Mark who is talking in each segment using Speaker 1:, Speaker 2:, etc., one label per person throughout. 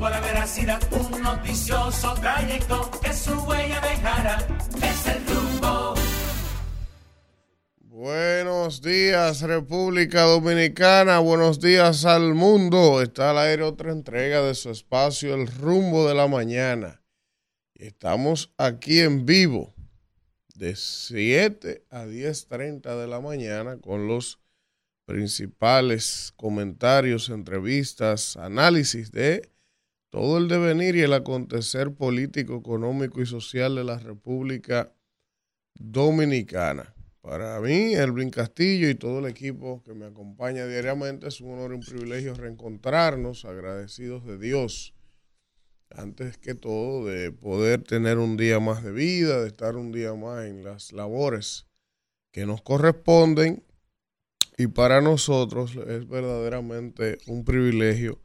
Speaker 1: La veracidad, un noticioso trayecto que su huella dejará. Es el rumbo.
Speaker 2: Buenos días, República Dominicana. Buenos días al mundo. Está al aire otra entrega de su espacio, El Rumbo de la Mañana. Estamos aquí en vivo de 7 a 10.30 de la mañana con los principales comentarios, entrevistas, análisis de todo el devenir y el acontecer político, económico y social de la República Dominicana. Para mí, Elvin Castillo y todo el equipo que me acompaña diariamente, es un honor y un privilegio reencontrarnos, agradecidos de Dios, antes que todo, de poder tener un día más de vida, de estar un día más en las labores que nos corresponden. Y para nosotros es verdaderamente un privilegio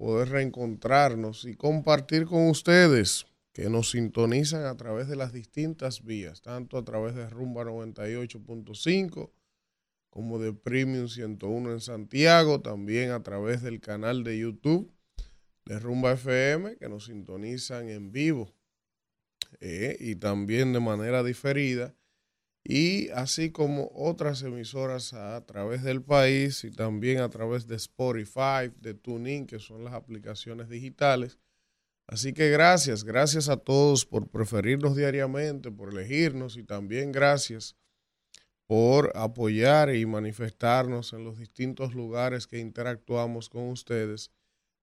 Speaker 2: poder reencontrarnos y compartir con ustedes que nos sintonizan a través de las distintas vías, tanto a través de Rumba 98.5 como de Premium 101 en Santiago, también a través del canal de YouTube de Rumba FM, que nos sintonizan en vivo eh, y también de manera diferida, y así como otras emisoras a través del país y también a través de Spotify, de TuneIn, que son las aplicaciones digitales. Así que gracias, gracias a todos por preferirnos diariamente, por elegirnos y también gracias por apoyar y manifestarnos en los distintos lugares que interactuamos con ustedes.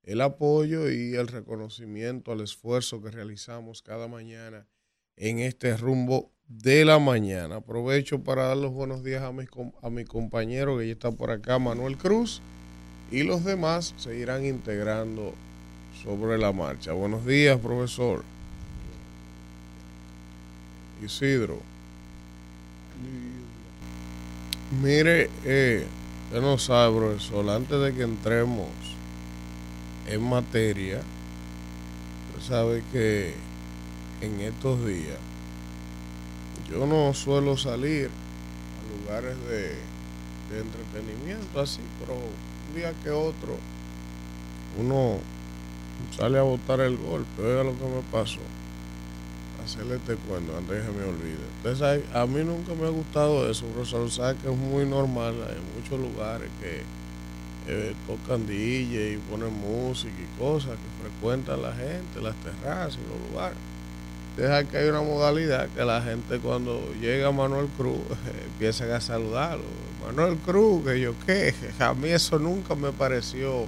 Speaker 2: El apoyo y el reconocimiento al esfuerzo que realizamos cada mañana en este rumbo de la mañana. Aprovecho para dar los buenos días a mi, a mi compañero que ya está por acá, Manuel Cruz, y los demás se irán integrando sobre la marcha. Buenos días, profesor. Isidro. Mire, eh, usted no sabe, profesor, antes de que entremos en materia, usted sabe que en estos días yo no suelo salir a lugares de, entretenimiento así, pero un día que otro uno sale a botar el golpe. Oiga lo que me pasó. Hacerle este cuento antes que me olvide. Usted a mí nunca me ha gustado eso, profesor. Sabe que es muy normal. Hay muchos lugares que eh, tocan DJ y ponen música y cosas que frecuentan la gente, las terrazas y los lugares. Deja que hay una modalidad que la gente cuando llega Manuel Cruz empieza a saludarlo. Manuel Cruz, que yo qué, a mí eso nunca me pareció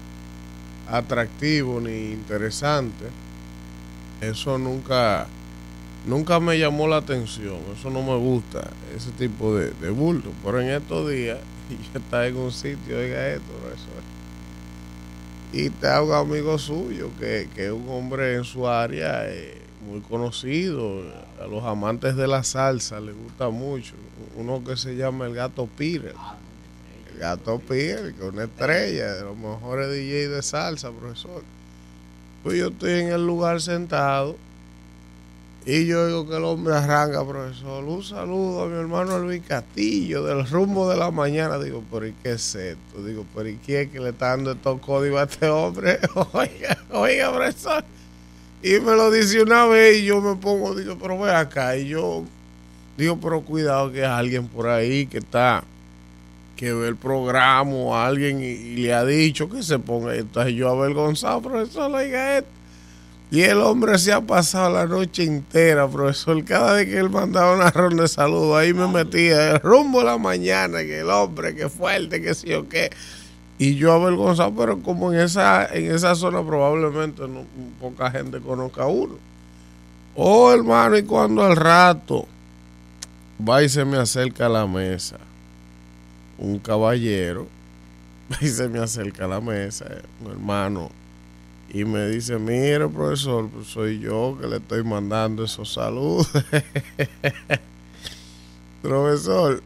Speaker 2: atractivo ni interesante. Eso nunca, nunca me llamó la atención. Eso no me gusta, ese tipo de, de bulto. Pero en estos días, yo estaba en un sitio, oiga esto, eso Y está un amigo suyo que, es un hombre en su área eh, muy conocido. A los amantes de la salsa le gusta mucho. Uno que se llama el gato Pires Gato Pierre, que una estrella de los mejores DJ de salsa, profesor. Pues yo estoy en el lugar sentado y yo digo que el hombre arranca, profesor. Un saludo a mi hermano Luis Castillo del rumbo de la mañana. Digo, pero ¿y qué es esto? Digo, pero ¿y quién es que le está dando estos códigos a este hombre? oiga, oiga, profesor. Y me lo dice una vez y yo me pongo, digo, pero ve acá. Y yo digo, pero cuidado que hay alguien por ahí que está que ve el programa o alguien y, le ha dicho que se ponga. Entonces yo avergonzado, profesor, oiga esto. Y el hombre se ha pasado la noche entera, profesor. Cada vez que él mandaba una ronda de saludos, ahí me metía rumbo de la mañana, que el hombre, que fuerte, que sí o qué. Y yo avergonzado, pero como en esa, en esa zona probablemente poca gente conozca a uno. Oh, hermano, y cuando al rato va y se me acerca a la mesa un caballero y se me acerca a la mesa, un hermano, y me dice, mire profesor, pues soy yo que le estoy mandando esos saludos. profesor,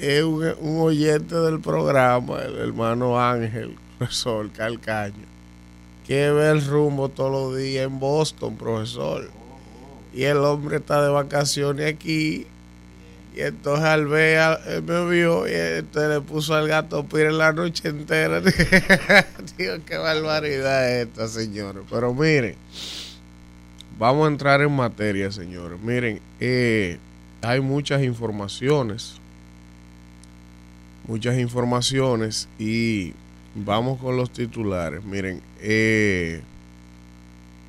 Speaker 2: es un, un, oyente del programa, el hermano Ángel, profesor Calcaño, que ve el rumbo todos los días en Boston, profesor. Y el hombre está de vacaciones aquí Y entonces al ver, él me vio y entonces le puso al gato pire la noche entera. Digo, qué barbaridad es esta, señores. Pero miren, vamos a entrar en materia, señores. Miren, eh, hay muchas informaciones. Muchas informaciones y vamos con los titulares. Miren, eh,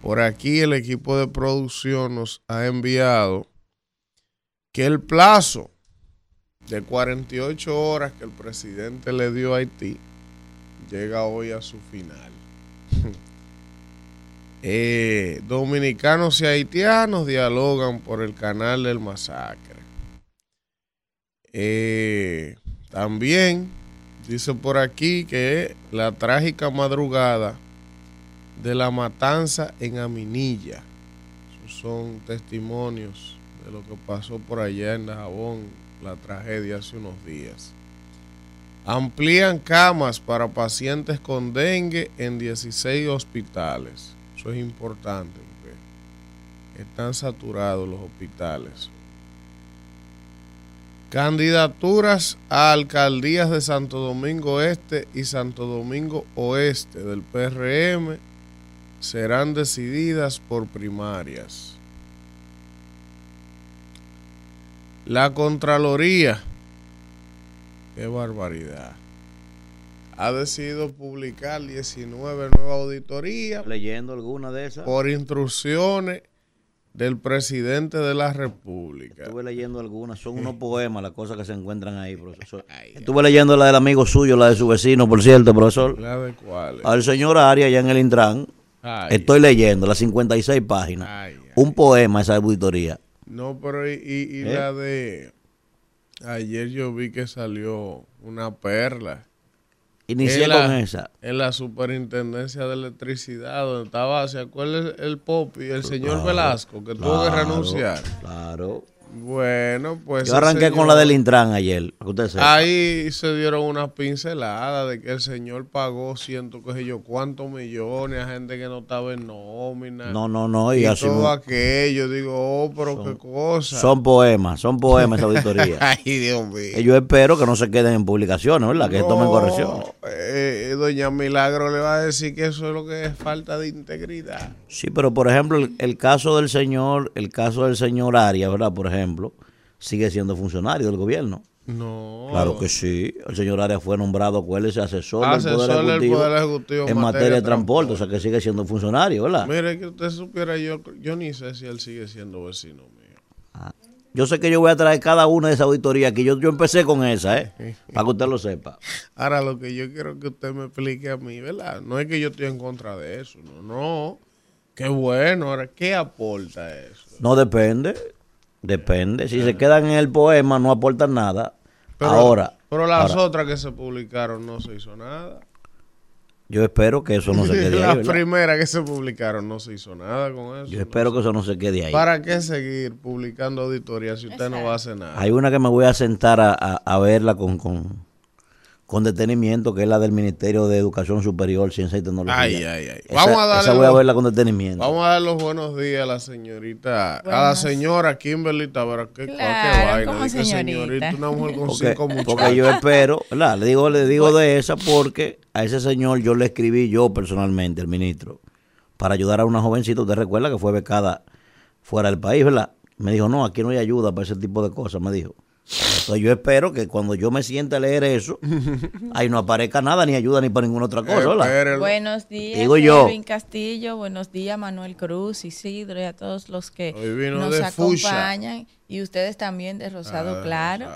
Speaker 2: por aquí el equipo de producción nos ha enviado que el plazo de 48 horas que el presidente le dio a Haití llega hoy a su final. Eh, dominicanos y haitianos dialogan por el canal del masacre. Eh, también dice por aquí que la trágica madrugada de la matanza en Aminilla. Esos son testimonios de lo que pasó por allá en Dajabón, la tragedia hace unos días. Amplían camas para pacientes con dengue en 16 hospitales. Eso es importante porque están saturados los hospitales. Candidaturas a alcaldías de Santo Domingo Este y Santo Domingo Oeste del PRM serán decididas por primarias. La Contraloría, qué barbaridad, ha decidido publicar 19 nuevas auditorías.
Speaker 3: Leyendo alguna de esas.
Speaker 2: Por instrucciones del presidente de la República.
Speaker 3: Estuve leyendo algunas, son unos poemas las cosas que se encuentran ahí, profesor. Estuve leyendo la del amigo suyo, la de su vecino, por cierto, profesor.
Speaker 2: ¿La de cuál?
Speaker 3: Al señor Arias, allá en el Intran. Estoy leyendo las 56 páginas. un poema esa auditoría.
Speaker 2: No, pero y, y, ¿Eh? la de... Ayer yo vi que salió una perla.
Speaker 3: Inicié con esa.
Speaker 2: En la superintendencia de electricidad, donde estaba, ¿se acuerda el, Pop y el señor Velasco, que tuvo que renunciar?
Speaker 3: Claro.
Speaker 2: Bueno, pues.
Speaker 3: Yo arranqué con la del Intran ayer.
Speaker 2: Ahí se dieron unas pinceladas de que el señor pagó ciento, qué sé yo, cuántos millones a gente que no estaba en nómina.
Speaker 3: No, no, no.
Speaker 2: Y, todo aquello. Digo, oh, pero qué cosa.
Speaker 3: Son poemas, son poemas esa auditoría.
Speaker 2: Ay, Dios mío.
Speaker 3: yo espero que no se queden en publicaciones, ¿verdad? Que tomen corrección.
Speaker 2: Eh, doña Milagro le va a decir que eso es lo que es falta de integridad.
Speaker 3: Sí, pero por ejemplo, el, el caso del señor, el caso del señor Arias, ¿verdad? Por ejemplo ejemplo, sigue siendo funcionario del gobierno.
Speaker 2: No.
Speaker 3: Claro que sí. El señor Arias fue nombrado, acuérdese, asesor, asesor del, poder ejecutivo, en materia, de transporte, o sea que sigue siendo funcionario, ¿verdad?
Speaker 2: Mire, que usted supiera, yo, yo ni sé si él sigue siendo vecino mío.
Speaker 3: Ah, yo sé que yo voy a traer cada una de esas auditorías aquí. Yo, yo empecé con esa, ¿eh? para que usted lo sepa.
Speaker 2: Ahora, lo que yo quiero que usted me explique a mí, ¿verdad? No es que yo estoy en contra de eso, no, no. Qué bueno. Ahora, ¿qué aporta eso?
Speaker 3: No depende. Depende. Si se quedan en el poema, no aportan nada. ahora.
Speaker 2: Pero las otras que se publicaron no se hizo nada.
Speaker 3: Yo espero que eso no se quede ahí.
Speaker 2: Las primeras que se publicaron no se hizo nada con eso.
Speaker 3: Yo espero que eso no se quede ahí.
Speaker 2: ¿Para qué seguir publicando auditorías si usted no va a hacer nada?
Speaker 3: Hay una que me voy a sentar a, a verla con, con, con detenimiento, que es la del Ministerio de Educación Superior, Ciencia y Tecnología.
Speaker 2: Ay, ay, ay. vamos a darle
Speaker 3: esa voy a verla con detenimiento.
Speaker 2: Vamos a dar los buenos días a la señorita, a la señora Kimberly Tavera. ¿Qué,
Speaker 4: claro, vaina? señorita.
Speaker 2: una mujer con cinco muchachos.
Speaker 3: Porque yo espero, ¿verdad? Le digo, le digo de esa porque a ese señor yo le escribí yo personalmente, el ministro, para ayudar a una jovencita. Usted recuerda que fue becada fuera del país, ¿verdad? Me dijo, no, aquí no hay ayuda para ese tipo de cosas, me dijo. Entonces yo espero que cuando yo me siente a leer eso, ahí no aparezca nada, ni ayuda, ni para ninguna otra cosa.
Speaker 4: Buenos días, Digo yo. Castillo, buenos días, Manuel Cruz, Isidro y a todos los que nos acompañan. Y ustedes también de Rosado ah, Claro.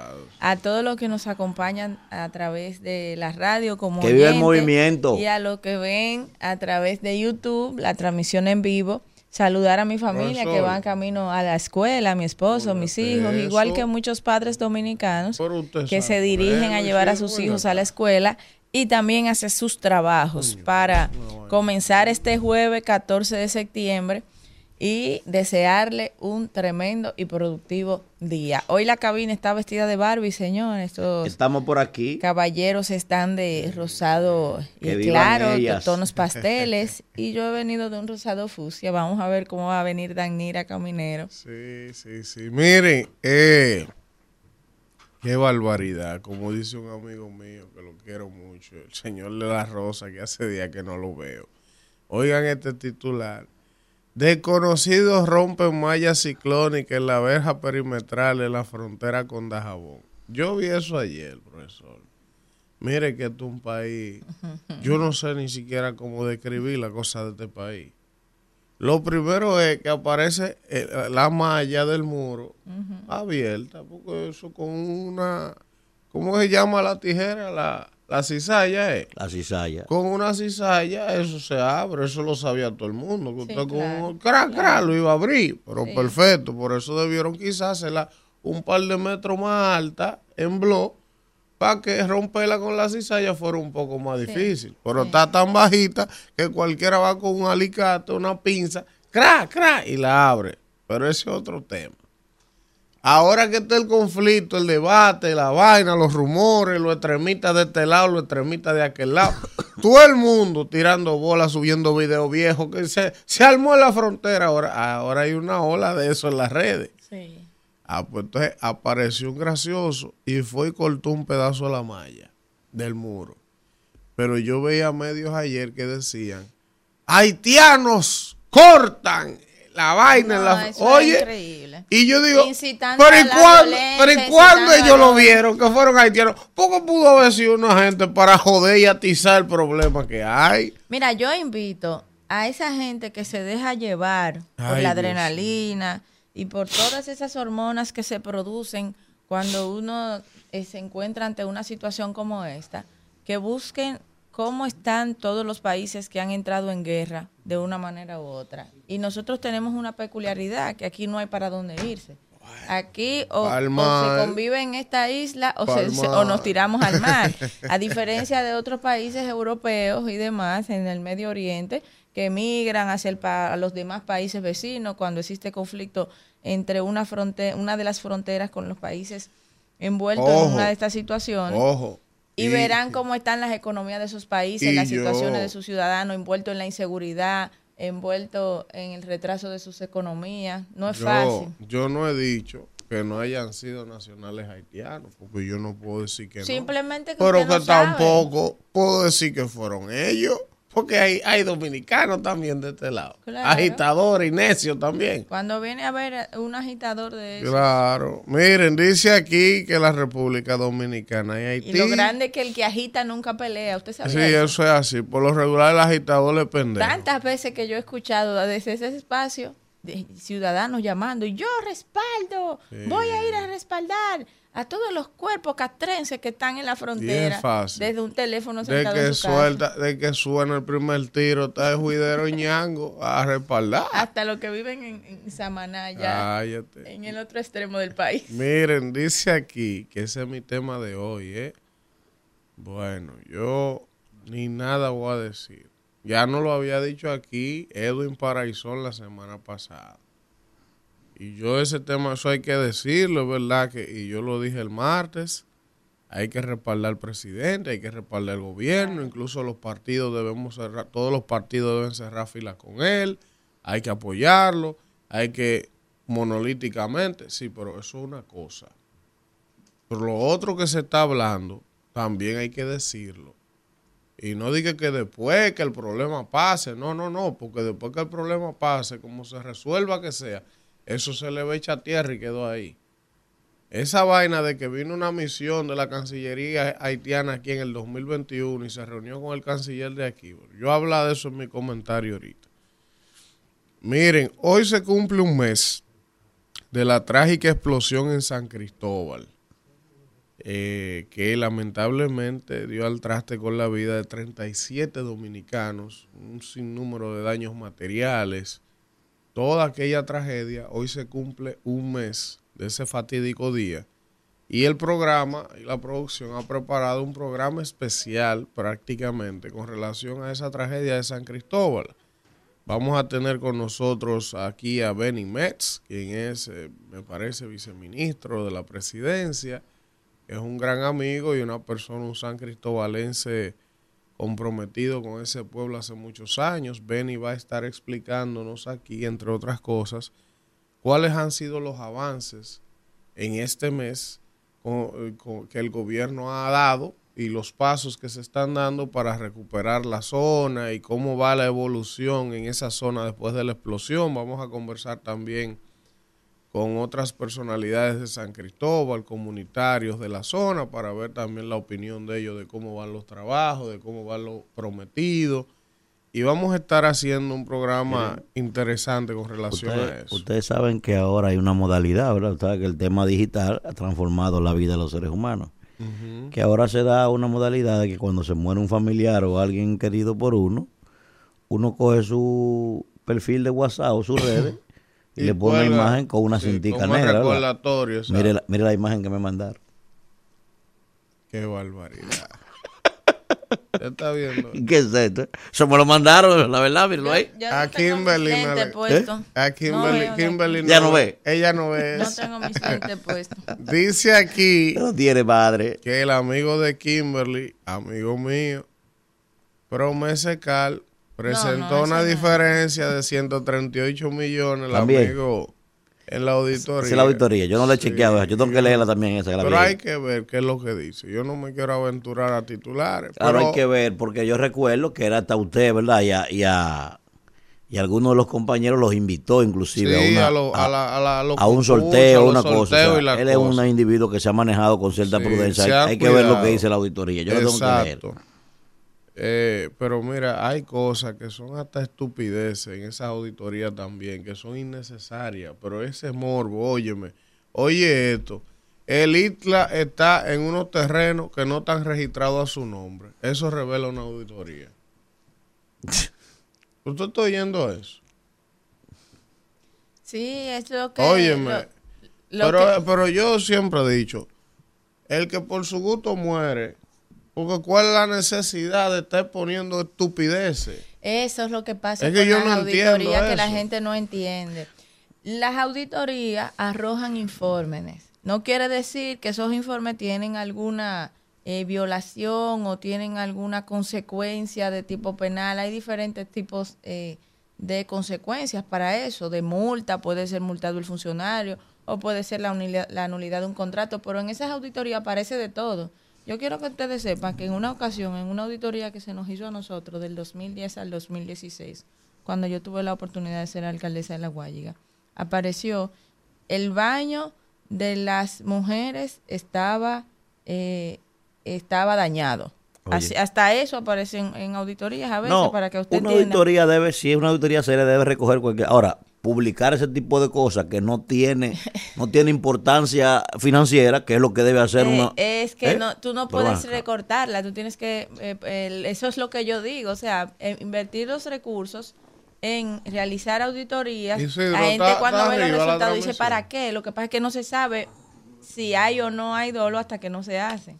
Speaker 4: A todos los que nos acompañan a través de la radio como
Speaker 3: Que vive el movimiento.
Speaker 4: Y a los que ven a través de YouTube, la transmisión en vivo saludar a mi familia que van camino a la escuela, mi esposo, mis hijos, igual que muchos padres dominicanos que se dirigen a llevar a sus hijos a la escuela y también hacer sus trabajos para comenzar este jueves 14 de septiembre y desearle un tremendo y productivo día. Hoy la cabina está vestida de Barbie, señor. Estos
Speaker 3: Estamos por aquí.
Speaker 4: Caballeros están de rosado y claro, de tonos pasteles. y yo he venido de un rosado fucsia. Vamos a ver cómo va a venir Danira Caminero.
Speaker 2: Sí, sí, sí. Miren, eh, Qué barbaridad, como dice un amigo mío que lo quiero mucho, el señor de la Rosa, que hace días que no lo veo. Oigan este titular. Desconocidos rompen malla ciclónica en la verja perimetral en la frontera con Dajabón. Yo vi eso ayer, profesor. Mire que esto es un país, yo no sé ni siquiera cómo describir la cosa de este país. Lo primero es que aparece eh, la malla del muro abierta, porque eso con una, ¿cómo se llama la tijera? La, la cizalla, ¿eh?
Speaker 3: La cizalla.
Speaker 2: Con una cizalla eso se abre, eso lo sabía todo el mundo. Que usted con un crack, lo iba a abrir, pero perfecto, por eso debieron quizás hacerla un par de metros más alta en blog para que romperla con la cizalla fuera un poco más difícil. Pero está tan bajita que cualquiera va con un alicate, una pinza, crack, crack, y la abre. Pero ese es otro tema. Ahora que está el conflicto, el debate, la vaina, los rumores, los extremistas de este lado, los extremistas de aquel lado, todo el mundo tirando bolas, subiendo videos viejos, que se, se armó en la frontera. Ahora, ahora hay una ola de eso en las redes. Sí. Ah, pues entonces apareció un gracioso y fue y cortó un pedazo de la malla del muro. Pero yo veía medios ayer que decían, haitianos cortan la vaina. la... Oye, y yo digo, pero ¿y cuándo, pero cuándo ellos lo vieron que fueron haitianos? Poco pudo haber sido una gente para joder y atizar el problema que hay.
Speaker 4: Mira, yo invito a esa gente que se deja llevar por la adrenalina y por todas esas hormonas que se producen cuando uno eh, se encuentra ante una situación como esta, que busquen cómo están todos los países que han entrado en guerra de una manera u otra. Y nosotros tenemos una peculiaridad, que aquí no hay para dónde irse. Aquí o, se convive en esta isla o, o, nos tiramos al mar. A diferencia de otros países europeos y demás en el Medio Oriente, que emigran hacia el, a los demás países vecinos cuando existe conflicto entre una, frontera, una de las fronteras con los países envueltos en una de estas situaciones. Y, verán cómo están las economías de esos países, las situaciones de sus ciudadanos envueltos en la inseguridad, envueltos en el retraso de sus economías. No es fácil.
Speaker 2: Yo no he dicho que no hayan sido nacionales haitianos, porque yo no puedo decir que
Speaker 4: Simplemente
Speaker 2: no. Pero que tampoco puedo decir que fueron ellos. Porque hay, hay dominicanos también de este lado. Agitadores y necios también.
Speaker 4: Cuando viene a ver un agitador de
Speaker 2: eso. Claro. Miren, dice aquí que la República Dominicana y Haití.
Speaker 4: Y lo grande es que el que agita nunca pelea. ¿Usted sabe
Speaker 2: Sí, eso? es así. Por lo regular, el agitador le pende.
Speaker 4: Tantas veces que yo he escuchado desde ese espacio de ciudadanos llamando, y yo respaldo, voy a ir a respaldar a todos los cuerpos castrenses que están en la frontera desde un teléfono
Speaker 2: sentado de que en su suelta, De que suena el primer tiro, está el juidero ñango a respaldar.
Speaker 4: Hasta los que viven en, en Samaná, ya en el otro extremo del país.
Speaker 2: Miren, dice aquí que ese es mi tema de hoy, ¿eh? Bueno, yo ni nada voy a decir. Ya no lo había dicho aquí Edwin Paraizón la semana pasada. Y yo ese tema, eso hay que decirlo, ¿verdad? Que, y yo lo dije el martes, hay que respaldar al presidente, hay que respaldar al gobierno, incluso los partidos debemos cerrar, todos los partidos deben cerrar filas con él, hay que apoyarlo, hay que monolíticamente, sí, pero eso es una cosa. Pero lo otro que se está hablando, también hay que decirlo. Y no diga que después que el problema pase, no, no, no, porque después que el problema pase, como se resuelva que sea, eso se le ve a tierra y quedó ahí. Esa vaina de que vino una misión de la Cancillería haitiana aquí en el 2021 y se reunió con el canciller de aquí. Yo hablo de eso en mi comentario ahorita. Miren, hoy se cumple un mes de la trágica explosión en San Cristóbal, eh, que lamentablemente dio al traste con la vida de 37 dominicanos, un sinnúmero de daños materiales toda aquella tragedia, hoy se cumple un mes de ese fatídico día. Y el programa y la producción ha preparado un programa especial prácticamente con relación a esa tragedia de San Cristóbal. Vamos a tener con nosotros aquí a Benny Metz, quien es, eh, me parece, viceministro de la presidencia. Es un gran amigo y una persona, un san cristobalense comprometido con ese pueblo hace muchos años. Benny va a estar explicándonos aquí, entre otras cosas, cuáles han sido los avances en este mes que el gobierno ha dado y los pasos que se están dando para recuperar la zona y cómo va la evolución en esa zona después de la explosión. Vamos a conversar también con otras personalidades de San Cristóbal, comunitarios de la zona, para ver también la opinión de ellos de cómo van los trabajos, de cómo va lo prometido. Y vamos a estar haciendo un programa interesante con relación a eso.
Speaker 3: Ustedes saben que ahora hay una modalidad, ¿verdad? que el tema digital ha transformado la vida de los seres humanos. Que ahora se da una modalidad de que cuando se muere un familiar o alguien querido por uno, uno coge su perfil de WhatsApp o sus redes y, le pone una imagen con una cintica negra. Mire la, mire la imagen que me mandaron.
Speaker 2: Qué barbaridad. ¿Qué está viendo?
Speaker 3: ¿Qué es esto? Se me lo mandaron, la verdad, míralo ahí.
Speaker 2: a Kimberly. ¿Eh? A Kimberly, Kimberly
Speaker 3: ya no ve.
Speaker 2: Ella no ve.
Speaker 4: No tengo mis lentes puestos.
Speaker 2: Dice aquí.
Speaker 3: No tiene padre.
Speaker 2: Que el amigo de Kimberly, amigo mío, Promese Cal, presentó una diferencia de 138 millones. El amigo en la auditoría.
Speaker 3: Es la auditoría. Yo no la he chequeado. Yo tengo que leerla también esa.
Speaker 2: Pero hay que ver qué es lo que dice. Yo no me quiero aventurar a titulares.
Speaker 3: Claro, hay que ver, porque yo recuerdo que era hasta usted, ¿verdad? Y a, y a, y algunos de los compañeros los invitó inclusive a, una, a, un sorteo, una cosa. él es un individuo que se ha manejado con cierta prudencia. Hay, que ver lo que dice la auditoría. Yo lo tengo que leer.
Speaker 2: Eh, pero mira, hay cosas que son hasta estupideces en esa auditoría también, que son innecesarias, pero ese morbo, óyeme, oye esto, el ITLA está en unos terrenos que no están registrados a su nombre. Eso revela una auditoría. ¿Usted está oyendo eso?
Speaker 4: Sí, es lo que...
Speaker 2: Óyeme, pero, pero yo siempre he dicho, el que por su gusto muere porque ¿cuál es la necesidad de estar poniendo estupideces?
Speaker 4: Eso es lo que pasa es que con yo las auditorías que la gente no entiende. Las auditorías arrojan informes. No quiere decir que esos informes tienen alguna eh, violación o tienen alguna consecuencia de tipo penal. Hay diferentes tipos eh, de consecuencias para eso, de multa, puede ser multado el funcionario o puede ser la, la nulidad de un contrato, pero en esas auditorías aparece de todo. Yo quiero que ustedes sepan que en una ocasión, en una auditoría que se nos hizo a nosotros del 2010 al 2016, cuando yo tuve la oportunidad de ser alcaldesa de La Guayiga, apareció el baño de las mujeres estaba, eh, estaba dañado. hasta eso aparece en, auditorías a veces para que usted
Speaker 3: una auditoría debe, si es una auditoría seria, debe recoger cualquier... Ahora, publicar ese tipo de cosas que no tiene no tiene importancia financiera, que es lo que debe hacer
Speaker 4: eh,
Speaker 3: una...
Speaker 4: Es que ¿eh? no, tú no puedes recortarla, tú tienes que... Eh, eso es lo que yo digo, o sea, invertir los recursos en realizar auditorías. la gente cuando ve los resultados dice, ¿para qué? Lo que pasa es que no se sabe si hay o no hay dolo hasta que no se hace.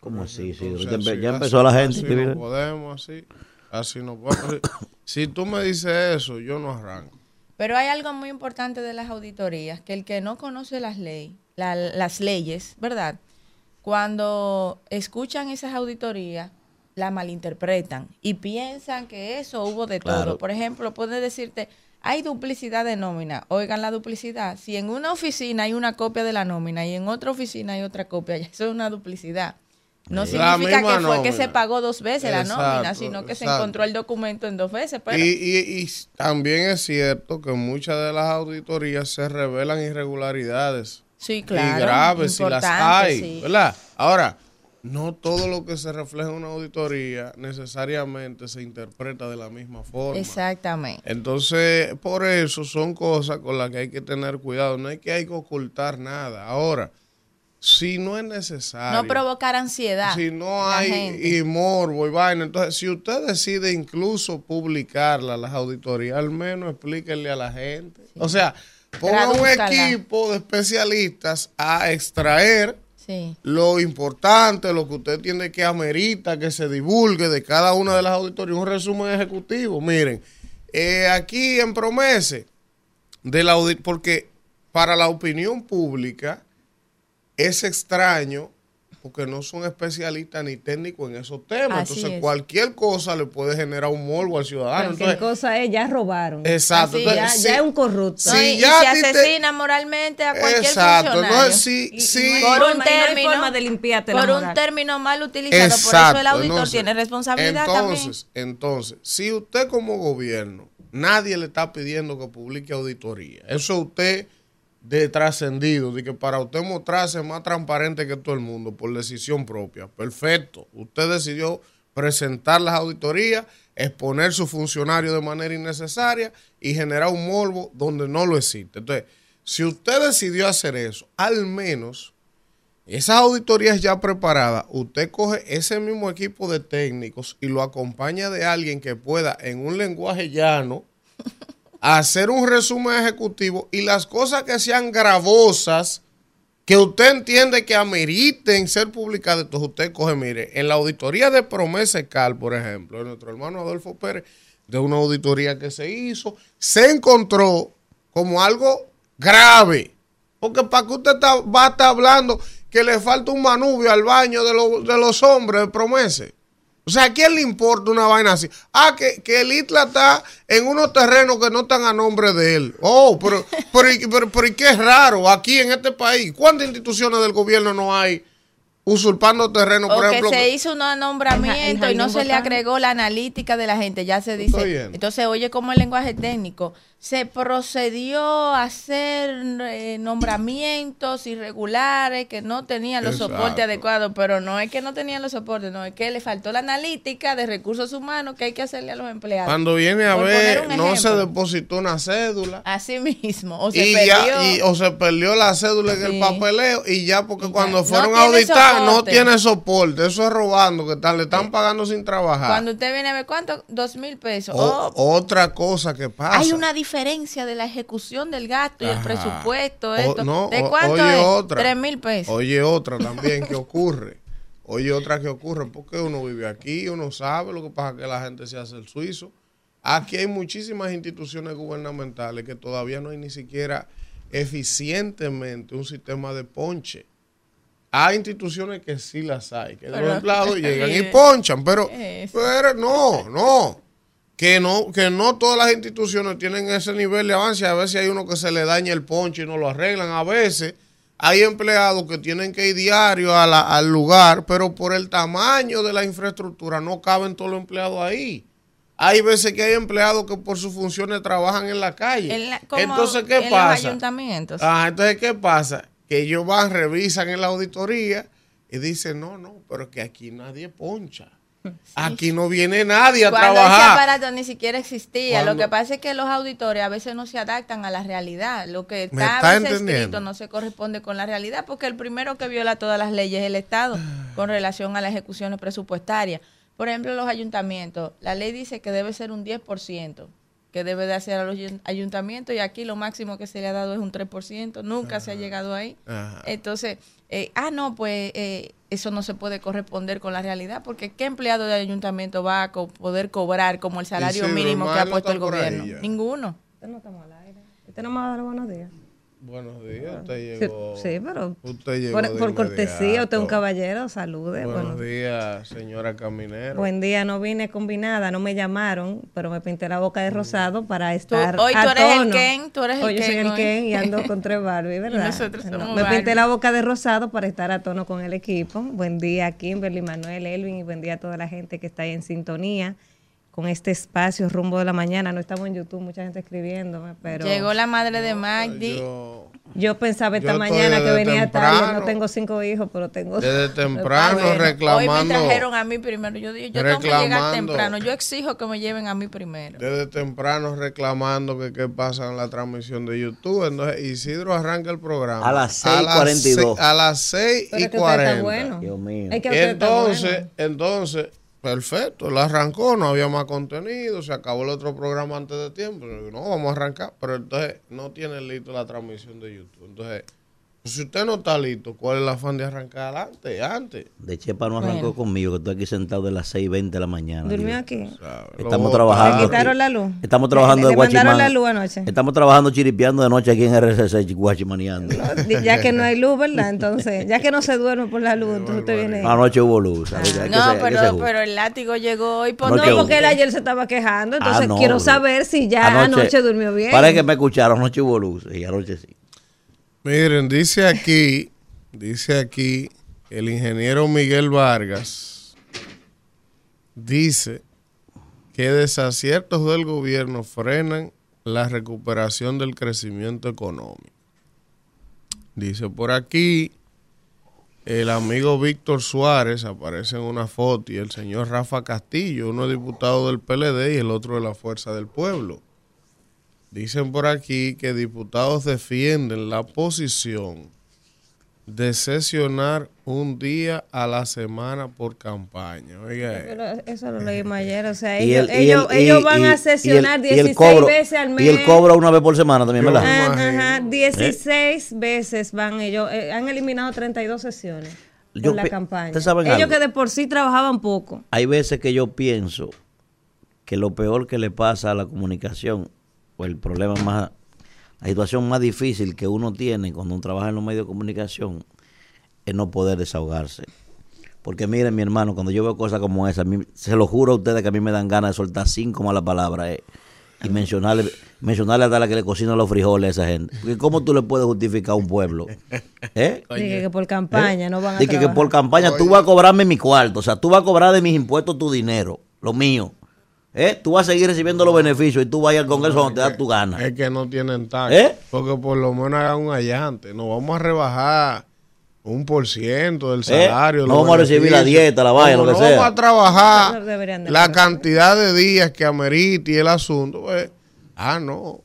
Speaker 3: ¿Cómo así? Sí, ya, empezó la gente.
Speaker 2: Así no podemos, así. Así no podemos. si tú me dices eso, yo no arranco.
Speaker 4: Pero hay algo muy importante de las auditorías, que el que no conoce las, ley, las leyes, ¿verdad? Cuando escuchan esas auditorías, la malinterpretan y piensan que eso hubo de todo. Por ejemplo, puede decirte, hay duplicidad de nómina. Oigan la duplicidad. Si en una oficina hay una copia de la nómina y en otra oficina hay otra copia, eso es una duplicidad. No significa que fue que se pagó dos veces la nómina, sino que se encontró el documento en dos veces.
Speaker 2: Y, y, también es cierto que muchas de las auditorías se revelan irregularidades.
Speaker 4: Sí, claro.
Speaker 2: Y graves, si las hay. ¿Verdad? Ahora, no todo lo que se refleja en una auditoría necesariamente se interpreta de la misma forma.
Speaker 4: Exactamente.
Speaker 2: Entonces, por eso son cosas con las que hay que tener cuidado. No hay que, hay que ocultar nada. Ahora, si no es necesario.
Speaker 4: No provocar ansiedad.
Speaker 2: Si no hay y morbo y vaina. Entonces, si usted decide incluso publicarla, las auditorías, al menos explíquenle a la gente. O sea, ponga un equipo de especialistas a extraer lo importante, lo que usted tiene que amerita, que se divulgue de cada una de las auditorías. Un resumen ejecutivo. Miren, eh, aquí en Promese, de la porque para la opinión pública es extraño porque no son especialistas ni técnicos en esos temas. Entonces, cualquier cosa le puede generar un morbo al ciudadano.
Speaker 5: Cualquier cosa es, ya robaron.
Speaker 2: Exacto.
Speaker 5: ya, es un corrupto.
Speaker 4: Si y, ya se asesina moralmente a cualquier exacto. funcionario.
Speaker 2: sí,
Speaker 4: por un término, forma de limpiarte por un término mal utilizado. por eso el auditor tiene responsabilidad
Speaker 2: entonces,
Speaker 4: también.
Speaker 2: Entonces, si usted como gobierno, nadie le está pidiendo que publique auditoría. Eso usted de trascendido, de que para usted mostrarse más transparente que todo el mundo por decisión propia. Perfecto. Usted decidió presentar las auditorías, exponer su funcionario de manera innecesaria y generar un morbo donde no lo existe. Entonces, si usted decidió hacer eso, al menos esas auditorías ya preparadas, usted coge ese mismo equipo de técnicos y lo acompaña de alguien que pueda en un lenguaje llano hacer un resumen ejecutivo y las cosas que sean gravosas, que usted entiende que ameriten ser publicadas, entonces usted coge, mire, en la auditoría de Promesa Cal, por ejemplo, de nuestro hermano Adolfo Pérez, de una auditoría que se hizo, se encontró como algo grave. Porque para que usted va a estar hablando que le falta un manubio al baño de, de los hombres de Promesa. O sea, ¿a quién le importa una vaina así? Ah, que, que el ITLA está en unos terrenos que no están a nombre de él. Oh, pero, pero, pero, pero, ¿qué es raro aquí en este país? ¿Cuántas instituciones del gobierno no hay usurpando terreno, por ejemplo.
Speaker 4: que se hizo un nombramiento y no se le agregó la analítica de la gente, ya se dice. Entonces, oye, como el lenguaje técnico, se procedió a hacer eh, nombramientos irregulares que no tenían los soportes adecuados, pero no es que no tenían los soportes, no, es que le faltó la analítica de recursos humanos que hay que hacerle a los empleados.
Speaker 2: Cuando viene a ver, no se depositó una cédula.
Speaker 4: Así mismo, o se perdió.
Speaker 2: o se perdió la cédula en el papeleo y ya porque cuando fueron a auditar no tiene soporte, eso es robando, que tal, le están pagando sin trabajar.
Speaker 4: Cuando usted viene a ver cuánto, dos mil pesos.
Speaker 2: Oh. Otra cosa que pasa.
Speaker 4: Hay una diferencia diferencia de la ejecución del gasto y el presupuesto. Esto. ¿De cuánto es?
Speaker 2: Otra,
Speaker 4: Tres mil pesos.
Speaker 2: Oye, otra también que ocurre. Oye, otra que ocurre, porque uno vive aquí, uno sabe lo que pasa que la gente se hace el suizo. Aquí hay muchísimas instituciones gubernamentales que todavía no hay ni siquiera eficientemente un sistema de ponche. Hay instituciones que sí las hay, que los empleados llegan y ponchan, pero, pero no, no que no, que no todas las instituciones tienen ese nivel de avance. A veces hay uno que se le daña el ponche y no lo arreglan. A veces hay empleados que tienen que ir diario al lugar, pero por el tamaño de la infraestructura no caben todos los empleados ahí. Hay veces que hay empleados que por sus funciones trabajan en la calle. entonces, ¿qué pasa?
Speaker 4: ayuntamientos.
Speaker 2: Ah, entonces, ¿qué pasa? Que ellos van, revisan en la auditoría y dicen, no, no, pero que aquí nadie poncha. Aquí no viene nadie a
Speaker 4: Cuando
Speaker 2: trabajar.
Speaker 4: Ese aparato ni siquiera existía. Lo que pasa es que los auditores a veces no se adaptan a la realidad. Lo que está, a veces escrito no se corresponde con la realidad porque el primero que viola todas las leyes es el Estado con relación a las ejecuciones presupuestarias. Por ejemplo, los ayuntamientos. La ley dice que debe ser un 10% que debe de hacer a los ayuntamientos y aquí lo máximo que se le ha dado es un 3%, nunca se ha llegado ahí. Entonces, eh, ah, no, pues eh, eso no se puede corresponder con la realidad, porque ¿qué empleado de ayuntamiento va a poder cobrar como el salario mínimo que ha puesto el gobierno? Ninguno.
Speaker 5: Usted no estamos al aire. Usted no me va a dar buenos días.
Speaker 2: Buenos días, usted llegó.
Speaker 5: Sí, pero
Speaker 2: usted llegó
Speaker 5: por, cortesía, usted es un caballero, salude.
Speaker 2: Buenos días, señora Caminero.
Speaker 5: Buen día, no vine combinada, no me llamaron, pero me pinté la boca de mm. rosado para estar.
Speaker 4: hoy tú eres el Ken, tú eres el
Speaker 5: hoy
Speaker 4: Ken.
Speaker 5: Yo soy el Ken y ando con tres Barbie, ¿verdad? me pinté la boca de rosado para estar a tono con el equipo. Buen día, Kimberly, Manuel, Elvin y buen día a toda la gente que está ahí en sintonía con este espacio rumbo de la mañana. No estamos en YouTube, mucha gente escribiéndome, pero...
Speaker 4: Llegó la madre de Magdi.
Speaker 5: Yo, pensaba esta mañana que venía tarde. No tengo cinco hijos, pero tengo...
Speaker 2: Desde temprano reclamando...
Speaker 4: Hoy me trajeron a mí primero. Yo dije, yo tengo que llegar temprano. Yo exijo que me lleven a mí primero.
Speaker 2: Desde temprano reclamando que qué pasa en la transmisión de YouTube. Entonces Isidro arranca el programa.
Speaker 3: A las 6.42.
Speaker 2: A las 6 y 40.
Speaker 5: Bueno. Dios mío.
Speaker 2: entonces, entonces Perfecto, él arrancó, no había más contenido, se acabó el otro programa antes de tiempo. No, vamos a arrancar, pero entonces no tiene listo la transmisión de YouTube. Entonces, Si usted no está listo, ¿cuál es el afán de arrancar adelante? Antes.
Speaker 3: De Chepa no arrancó conmigo, que estoy aquí sentado de las 6.20 de la mañana.
Speaker 5: ¿Durmió aquí?
Speaker 3: Estamos trabajando.
Speaker 5: ¿Le quitaron la luz?
Speaker 3: Estamos trabajando
Speaker 5: de Guachimán. la luz anoche?
Speaker 3: Estamos trabajando chiripeando de noche aquí en RCC, guachimaneando.
Speaker 5: ya que no hay luz, ¿verdad? Entonces, ya que no se duerme por la luz, entonces usted viene...
Speaker 3: Anoche hubo luz.
Speaker 4: Ah, no, pero, pero el látigo llegó hoy.
Speaker 5: Por... No, porque él ayer se estaba quejando, entonces ah, quiero saber si ya anoche, durmió bien.
Speaker 3: Para que me escucharon, anoche hubo luz, y anoche sí.
Speaker 2: Miren, dice aquí Dice aquí el ingeniero Miguel Vargas, dice que desaciertos del gobierno frenan la recuperación del crecimiento económico. Dice por aquí el amigo Víctor Suárez, aparece en una foto, y el señor Rafa Castillo, uno diputado del PLD y el otro de la Fuerza del Pueblo. Dicen por aquí que diputados defienden la posición de sesionar un día a la semana por campaña. Oiga,
Speaker 5: eso lo leímos ayer. O sea, ellos, ellos, van a sesionar 16 veces al mes.
Speaker 3: Y el cobro una vez por semana también, ¿verdad?
Speaker 5: Ajá, 16 veces van ellos. Eh, han eliminado 32 sesiones en la campaña. Ellos que de por sí trabajaban poco.
Speaker 3: Hay veces que yo pienso que lo peor que le pasa a la comunicación, o el problema más la situación más difícil que uno tiene cuando uno trabaja en los medios de comunicación es no poder desahogarse. Porque miren, mi hermano, cuando yo veo cosas como esa, se lo juro a ustedes que a mí me dan ganas de soltar cinco malas palabras eh, y mencionarle, mencionarle a la que le cocina los frijoles a esa gente. Porque ¿cómo tú le puedes justificar a un pueblo?
Speaker 5: ¿Eh? Dije que por campaña ¿Eh? no van a
Speaker 3: Dije que por campaña tú vas a cobrarme mi cuarto. O sea, tú vas a cobrar de mis impuestos tu dinero, lo mío. ¿Eh? Tú vas a seguir recibiendo los beneficios y tú vayas al Congreso donde te da tu gana.
Speaker 2: Es que no tienen tax. ¿Eh? Porque por lo menos hagan un allante. Nos vamos a rebajar un por ciento del ¿Eh? salario.
Speaker 3: No vamos a recibir la dieta, la valla, lo que sea.
Speaker 2: No vamos a trabajar la cantidad de días que amerite y el asunto. Pues, ah, no.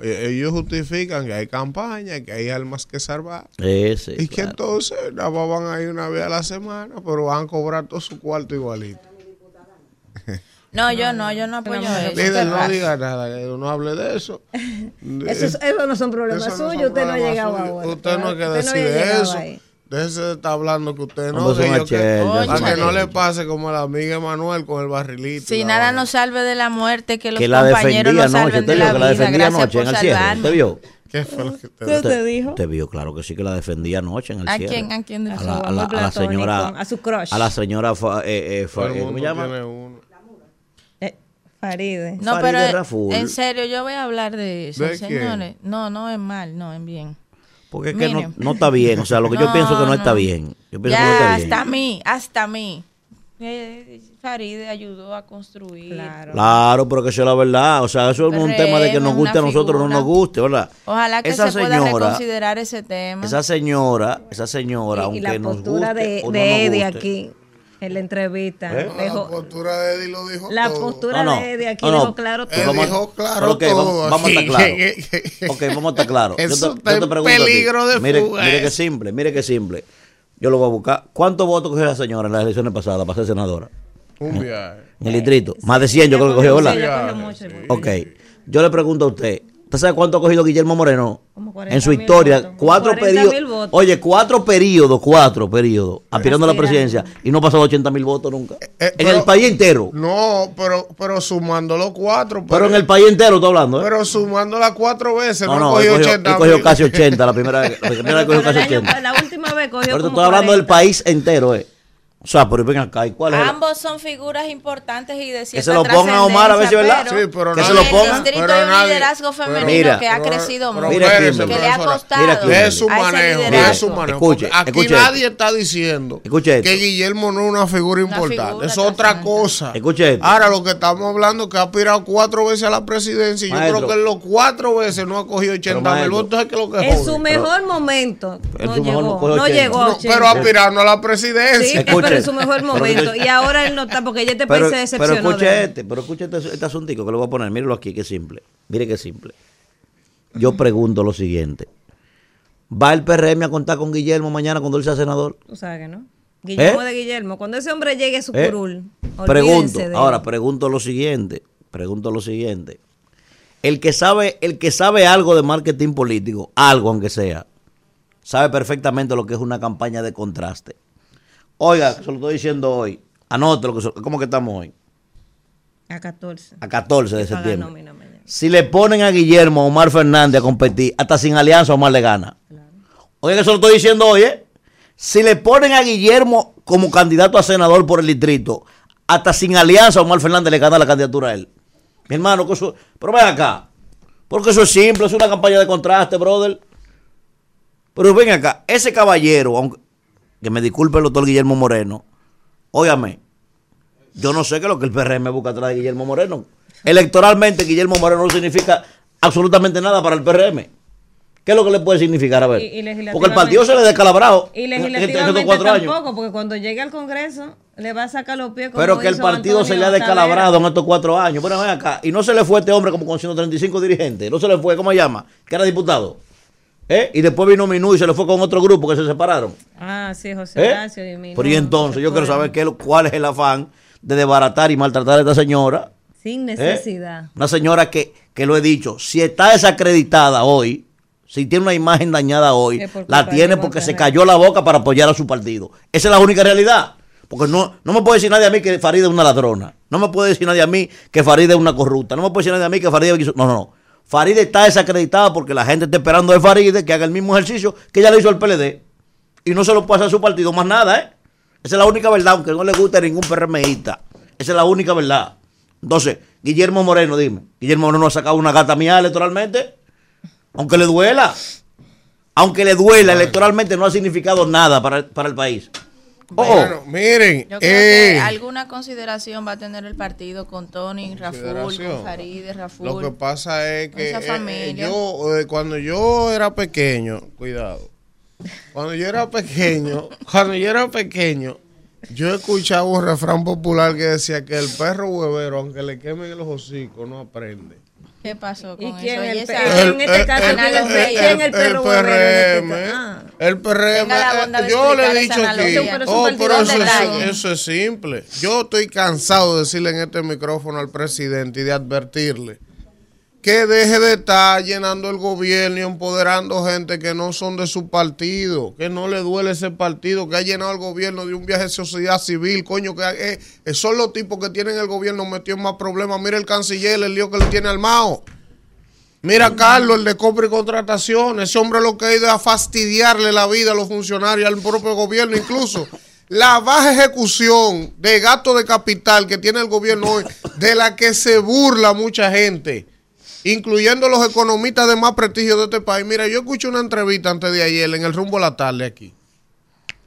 Speaker 2: E-, ellos justifican que hay campaña, que hay almas que salvar. y que entonces nada van a ir una vez a la semana, pero van a cobrar todo su cuarto igualito.
Speaker 4: No, yo no, yo no apoyo eso.
Speaker 2: Líder, no diga nada, no hable de eso.
Speaker 5: eso, eso no son problemas suyos, usted no ha llegado ahora.
Speaker 2: Usted no hay que decir eso. Déjese de estar hablando que usted no de que, para que no le pase como a la amiga Manuel con el barrilito.
Speaker 4: Si nada nos salve de la muerte, que los compañeros nos salven de la vida. Que la anoche en el cielo.
Speaker 3: ¿Usted vio?
Speaker 2: ¿Qué fue lo que usted,
Speaker 5: te dijo?
Speaker 3: Usted vio, claro que sí, que la defendía anoche en el
Speaker 4: ¿A
Speaker 3: cielo.
Speaker 4: Quién, ¿A quién?
Speaker 3: A la, a la, a la señora.
Speaker 5: A su crush.
Speaker 3: A la señora. Eh, eh, ¿Cómo se llama?
Speaker 5: Faride.
Speaker 4: No, pero en serio, yo voy a hablar de eso, señores. No, no es mal, no es bien.
Speaker 3: Porque es que no, no, está bien. O sea, lo que yo pienso que no, está bien. Yo pienso
Speaker 4: ya,
Speaker 3: que no está
Speaker 4: bien. hasta mí, hasta mí. Eh, Faride ayudó a construir.
Speaker 3: Claro. claro, pero que eso es la verdad. O sea, eso es un tema de que nos guste a nosotros o no nos guste, ¿verdad?
Speaker 4: Ojalá que se pueda reconsiderar ese tema.
Speaker 3: Esa señora, esa señora, aunque la nos guste
Speaker 5: de,
Speaker 3: o no
Speaker 5: de aquí en la entrevista.
Speaker 2: ¿Eh? la postura de Eddie lo dijo
Speaker 5: La postura de Eddie aquí dijo claro
Speaker 2: todo. Él dijo claro
Speaker 3: todo. Vamos, a estar claros. ok, vamos a estar claros.
Speaker 2: Eso yo te, peligro de
Speaker 3: mire, Mire que simple, mire que simple. Yo lo voy a buscar. ¿Cuántos votos cogió la señora en las elecciones pasadas para ser senadora?
Speaker 2: Un viaje.
Speaker 3: En el distrito. Más de 100 yo creo que cogió, ¿verdad? Ok. Yo le pregunto a usted, ¿Usted sabe cuánto ha cogido Guillermo Moreno? en su historia, cuatro periodos. Oye, cuatro periodos, cuatro periodos, aspirando a la presidencia y no ha pasado 80 mil votos nunca. Eh, eh, en el país entero.
Speaker 2: No, pero, pero sumando los cuatro.
Speaker 3: Pero, en el país entero estoy hablando. ¿eh?
Speaker 2: Pero sumando las cuatro veces, no, no, no cogió, 80
Speaker 3: él cogió casi 80, la primera, vez, la primera vez cogió casi 80.
Speaker 5: La última vez cogió
Speaker 3: Pero estoy hablando del país entero, eh. O sea, pero ven acá, ¿y cuál es?
Speaker 4: Ambos son figuras importantes y de cierta
Speaker 3: Que se lo pongan a Omar a ver si es verdad.
Speaker 2: Sí, pero
Speaker 3: que se lo pongan.
Speaker 4: El distrito hay un liderazgo femenino que ha crecido mucho.
Speaker 3: Mira,
Speaker 4: que le ha costado.
Speaker 2: es su manejo, es su manejo. Escuche, aquí nadie está diciendo que Guillermo no es una figura importante. es otra cosa.
Speaker 3: Escuche.
Speaker 2: Ahora lo que estamos hablando es que ha aspirado cuatro veces a la presidencia y yo creo que en los cuatro veces no ha cogido 80 mil votos. Es que lo que
Speaker 5: en su mejor momento no llegó. No llegó.
Speaker 2: Pero aspirando a la presidencia
Speaker 5: en su mejor momento. y ahora él no está, porque ya te país se decepcionó.
Speaker 3: Pero escuche este, pero escuche este, este asuntico que lo voy a poner. Mírelo aquí, que simple. Mire qué simple. Yo pregunto lo siguiente. ¿Va el PRM a contar con Guillermo mañana cuando él sea senador?
Speaker 5: O sea que no. Guillermo ¿Eh? de Guillermo. Cuando ese hombre llegue a su ¿Eh? curul.
Speaker 3: Pregunto, ahora pregunto lo siguiente. Pregunto lo siguiente. El que sabe, el que sabe algo de marketing político, algo aunque sea, sabe perfectamente lo que es una campaña de contraste. Oiga, se lo estoy diciendo hoy. Anótelo, ¿cómo que estamos hoy?
Speaker 5: A 14.
Speaker 3: A 14 de septiembre. Si le ponen a Guillermo a Omar Fernández a competir, hasta sin alianza Omar le gana. Oiga, que se lo estoy diciendo hoy, ¿eh? Si le ponen a Guillermo como candidato a senador por el distrito, hasta sin alianza Omar Fernández le gana la candidatura a él. Mi hermano, pero ven acá. Porque eso es simple, es una campaña de contraste, brother. Pero ven acá, ese caballero, aunque, que me disculpe el doctor Guillermo Moreno, óyame, yo no sé qué es lo que el PRM busca atrás de Guillermo Moreno. Electoralmente, Guillermo Moreno no significa absolutamente nada para el PRM. ¿Qué es lo que le puede significar? A ver. porque el partido se le ha descalabrado.
Speaker 5: Y legislativamente cuatro tampoco, años. porque cuando llegue al Congreso le va a sacar los pies.
Speaker 3: Como Pero que el partido se le ha descalabrado en estos cuatro años. Bueno, ven acá. Y no se le fue este hombre como con 135 dirigentes. No se le fue, ¿cómo se llama? Que era diputado. ¿Eh? Y después vino Minú y se le fue con otro grupo que se separaron.
Speaker 5: Ah, sí, José
Speaker 3: ¿Eh? y Minú. Pero y entonces yo quiero saber qué, cuál es el afán de desbaratar y maltratar a esta señora.
Speaker 5: Sin ¿Eh? necesidad.
Speaker 3: Una señora que, que lo he dicho, si está desacreditada hoy, si tiene una imagen dañada hoy, la tiene porque se cayó la boca para apoyar a su partido. Esa es la única realidad. Porque no, no me puede decir nadie a mí que Faride es una ladrona. No me puede decir nadie a mí que Faride es una corrupta. No me puede decir nadie a mí que Faride es... No, no, no. Faride está desacreditada porque la gente está esperando de Faride que haga el mismo ejercicio que ya le hizo al PLD. Y no se lo hacer a su partido más nada, ¿eh? Esa es la única verdad, aunque no le guste a ningún PRMista. Esa es la única verdad. Entonces, Guillermo Moreno, dime. Guillermo Moreno ha sacado una gata mía electoralmente. Aunque le duela. Aunque le duela, electoralmente no ha significado nada para, el país.
Speaker 2: Bueno, miren.
Speaker 4: Yo creo que eh, alguna consideración va a tener el partido con Tony, Raful, con Faride, Raful.
Speaker 2: Lo que pasa es que eh, eh, yo, cuando yo era pequeño, cuidado, cuando yo era pequeño, cuando yo era pequeño, yo escuchaba un refrán popular que decía que el perro huevero, aunque le quemen los hocicos, no aprende.
Speaker 4: ¿Qué pasó con
Speaker 5: ¿Y quién eso? El, en este caso, el, ¿quién el perro
Speaker 2: PRM, el PRM. Eh, yo le he dicho aquí, oh, pero eso, eso, es simple. Yo estoy cansado de decirle en este micrófono al presidente y de advertirle que deje de estar llenando el gobierno y empoderando gente que no son de su partido, que no le duele ese partido, que ha llenado el gobierno de un viaje de sociedad civil, coño, que eh, son los tipos que tienen el gobierno metido en más problemas. Mira el canciller, el lío que le tiene al Mao. Mira Carlos, el de compra y contratación, ese hombre lo que ha ido a fastidiarle la vida a los funcionarios, al propio gobierno, incluso la baja ejecución de gasto de capital que tiene el gobierno hoy, de la que se burla mucha gente incluyendo los economistas de más prestigio de este país. Mira, yo escuché una entrevista antes de ayer en el rumbo a la tarde aquí.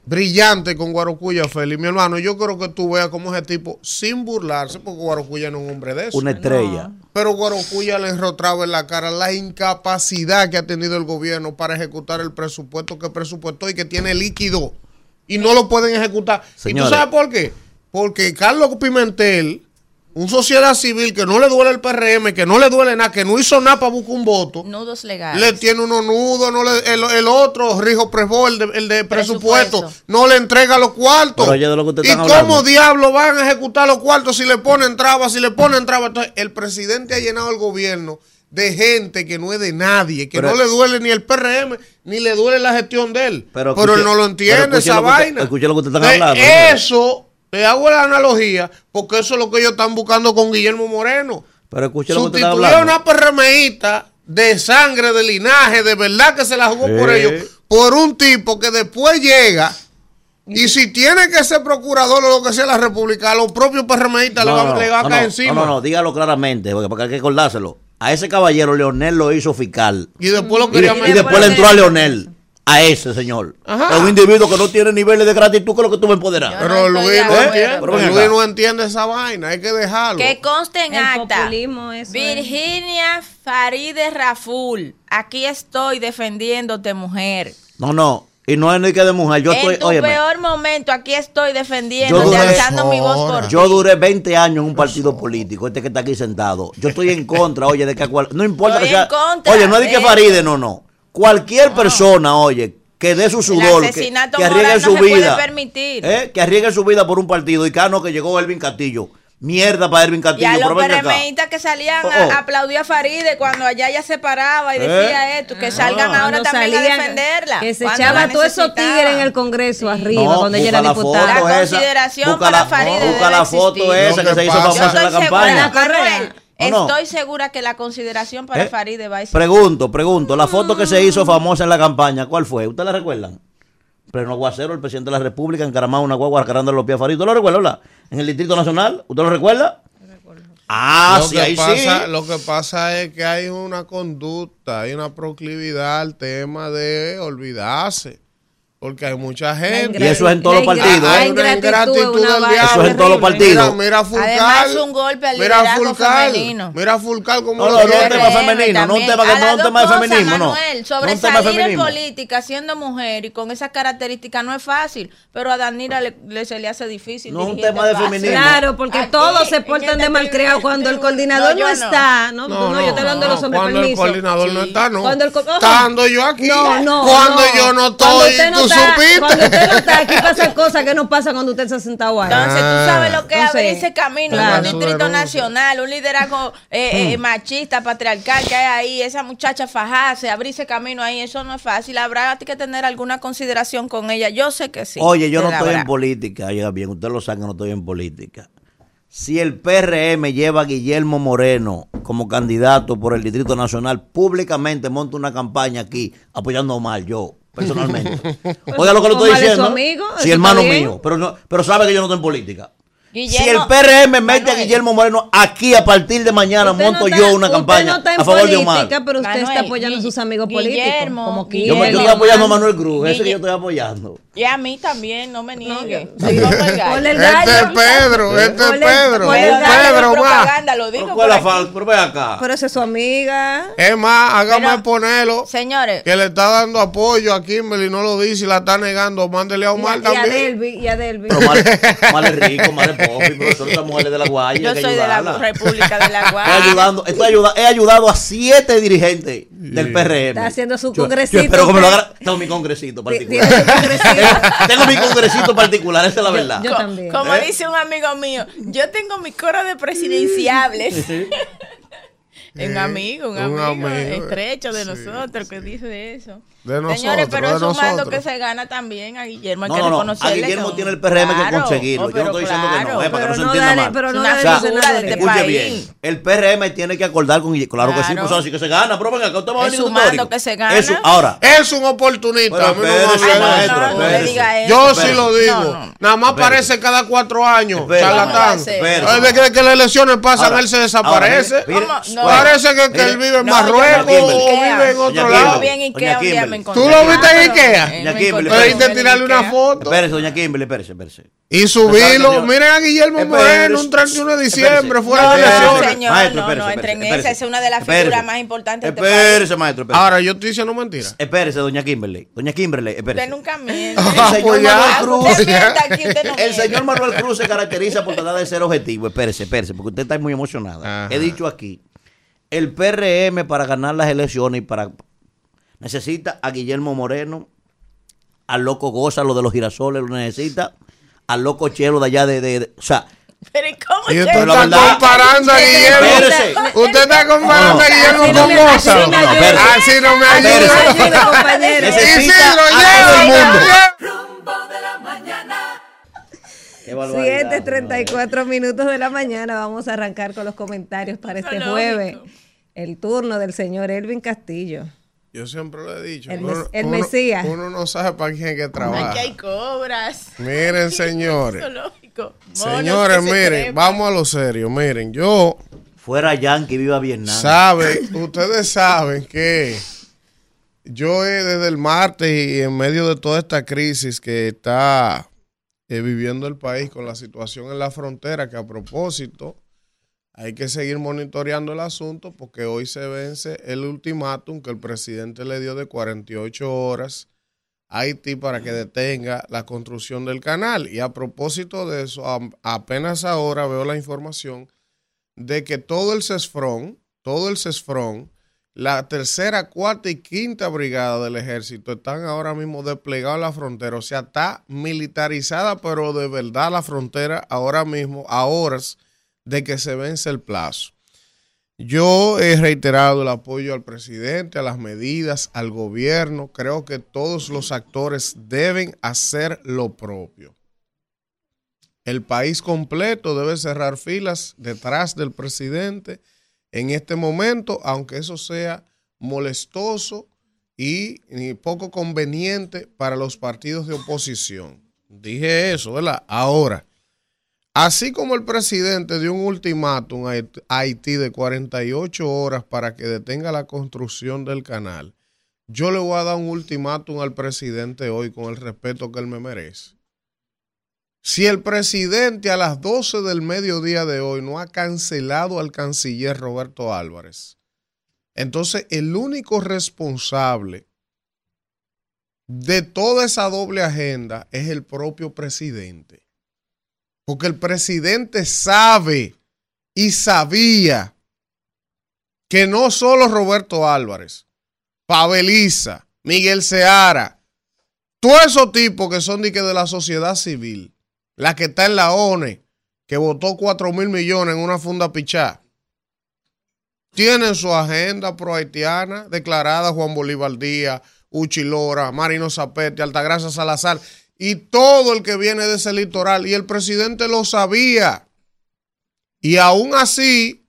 Speaker 2: Brillante con Guarocuya Félix. Mi hermano, yo creo que tú veas cómo ese tipo, sin burlarse, porque Guarocuya no es un hombre de eso.
Speaker 3: Una estrella.
Speaker 2: Pero Guarocuya le enrotraba en la cara la incapacidad que ha tenido el gobierno para ejecutar el presupuesto que presupuestó y que tiene líquido. Y no lo pueden ejecutar. ¿Y tú sabes por qué? Porque Carlos Pimentel un sociedad civil que no le duele el PRM, que no le duele nada, que no hizo nada para buscar un voto.
Speaker 4: Nudos legales.
Speaker 2: Le tiene unos nudos, no le, el, otro, Rijo Presbo, el de, el de presupuesto, no le entrega los cuartos. ¿Y cómo diablos van a ejecutar los cuartos si le ponen trabas, si le ponen trabas? Entonces, el presidente ha llenado el gobierno de gente que no es de nadie, que no le duele ni el PRM, ni le duele la gestión de él. Pero, él no lo entiende, esa vaina.
Speaker 3: Escuché lo que están hablando.
Speaker 2: Eso le hago la analogía porque eso es lo que ellos están buscando con Guillermo Moreno.
Speaker 3: Pero escucha
Speaker 2: lo que a una PRMista de sangre, de linaje, de verdad que se la jugó por ellos, por un tipo que después llega y si tiene que ser procurador o lo que sea la República, a los propios PRMistas le, van, a caer encima.
Speaker 3: No, no, dígalo claramente, porque hay que acordárselo. A ese caballero Leonel lo hizo fiscal.
Speaker 2: Y después lo
Speaker 3: quería Y, y después le entró a Leonel a ese señor. Es un individuo que no tiene niveles de gratitud con lo que tú me empoderas.
Speaker 2: Pero Luis no, entiende, Luis no entiende esa vaina, hay que dejarlo.
Speaker 4: Que conste en acta. Virginia Faride Raful, aquí estoy defendiéndote, mujer.
Speaker 3: No, no. Y no es ni que de mujer. Yo en
Speaker 4: tu peor momento, aquí estoy defendiéndote, alzando mi voz por
Speaker 3: Yo duré 20 años en un partido político, este que está aquí sentado. Yo estoy en contra, oye, de que no importa que sea. oye, no es de que Faride, no, no cualquier persona, oye, que dé su sudor, que, que, arriesgue su vida, eh, que arriesgue su vida por un partido y cano que llegó Elvin Castillo. mierda para Erwin Castillo. Y
Speaker 4: a los PRMistas que salían a oh, oh. aplaudir a Faride cuando allá ya se paraba y decía ¿Eh? esto, que salgan ah. ahora también a defenderla.
Speaker 5: Que se echaba todos esos tigres en el Congreso arriba cuando ella era diputada.
Speaker 4: La consideración para Faride
Speaker 3: Busca la foto esa que, se hizo famosa en la campaña.
Speaker 4: Estoy segura que la consideración para ¿Eh? Faride va a ser...
Speaker 3: Pregunto, pregunto, la foto que se hizo famosa en la campaña, ¿cuál fue? ¿Ustedes la recuerdan? pleno aguacero, el presidente de la República encaramado una guagua arcarando los pies a Farid. ¿Usted lo recuerda, verdad? En el Distrito Nacional, ¿usted lo recuerda?
Speaker 2: Ah, lo sí, ahí pasa, sí. Lo que pasa es que hay una conducta, hay una proclividad al tema de olvidarse. Porque hay mucha gente.
Speaker 3: Y eso es en todos los partidos.
Speaker 2: Hay una ingratitud del diablo.
Speaker 3: Eso es en todos los partidos.
Speaker 2: Mira, mira Fulcal.
Speaker 4: Además, un golpe al mira Fulcal, femenino.
Speaker 2: Mira Fulcal como
Speaker 3: no,
Speaker 2: lo
Speaker 3: no, un tema femenino, no un tema, que no un tema de feminismo,
Speaker 4: Manuel,
Speaker 3: no.
Speaker 4: Sobresalir en política siendo mujer y con esas características no es fácil, pero a Danira le, se le hace difícil.
Speaker 3: No un tema de feminismo.
Speaker 5: Claro, porque todos se portan de malcriado cuando el coordinador no, está. No, no, yo estoy hablando de los hombres
Speaker 2: Cuando el coordinador no está, no.
Speaker 5: Cuando
Speaker 2: Estando yo aquí. Cuando yo no estoy, supiste
Speaker 5: usted no está aquí pasan cosas que no pasa cuando usted se ha sentado ahí.
Speaker 4: Entonces tú sabes lo que es abrir ese camino en un distrito nacional, un liderazgo eh, eh, mm. machista, patriarcal que hay ahí, esa muchacha fajarse, abrirse camino ahí, eso no es fácil. Habrá que tener alguna consideración con ella. Yo sé que sí.
Speaker 3: Oye, yo no estoy en política, oiga bien, usted lo sabe que no estoy en política. Si el PRM lleva a Guillermo Moreno como candidato por el Distrito Nacional, públicamente monta una campaña aquí apoyando mal yo personalmente. Oiga lo que le estoy diciendo.
Speaker 5: Amigo?
Speaker 3: Sí, hermano mío, pero, no, pero sabe que yo no estoy en política. Si el PRM mete a Guillermo Moreno aquí a partir de mañana, monto yo una campaña a favor de Omar.
Speaker 5: Pero usted está apoyando a sus amigos políticos. Como
Speaker 3: yo me estoy apoyando a Manuel Cruz, ese que yo estoy apoyando.
Speaker 4: Y a mí también, no me niegue.
Speaker 2: este es Pedro, este es Pedro. Pedro más.
Speaker 4: Lo digo
Speaker 3: pero ve acá.
Speaker 5: Pero esa es su amiga.
Speaker 2: Es más, hágame ponerlo.
Speaker 4: Señores.
Speaker 2: Que le está dando apoyo a Kimberly, no lo dice y la está negando. Mándele a Omar también.
Speaker 5: Y a Delvi, y a Delvi.
Speaker 3: Pero mal, es rico, mal es de la Guaya.
Speaker 4: Yo soy de la República de la Guaya.
Speaker 3: Estoy ayudando, estoy ayudando, he ayudado a siete dirigentes del PRM.
Speaker 5: Está haciendo su congresito.
Speaker 3: Yo, que me lo haga. Tengo mi congresito particular. Tengo mi congresito particular, esa es la verdad.
Speaker 5: Yo, también.
Speaker 4: Como ¿Eh? dice un amigo mío, yo tengo mi coro de presidenciables. un amigo, un, amigo, estrecho de nosotros que dice eso. Señores, pero es un mando que se gana también a Guillermo. Hay
Speaker 3: no, no, a Guillermo tiene el PRM que conseguirlo. Yo no estoy diciendo que no, eh, para que no se entienda mal.
Speaker 5: Pero no
Speaker 3: o
Speaker 5: sea,
Speaker 3: de escuche bien. El PRM tiene que acordar con Guillermo. Claro, que sí, pues así que se gana. Pero venga, que usted va a
Speaker 4: venir un mando que se gana.
Speaker 3: Eso, ahora.
Speaker 2: Es un oportunista. Yo sí lo digo. Nada más aparece cada cuatro años. Charlatán. Desde que las elecciones pasan, él se desaparece. Parece que él vive en Marruecos o vive en otro lado. ¿Tú lo viste en Ikea?
Speaker 3: Doña Kimberly.
Speaker 2: Pero tirarle una foto.
Speaker 3: Espérese, doña Kimberly, espérese, espérese.
Speaker 2: Y subirlo. Miren a Guillermo Moreno un 31 de diciembre fuera de.
Speaker 4: Señor, maestro, no, no, entren en esa. Es una de las figuras más importantes
Speaker 3: de este Espérese, maestro.
Speaker 2: Ahora, yo estoy diciendo mentira.
Speaker 3: Espérese, doña Kimberly. Doña Kimberly, espérese.
Speaker 4: Usted nunca miente.
Speaker 3: El señor Manuel Cruz. El señor Manuel Cruz se caracteriza por tratar de ser objetivo. Espérese, espérese, porque usted está muy emocionada. He dicho aquí. El PRM para ganar las elecciones y para necesita a Guillermo Moreno, al loco Goza, lo de los girasoles, lo necesita, al loco Chelo de allá de, de, o sea,
Speaker 4: pero ¿cómo
Speaker 2: usted está comparando a Guillermo. Usted está comparando a Guillermo con Goza. Así no me ayuda.
Speaker 3: Necesita a todo el mundo.
Speaker 1: Rumbo de la mañana.
Speaker 5: 7.34 minutos de la mañana. Vamos a arrancar con los comentarios para este jueves. El turno del señor Elvin Castillo.
Speaker 2: Yo siempre lo he dicho. El,
Speaker 5: uno, Mesías.
Speaker 2: Uno no sabe para quién que trabaja.
Speaker 4: Aquí hay cobras.
Speaker 2: Miren, señores. señores, miren, vamos a lo serio. Miren, yo.
Speaker 3: Fuera Yankee, viva Vietnam.
Speaker 2: Saben, ustedes saben que yo desde el martes y en medio de toda esta crisis que está eh, viviendo el país con la situación en la frontera, que a propósito hay que seguir monitoreando el asunto porque hoy se vence el ultimátum que el presidente le dio de 48 horas a Haití para que detenga la construcción del canal. Y a propósito de eso, apenas ahora veo la información de que todo el CESFRON, todo el CESFRON, la tercera, cuarta y quinta brigada del ejército están ahora mismo desplegados en la frontera. O sea, está militarizada, pero de verdad la frontera ahora mismo, a horas de que se vence el plazo. Yo he reiterado el apoyo al presidente, a las medidas, al gobierno. Creo que todos los actores deben hacer lo propio. El país completo debe cerrar filas detrás del presidente en este momento, aunque eso sea molestoso y, poco conveniente para los partidos de oposición. Dije eso, ¿verdad? Ahora, Así como el presidente dio un ultimátum a Haití de 48 horas para que detenga la construcción del canal, yo le voy a dar un ultimátum al presidente hoy con el respeto que él me merece. Si el presidente a las 12 del mediodía de hoy no ha cancelado al canciller Roberto Álvarez, entonces el único responsable de toda esa doble agenda es el propio presidente. Porque el presidente sabe y sabía que no solo Roberto Álvarez, Paveliza, Miguel Seara, todos esos tipos que son de, de la sociedad civil, la que está en la ONE, que votó 4 mil millones en una funda pichá, tienen su agenda pro-haitiana declarada Juan Bolívar Díaz, Uchi Lora, Marino Zapete, Altagracia Salazar y todo el que viene de ese litoral. Y el presidente lo sabía. Y aún así,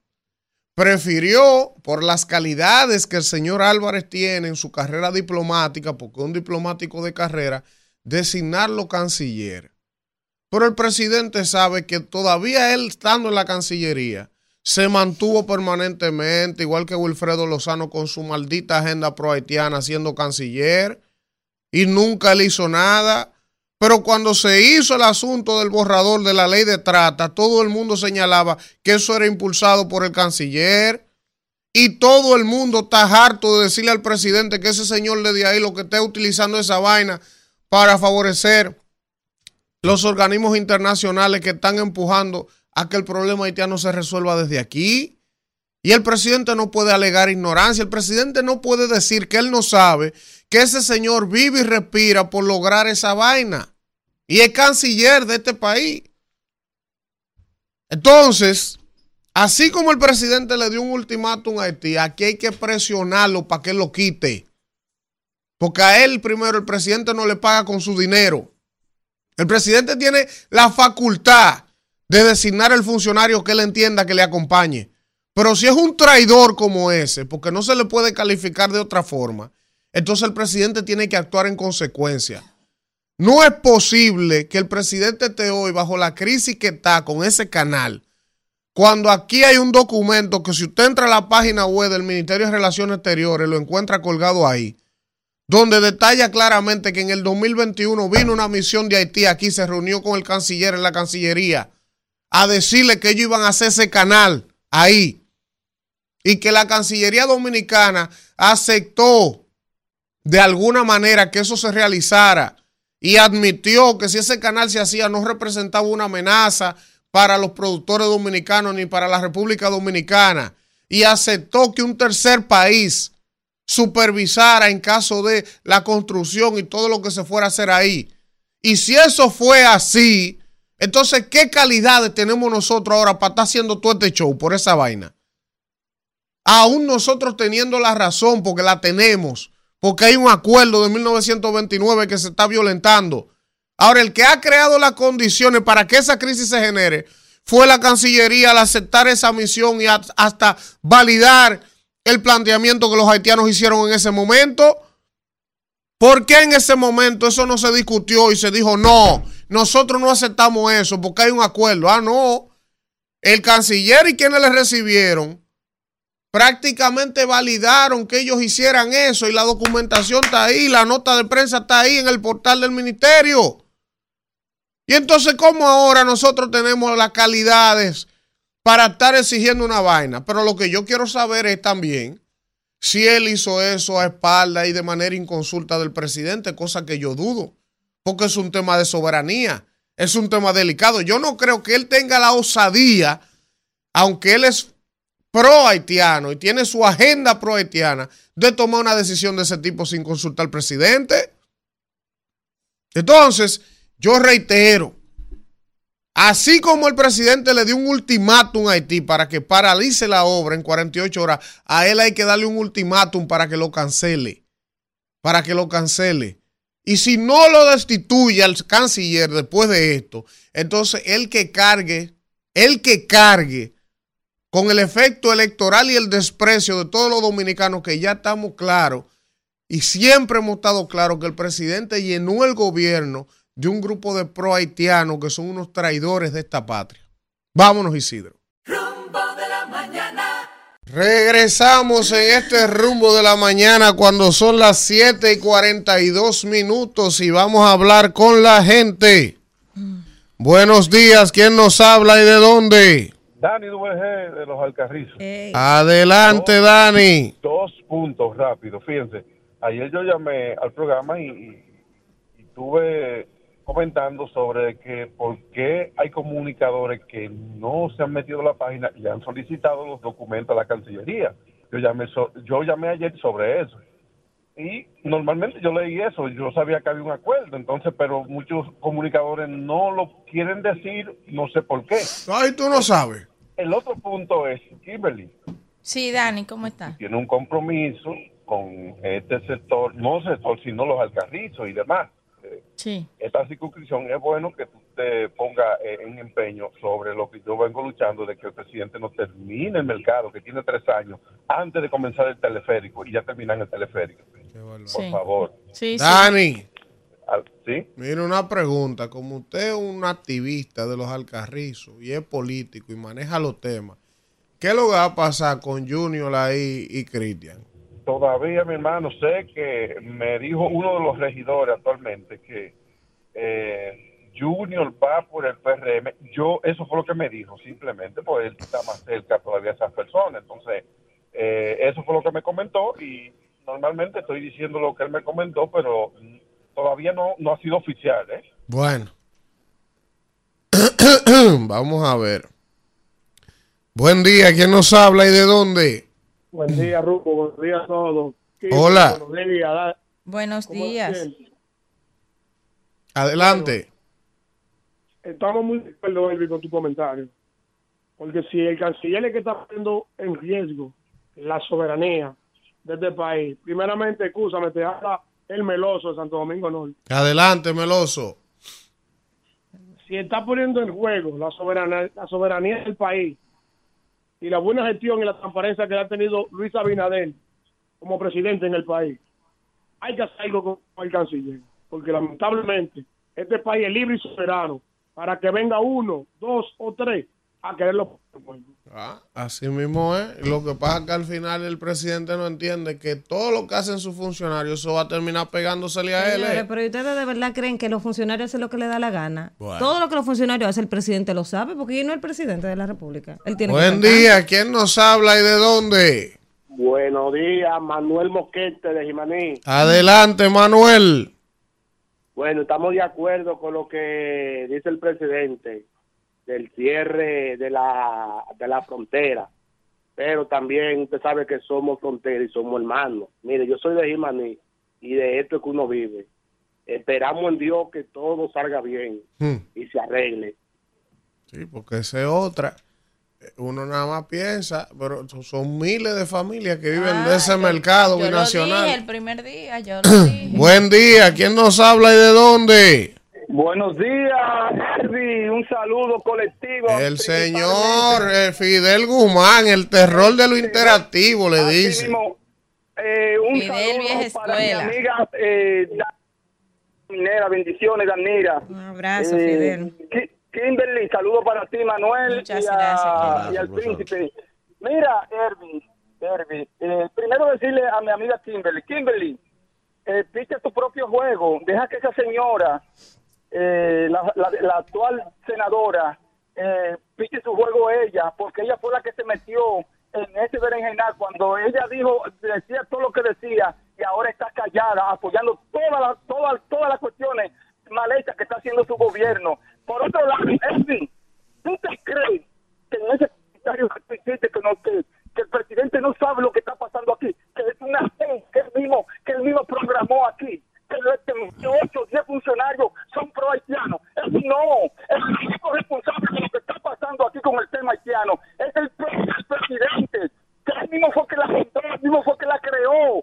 Speaker 2: prefirió, por las calidades que el señor Álvarez tiene en su carrera diplomática, porque es un diplomático de carrera, designarlo canciller. Pero el presidente sabe que todavía él estando en la Cancillería, se mantuvo permanentemente, igual que Wilfredo Lozano con su maldita agenda pro-haitiana siendo canciller, y nunca le hizo nada. Pero cuando se hizo el asunto del borrador de la ley de trata, todo el mundo señalaba que eso era impulsado por el canciller. Y todo el mundo está harto de decirle al presidente que ese señor de ahí lo que está utilizando esa vaina para favorecer los organismos internacionales que están empujando a que el problema haitiano se resuelva desde aquí. Y el presidente no puede alegar ignorancia. El presidente no puede decir que él no sabe que ese señor vive y respira por lograr esa vaina. Y es canciller de este país. Entonces, así como el presidente le dio un ultimátum a Haití, aquí hay que presionarlo para que lo quite. Porque a él primero el presidente no le paga con su dinero. El presidente tiene la facultad de designar el funcionario que él entienda que le acompañe. Pero si es un traidor como ese, porque no se le puede calificar de otra forma, entonces el presidente tiene que actuar en consecuencia. No es posible que el presidente esté hoy bajo la crisis que está con ese canal, cuando aquí hay un documento que si usted entra a la página web del Ministerio de Relaciones Exteriores, lo encuentra colgado ahí, donde detalla claramente que en el 2021 vino una misión de Haití aquí, se reunió con el canciller en la Cancillería a decirle que ellos iban a hacer ese canal ahí y que la Cancillería Dominicana aceptó de alguna manera que eso se realizara y admitió que si ese canal se hacía no representaba una amenaza para los productores dominicanos ni para la República Dominicana y aceptó que un tercer país supervisara en caso de la construcción y todo lo que se fuera a hacer ahí. Y si eso fue así, entonces, ¿qué calidades tenemos nosotros ahora para estar haciendo todo este show por esa vaina? Aún nosotros teniendo la razón, porque la tenemos, porque hay un acuerdo de 1929 que se está violentando. Ahora, el que ha creado las condiciones para que esa crisis se genere fue la Cancillería al aceptar esa misión y hasta validar el planteamiento que los haitianos hicieron en ese momento. ¿Por qué en ese momento eso no se discutió y se dijo, no, nosotros no aceptamos eso porque hay un acuerdo? Ah, no. El canciller y quienes le recibieron prácticamente validaron que ellos hicieran eso y la documentación está ahí, la nota de prensa está ahí en el portal del ministerio. Y entonces, ¿cómo ahora nosotros tenemos las calidades para estar exigiendo una vaina? Pero lo que yo quiero saber es también si él hizo eso a espalda y de manera inconsulta del presidente, cosa que yo dudo, porque es un tema de soberanía, es un tema delicado. Yo no creo que él tenga la osadía, aunque él es pro haitiano y tiene su agenda pro haitiana de tomar una decisión de ese tipo sin consultar al presidente. Entonces, yo reitero, Así como el presidente le dio un ultimátum a Haití para que paralice la obra en 48 horas, a él hay que darle un ultimátum para que lo cancele. Para que lo cancele. Y si no lo destituye al canciller después de esto, entonces el que cargue, el que cargue con el efecto electoral y el desprecio de todos los dominicanos que ya estamos claros y siempre hemos estado claros que el presidente llenó el gobierno de un grupo de pro haitianos que son unos traidores de esta patria. Vámonos, Isidro. Rumbo de la mañana. Regresamos en este rumbo de la mañana cuando son las 7 y 42 minutos y vamos a hablar con la gente. Buenos días, ¿quién nos habla y de dónde?
Speaker 6: Dani WG de los Alcarrizos.
Speaker 2: Adelante, Dani.
Speaker 6: Dos puntos rápidos, fíjense. Ayer yo llamé al programa y, y tuve comentando sobre que por qué hay comunicadores que no se han metido a la página y han solicitado los documentos a la Cancillería. Yo llamé, yo llamé ayer sobre eso. Y normalmente yo leí eso, yo sabía que había un acuerdo, entonces, pero muchos comunicadores no lo quieren decir, no sé por qué.
Speaker 2: Ay, tú no sabes.
Speaker 6: El otro punto es, Kimberly.
Speaker 4: Sí, Dani, ¿cómo está?
Speaker 6: Tiene un compromiso con este sector, no sector, sino los alcarrizos y demás
Speaker 4: Sí.
Speaker 6: Esta circunscripción es bueno que tú te pongas eh, en empeño sobre lo que yo vengo luchando de que el presidente no termine el mercado, que tiene tres años, antes de comenzar el teleférico y ya terminan el teleférico. Por favor.
Speaker 2: Dani.
Speaker 6: ¿Sí?
Speaker 2: Mire una pregunta, como usted es un activista de los alcarrizos y es político y maneja los temas, ¿qué es lo que va a pasar con Junior ahí y Cristian?
Speaker 6: Todavía, mi hermano, sé que me dijo uno de los regidores actualmente que eh, Junior va por el PRM. Yo, eso fue lo que me dijo, simplemente, porque él está más cerca todavía de esas personas. Entonces, eh, eso fue lo que me comentó y normalmente estoy diciendo lo que él me comentó, pero todavía no, no ha sido oficial. ¿eh?
Speaker 2: Bueno, vamos a ver. Buen día, ¿quién nos habla y de dónde?
Speaker 7: Buen día, Rupo. Buenos días a todos.
Speaker 2: Hola.
Speaker 4: Buenos días.
Speaker 2: Adelante.
Speaker 7: estamos muy de acuerdo, Elvi, con tu comentario. Porque si el canciller es que está poniendo en riesgo la soberanía de este país, primeramente, escúchame, te habla el Meloso de Santo Domingo Norte.
Speaker 2: Adelante, Meloso.
Speaker 7: Si está poniendo en juego la soberanía, la soberanía del país, y la buena gestión y la transparencia que ha tenido Luis Abinader como presidente en el país. Hay que hacer algo con el canciller, porque lamentablemente este país es libre y soberano para que venga uno, dos o tres a quererlo.
Speaker 2: Ah, así mismo es. Lo que pasa es que al final el presidente no entiende que todo lo que hacen sus funcionarios, eso va a terminar pegándosele a él. ¿eh?
Speaker 5: Pero ustedes de verdad creen que los funcionarios hacen lo que le da la gana. Todo lo que los funcionarios hacen, el presidente lo sabe, porque él no es el presidente de la República.
Speaker 2: Buen día, ¿quién nos habla y de dónde?
Speaker 8: Buenos días, Manuel Moquete de Jimaní.
Speaker 2: Adelante, Manuel.
Speaker 8: Bueno, estamos de acuerdo con lo que dice el presidente del cierre de la, de la frontera. Pero también usted sabe que somos frontera y somos hermanos. Mire, yo soy de Jimaní y de esto es que uno vive. Esperamos en Dios que todo salga bien hmm. y se arregle.
Speaker 2: Sí, porque esa es otra. Uno nada más piensa, pero son miles de familias que viven de ese mercado binacional.
Speaker 4: el primer día, yo lo dije.
Speaker 2: Buen día, ¿quién nos habla y de dónde?
Speaker 8: Buenos días, Harvey. Un saludo colectivo.
Speaker 2: El señor eh, Fidel Guzmán, el terror de lo interactivo, le dice.
Speaker 8: eh, un saludo para mi amiga eh, Minera. Bendiciones, Danira.
Speaker 5: Un abrazo, eh, Fidel.
Speaker 8: Kimberly, saludo para ti, Manuel. y, y al príncipe. Mira, Herbie, Herbie eh, primero decirle a mi amiga Kimberly, Kimberly, eh, tu propio juego, deja que esa señora eh, la, la, actual senadora eh, su juego ella, porque ella fue la que se metió en ese berenjenal cuando ella dijo, decía todo lo que decía y ahora está callada, apoyando todas las todas, todas las cuestiones mal hechas que está haciendo su gobierno. Por otro lado, Edwin, ¿tú te crees que en ese comentario que que, no, que, que el presidente no sabe lo que está pasando aquí? Que es una que él mismo, que él mismo programó aquí que este 28 10 funcionarios son pro haitianos. Eso no, es el único responsable de lo que está
Speaker 9: pasando aquí con el tema haitiano.
Speaker 8: Es el, presidente, que él mismo fue que la fundó, él mismo fue que la creó.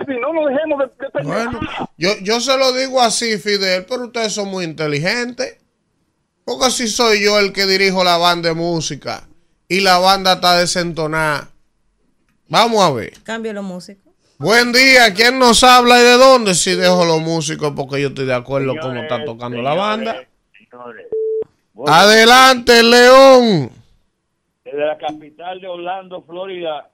Speaker 8: Elvin, no nos dejemos de, de Bueno,
Speaker 2: yo, yo se lo digo así, Fidel, pero ustedes son muy inteligentes. Porque así soy yo el que dirijo la banda de música y la banda está desentonada. Vamos a ver.
Speaker 5: Cambio la música.
Speaker 2: Buen día, ¿quién nos habla y de dónde? Si dejo los músicos porque yo estoy de acuerdo con cómo está tocando la banda. Adelante, León.
Speaker 10: Desde la capital de Orlando, Florida,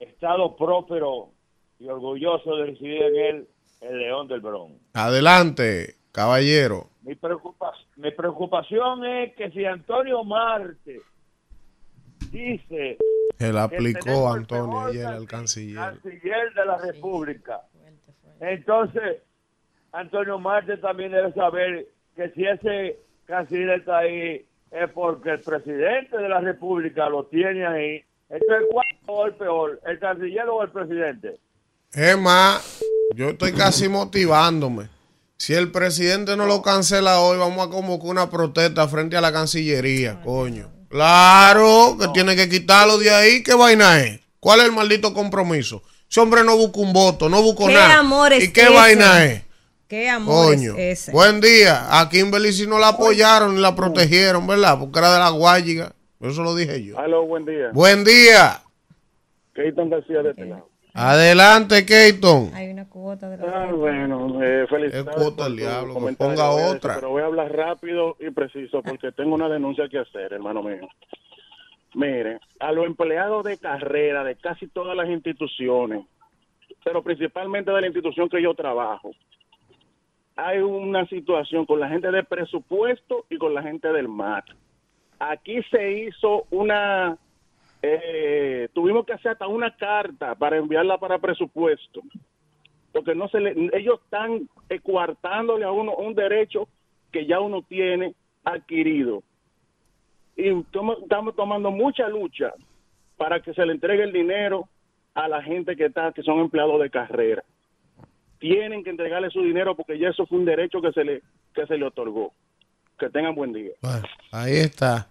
Speaker 10: estado próspero y orgulloso de residir en él, el León del Bronx.
Speaker 2: Adelante, caballero.
Speaker 10: Mi, mi preocupación es que si Antonio Marte dice...
Speaker 2: Se le aplicó Antonio ayer al canciller.
Speaker 10: Canciller de la República. Entonces, Antonio Marte también debe saber que si ese canciller está ahí es porque el presidente de la República lo tiene ahí. Entonces, ¿cuál es el peor? ¿El canciller o el presidente?
Speaker 2: Es más, yo estoy casi motivándome. Si el presidente no lo cancela hoy, vamos a convocar una protesta frente a la Cancillería, coño. Claro, que tiene que quitarlo de ahí. ¿Qué vaina es? ¿Cuál es el maldito compromiso? Ese hombre no busca un voto, no busca nada.
Speaker 5: Amor
Speaker 2: ¿Y qué vaina es?
Speaker 5: ¿Qué amor es ese?
Speaker 2: Buen día. A Kimberly si no la apoyaron y la protegieron, ¿verdad? Porque era de la Guayiga. Eso lo dije yo.
Speaker 9: Aló, buen día.
Speaker 2: Buen día.
Speaker 9: Keaton García de este lado.
Speaker 2: Adelante, Keaton.
Speaker 5: Hay una cuota de
Speaker 9: la Ah, bueno, eh, felicidades.
Speaker 2: Es cuota al diablo, que ponga otra.
Speaker 9: pero voy a hablar rápido y preciso porque tengo una denuncia que hacer, hermano mío. Mire, a los empleados de carrera de casi todas las instituciones, pero principalmente de la institución que yo trabajo, hay una situación con la gente de presupuesto y con la gente del MAT. Aquí se hizo una eh, tuvimos que hacer hasta una carta para enviarla para presupuesto, porque no se le, ellos están coartándole a uno un derecho que ya uno tiene adquirido. Y estamos tomando mucha lucha para que se le entregue el dinero a la gente que está que son empleados de carrera. Tienen que entregarle su dinero porque ya eso fue un derecho que se le que se le otorgó. Que tengan buen día.
Speaker 2: ahí está.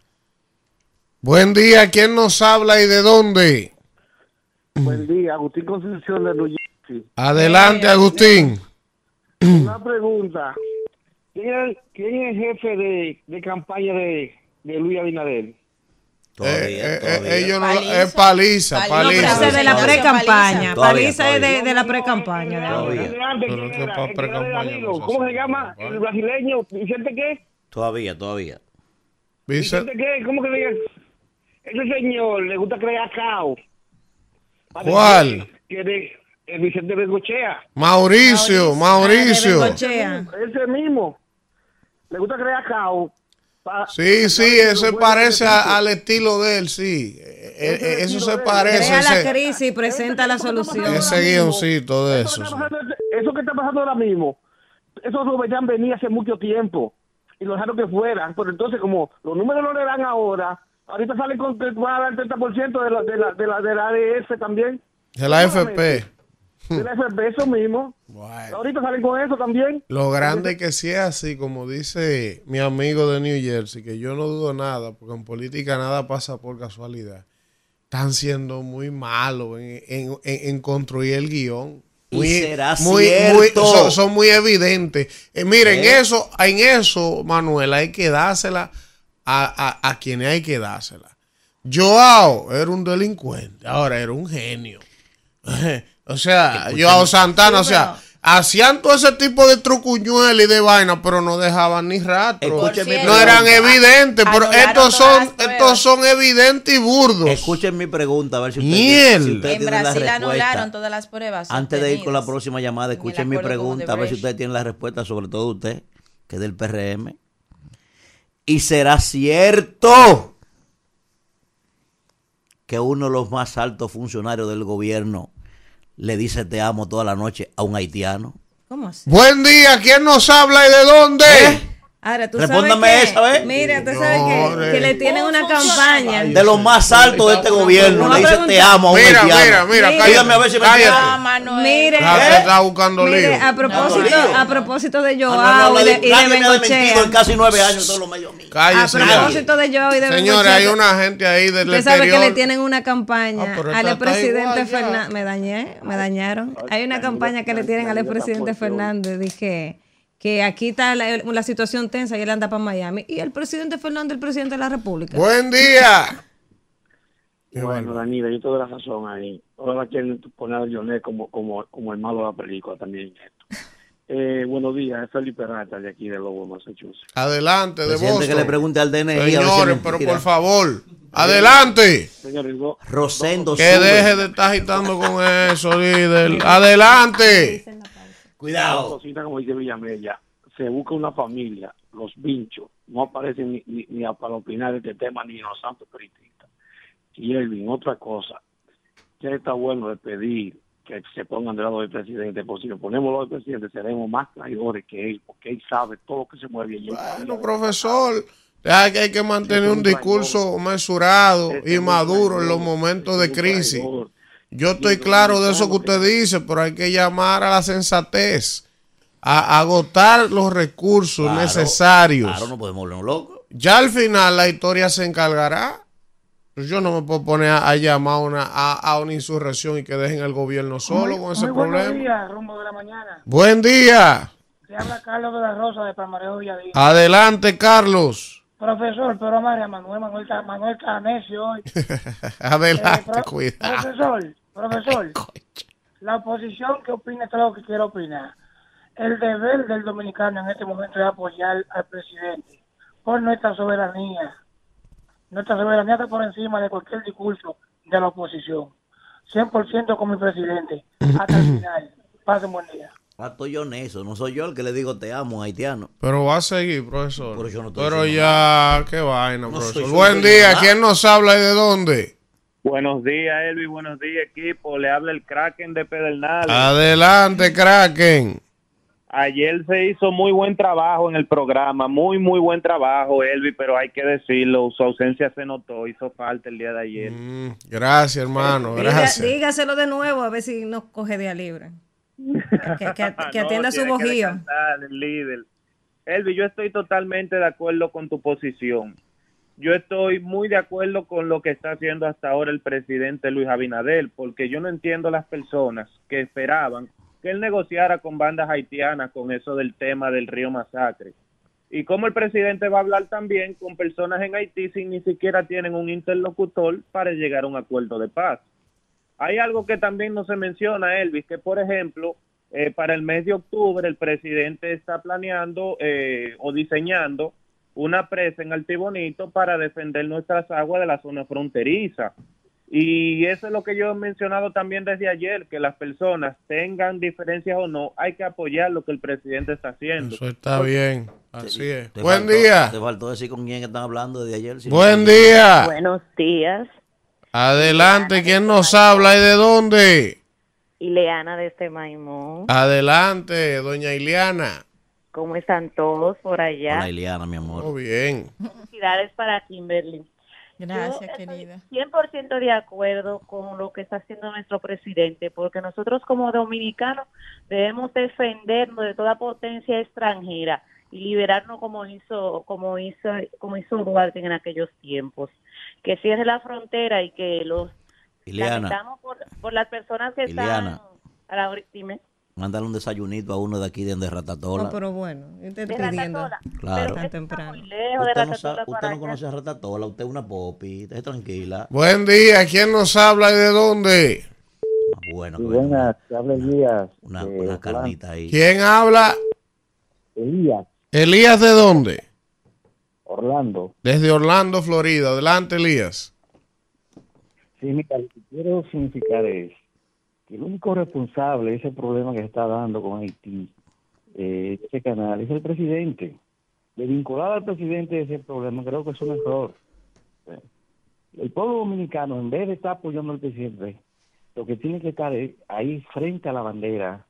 Speaker 2: Buen día, ¿quién nos habla y de dónde?
Speaker 11: Buen día, Agustín Constitución de New Jersey.
Speaker 2: Adelante, Agustín.
Speaker 11: Una pregunta. ¿Quién es, el jefe de, de campaña de, de Luis Abinader?
Speaker 2: Todavía, eh, eh, eh ellos no, es paliza, paliza.
Speaker 5: No, es de la pre-campaña. Paliza es de, de la pre-campaña de ahora.
Speaker 11: ¿Cómo se llama? ¿El brasileño? ¿Vicente qué?
Speaker 3: Todavía, todavía.
Speaker 11: ¿Vicente qué? ¿Cómo que diga? Ese señor le gusta crear caos.
Speaker 2: ¿Cuál?
Speaker 11: el Vicente Bengochea.
Speaker 2: Mauricio, Mauricio.
Speaker 11: Ese mismo. Le gusta crear caos.
Speaker 2: sí, sí, eso parece al estilo de él, sí. E, e, eso se parece.
Speaker 5: Crea la crisis y presenta la solución.
Speaker 2: Ese guioncito de eso.
Speaker 11: Eso que está pasando ahora mismo, eso lo venían venir hace mucho tiempo y lo dejaron que fueran. Pero entonces, como los números no le dan ahora, Ahorita salen con que va a dar el 30% de la, de la, de la, de la ADS también.
Speaker 2: De la FP.
Speaker 11: De la FP, eso mismo. Ahorita salen con eso también.
Speaker 2: Lo grande que sea así, como dice mi amigo de New Jersey, que yo no dudo nada, porque en política nada pasa por casualidad. Están siendo muy malos en, en, construir el guion.
Speaker 3: Muy, será muy,
Speaker 2: son, muy evidentes. Eh, miren, eso, en eso, Manuel, hay que dársela a, a, quienes hay que dársela. Joao era un delincuente, ahora era un genio. o sea, Joao Santana, o sea, hacían todo ese tipo de trucuñuelas y de vaina, pero no dejaban ni rastro. no eran evidentes, pero estos son, estos son evidentes y burdos.
Speaker 3: Escuchen mi pregunta, a ver si ustedes, si ustedes
Speaker 4: en Brasil anularon todas las pruebas.
Speaker 3: Antes de ir con la próxima llamada, escuchen mi pregunta, a ver si ustedes tienen la respuesta, sobre todo usted, que es del PRM. Y será cierto que uno de los más altos funcionarios del gobierno le dice te amo toda la noche a un haitiano.
Speaker 5: ¿Cómo así?
Speaker 2: Buen día, ¿quién nos habla y de dónde? ¿Eh?
Speaker 5: Ahora, tú Respóndame sabes esa, ¿ves? Mira, tú sabes que, que, le tienen una campaña.
Speaker 3: De los más altos de este gobierno. Le dice te amo a un
Speaker 2: Mira, mira, mira. Dígame
Speaker 3: a ver si me
Speaker 2: entiende.
Speaker 5: Mire,
Speaker 2: está buscando lío.
Speaker 5: Mire, a propósito, a propósito de Joao y de, y de Bengochea.
Speaker 3: en casi nueve años todos los medios
Speaker 2: Cállese
Speaker 5: A propósito de Joao y de
Speaker 2: Bengochea. Señores, hay una gente ahí del
Speaker 5: Usted sabe que le tienen una campaña ah, al presidente Fernández. Me dañé, me dañaron. Hay una campaña que le tienen al presidente Fernández. Dije que aquí está la, situación tensa y él anda para Miami. Y el presidente Fernando, el presidente de la República.
Speaker 2: Buen día.
Speaker 12: bueno, Danilo, yo tengo la razón ahí. Ahora quieren poner a Lionel como, como, como el malo de la película también. Eh, buenos días, es Felipe Rata de aquí de Lobo, Massachusetts.
Speaker 2: Adelante, de
Speaker 3: Boston. que le pregunte al DNI.
Speaker 2: Señores, pero por favor, adelante.
Speaker 3: Rosendo.
Speaker 2: Que deje de estar agitando con eso, líder. Adelante.
Speaker 12: Cuidado. como dice Villamella, se busca una familia, los vinchos, no aparecen ni, ni, para opinar de este tema ni los santos periodistas. Y Elvin, otra cosa, ya está bueno de pedir que se pongan de lado del presidente, porque si nos ponemos lado del presidente seremos más traidores que él, porque él sabe todo lo que se mueve allí.
Speaker 2: Bueno, profesor, hay que, hay que mantener un discurso mesurado y maduro en los momentos de crisis. Yo estoy claro de eso que usted dice, pero hay que llamar a la sensatez, a agotar los recursos necesarios.
Speaker 3: Claro, no podemos volvernos locos.
Speaker 2: Ya al final la historia se encargará. Yo no me puedo poner a, llamar una, a, una insurrección y que dejen el gobierno solo con ese problema. Buen
Speaker 13: día, rumbo de la mañana.
Speaker 2: Buen día.
Speaker 13: Se habla Carlos de la Rosa de Palmareo Villadía.
Speaker 2: Adelante, Carlos.
Speaker 13: Profesor, pero María Manuel, Manuel, Manuel Canesio hoy.
Speaker 2: Adelante, eh, cuidado.
Speaker 13: Profesor, profesor, la oposición que opina todo lo que quiere opinar. El deber del dominicano en este momento es apoyar al presidente por nuestra soberanía. Nuestra soberanía está por encima de cualquier discurso de la oposición. 100% con mi presidente. Hasta el final. Pase un buen día.
Speaker 3: Ah, estoy yo en eso, no soy yo el que le digo te amo, haitiano.
Speaker 2: Pero va a seguir, profesor. Pero, ya, qué vaina, profesor. Buen día, ¿quién nos habla y de dónde?
Speaker 14: Buenos días, Elvi, buenos días, equipo. Le habla el Kraken de Pedernales.
Speaker 2: Adelante, Kraken.
Speaker 14: Ayer se hizo muy buen trabajo en el programa, muy, muy buen trabajo, Elvi, pero hay que decirlo, su ausencia se notó, hizo falta el día de ayer.
Speaker 2: Mm, gracias, hermano, gracias.
Speaker 5: dígaselo de nuevo, a ver si nos coge de a libre. Que, atienda su bojío.
Speaker 14: El líder. Elvi, yo estoy totalmente de acuerdo con tu posición. Yo estoy muy de acuerdo con lo que está haciendo hasta ahora el presidente Luis Abinadel, porque yo no entiendo las personas que esperaban que él negociara con bandas haitianas con eso del tema del río Masacre. Y cómo el presidente va a hablar también con personas en Haití sin ni siquiera tienen un interlocutor para llegar a un acuerdo de paz. Hay algo que también no se menciona, Elvis, que por ejemplo, eh, para el mes de octubre el presidente está planeando eh, o diseñando una presa en Altibonito para defender nuestras aguas de la zona fronteriza. Y eso es lo que yo he mencionado también desde ayer, que las personas tengan diferencias o no, hay que apoyar lo que el presidente está haciendo.
Speaker 2: Eso está bien, así es. Buen día.
Speaker 3: Te faltó decir con quién están hablando desde ayer.
Speaker 2: Buen día.
Speaker 15: Buenos días.
Speaker 2: Adelante, ¿quién nos habla y de dónde?
Speaker 15: Ileana de este Maimón.
Speaker 2: Adelante, doña Ileana.
Speaker 15: ¿Cómo están todos por allá?
Speaker 3: Hola, Ileana, mi amor.
Speaker 2: Muy bien.
Speaker 15: Felicidades para Kimberly.
Speaker 4: Gracias, querida.
Speaker 15: 100% de acuerdo con lo que está haciendo nuestro presidente, porque nosotros como dominicanos debemos defendernos de toda potencia extranjera y liberarnos como hizo como hizo como hizo Duarte en aquellos tiempos que cierre la frontera y que los
Speaker 3: Ileana.
Speaker 15: Por, por, las personas que están a la dime.
Speaker 3: Mándale un desayunito a uno de aquí de Ratatola.
Speaker 5: No, pero bueno,
Speaker 15: de Ratatola.
Speaker 3: Claro.
Speaker 15: Pero
Speaker 3: temprano. usted, no, sabe, usted no conoce a Ratatola, usted es una popi, esté tranquila.
Speaker 2: Buen día, ¿quién nos habla y de dónde?
Speaker 3: Bueno,
Speaker 16: buenas, habla Elías.
Speaker 3: Una, una carnita ahí.
Speaker 2: ¿Quién habla?
Speaker 16: Elías.
Speaker 2: ¿Elías de dónde?
Speaker 16: Orlando.
Speaker 2: Desde Orlando, Florida. Adelante, Elías.
Speaker 16: Sí, mira, lo que quiero significar es que el único responsable de ese problema que se está dando con Haití, eh, ese canal, es el presidente. De vincular al presidente de ese problema creo que es un error. El pueblo dominicano, en vez de estar apoyando al presidente, lo que tiene que estar es ahí frente a la bandera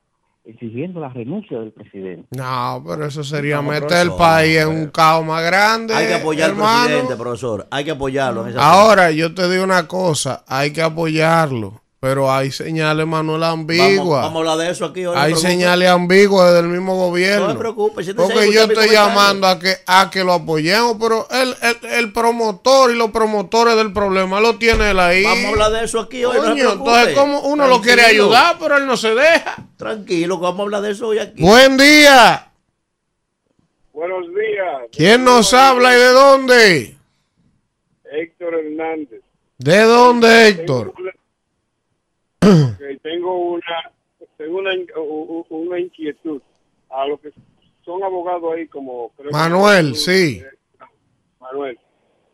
Speaker 16: exigiendo la renuncia del presidente.
Speaker 2: No, pero eso sería meter el país en un caos más grande.
Speaker 3: Hay que apoyar al presidente, profesor. Hay que apoyarlo.
Speaker 2: Ahora, yo te digo una cosa, hay que apoyarlo. Pero hay señales, Manuel, ambiguas.
Speaker 3: Vamos, a hablar de eso aquí.
Speaker 2: hay señales ambiguas del mismo gobierno.
Speaker 3: No me preocupes.
Speaker 2: porque yo estoy llamando a que, a que lo apoyemos, pero el, el, promotor y los promotores del problema lo tiene él ahí.
Speaker 3: Vamos a hablar de eso aquí hoy.
Speaker 2: entonces, como uno lo quiere ayudar, pero él no se deja.
Speaker 3: Tranquilo, vamos a hablar de eso hoy aquí.
Speaker 2: Buen día.
Speaker 17: Buenos días.
Speaker 2: ¿Quién nos habla y de dónde?
Speaker 17: Héctor Hernández.
Speaker 2: ¿De dónde, Héctor?
Speaker 17: tengo una tengo una, una inquietud a los que son abogados ahí como
Speaker 2: Manuel, sí.
Speaker 17: Manuel,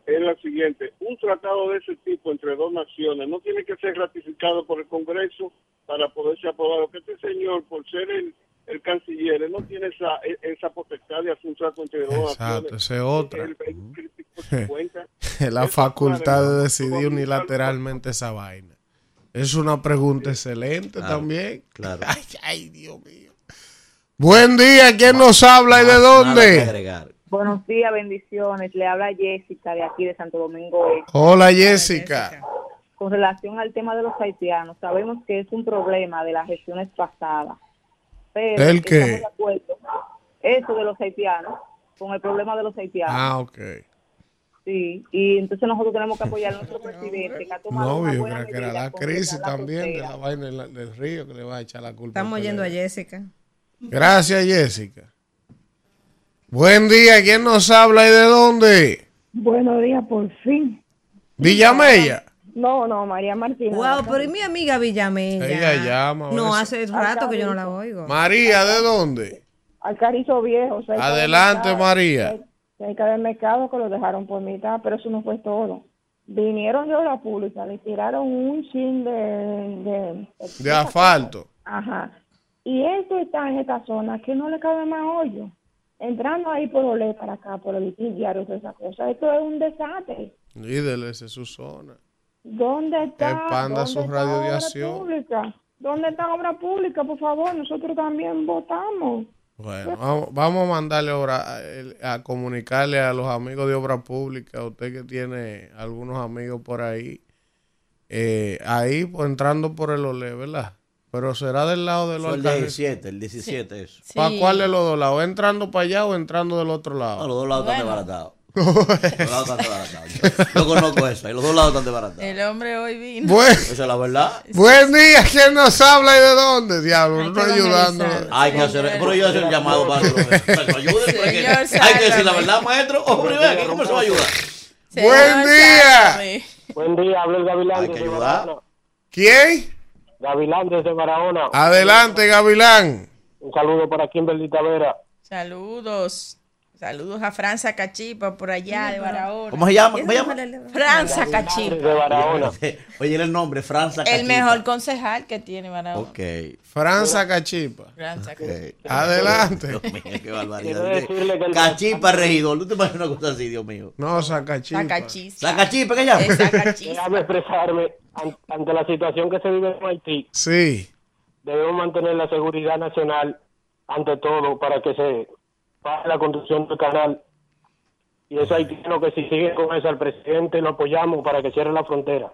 Speaker 17: es la siguiente, un tratado de ese tipo entre dos naciones no tiene que ser ratificado por el Congreso para poder ser aprobado, que este señor por ser el, el canciller no tiene esa, esa potestad de hacer un trato entre dos
Speaker 2: Exacto, esa es otra. la facultad de decidir unilateralmente esa vaina. Es una pregunta excelente también.
Speaker 3: Claro.
Speaker 2: Ay, ay, Dios mío. Buen día, ¿quién nos habla y de dónde?
Speaker 15: Buenos días, bendiciones. Le habla Jessica de aquí de Santo Domingo.
Speaker 2: Hola, Jessica.
Speaker 15: Con relación al tema de los haitianos, sabemos que es un problema de las gestiones pasadas. Pero
Speaker 2: ¿El qué?
Speaker 15: Eso de los haitianos, con el problema de los haitianos.
Speaker 2: Ah, ok.
Speaker 15: Sí, y entonces nosotros tenemos que apoyar a nuestro presidente que ha tomado
Speaker 2: no,
Speaker 15: yo creo
Speaker 2: que era la crisis también de la vaina del río que le va a echar la culpa.
Speaker 5: Estamos yendo a Jessica.
Speaker 2: Gracias, Jessica. Buen día, ¿quién nos habla y de dónde?
Speaker 18: Buenos días, por fin.
Speaker 2: Villamella.
Speaker 18: No, no, María Martínez.
Speaker 5: Wow, pero ¿y mi amiga Villamella?
Speaker 2: Ella llama.
Speaker 5: No, hace rato que yo no la oigo.
Speaker 2: María, ¿de dónde?
Speaker 18: Al Carizo Viejo.
Speaker 2: Adelante, María
Speaker 18: cerca del mercado que lo dejaron por mitad, pero eso no fue todo. Vinieron de obra pública, le tiraron un chin de,
Speaker 2: de, asfalto.
Speaker 18: Ajá. Y esto está en esta zona que no le cabe más hoyo. Entrando ahí por Olé para acá, por el diario, toda esa cosa. Esto es un desastre.
Speaker 2: Líder, esa es su zona.
Speaker 18: ¿Dónde está?
Speaker 2: Expanda su radiación.
Speaker 18: ¿Dónde está obra pública? Por favor, nosotros también votamos.
Speaker 2: Bueno, vamos, a mandarle ahora a, comunicarle a los amigos de obra pública, usted que tiene algunos amigos por ahí, eh, ahí pues, entrando por el OLE, ¿verdad? Pero será del lado de los
Speaker 3: El 17, el 17 eso.
Speaker 2: ¿Para cuál de los dos lados? ¿Entrando para allá o entrando del otro lado?
Speaker 3: No, los dos lados están desbaratados. Los dos lados están desbaratados. Yo, conozco eso, y los dos lados están desbaratados.
Speaker 4: El hombre hoy vino.
Speaker 2: Bueno,
Speaker 3: Esa es la verdad.
Speaker 2: Buen día, ¿quién nos habla y de dónde? Diablo, no ayudando.
Speaker 3: Hay que hacer, pero yo hacer un llamado para que lo ayuden. Hay que decir la verdad, maestro. Hombre, ¿cómo se va a ayudar?
Speaker 2: Buen día.
Speaker 19: Buen día, habla el Gavilán.
Speaker 3: Hay que ayudar.
Speaker 2: ¿Quién?
Speaker 19: Gavilán desde Barahona.
Speaker 2: Adelante, Gavilán.
Speaker 19: Un saludo para Kimberly Tavera.
Speaker 4: Saludos. Saludos a Franza Cachipa por allá de Barahona.
Speaker 3: ¿Cómo se llama? ¿Cómo se llama?
Speaker 4: Franza Cachipa.
Speaker 19: De Barahona.
Speaker 3: Oye, el nombre, Franza Cachipa.
Speaker 4: El mejor concejal que tiene Barahona.
Speaker 3: Ok.
Speaker 2: Franza Cachipa.
Speaker 4: Franza Cachipa.
Speaker 2: Adelante.
Speaker 3: Dios mío, qué barbaridad. Cachipa, regidor. ¿No te imaginas una cosa así, Dios mío?
Speaker 2: No, Sacachipa.
Speaker 4: Sacachipa.
Speaker 3: Sacachipa, ¿qué llama?
Speaker 19: Déjame expresarme ante la situación que se vive en Haití.
Speaker 2: Sí.
Speaker 19: Debemos mantener la seguridad nacional ante todo para que se para la construcción del canal. Y eso hay que si sigue con eso al presidente lo apoyamos para que cierre la frontera.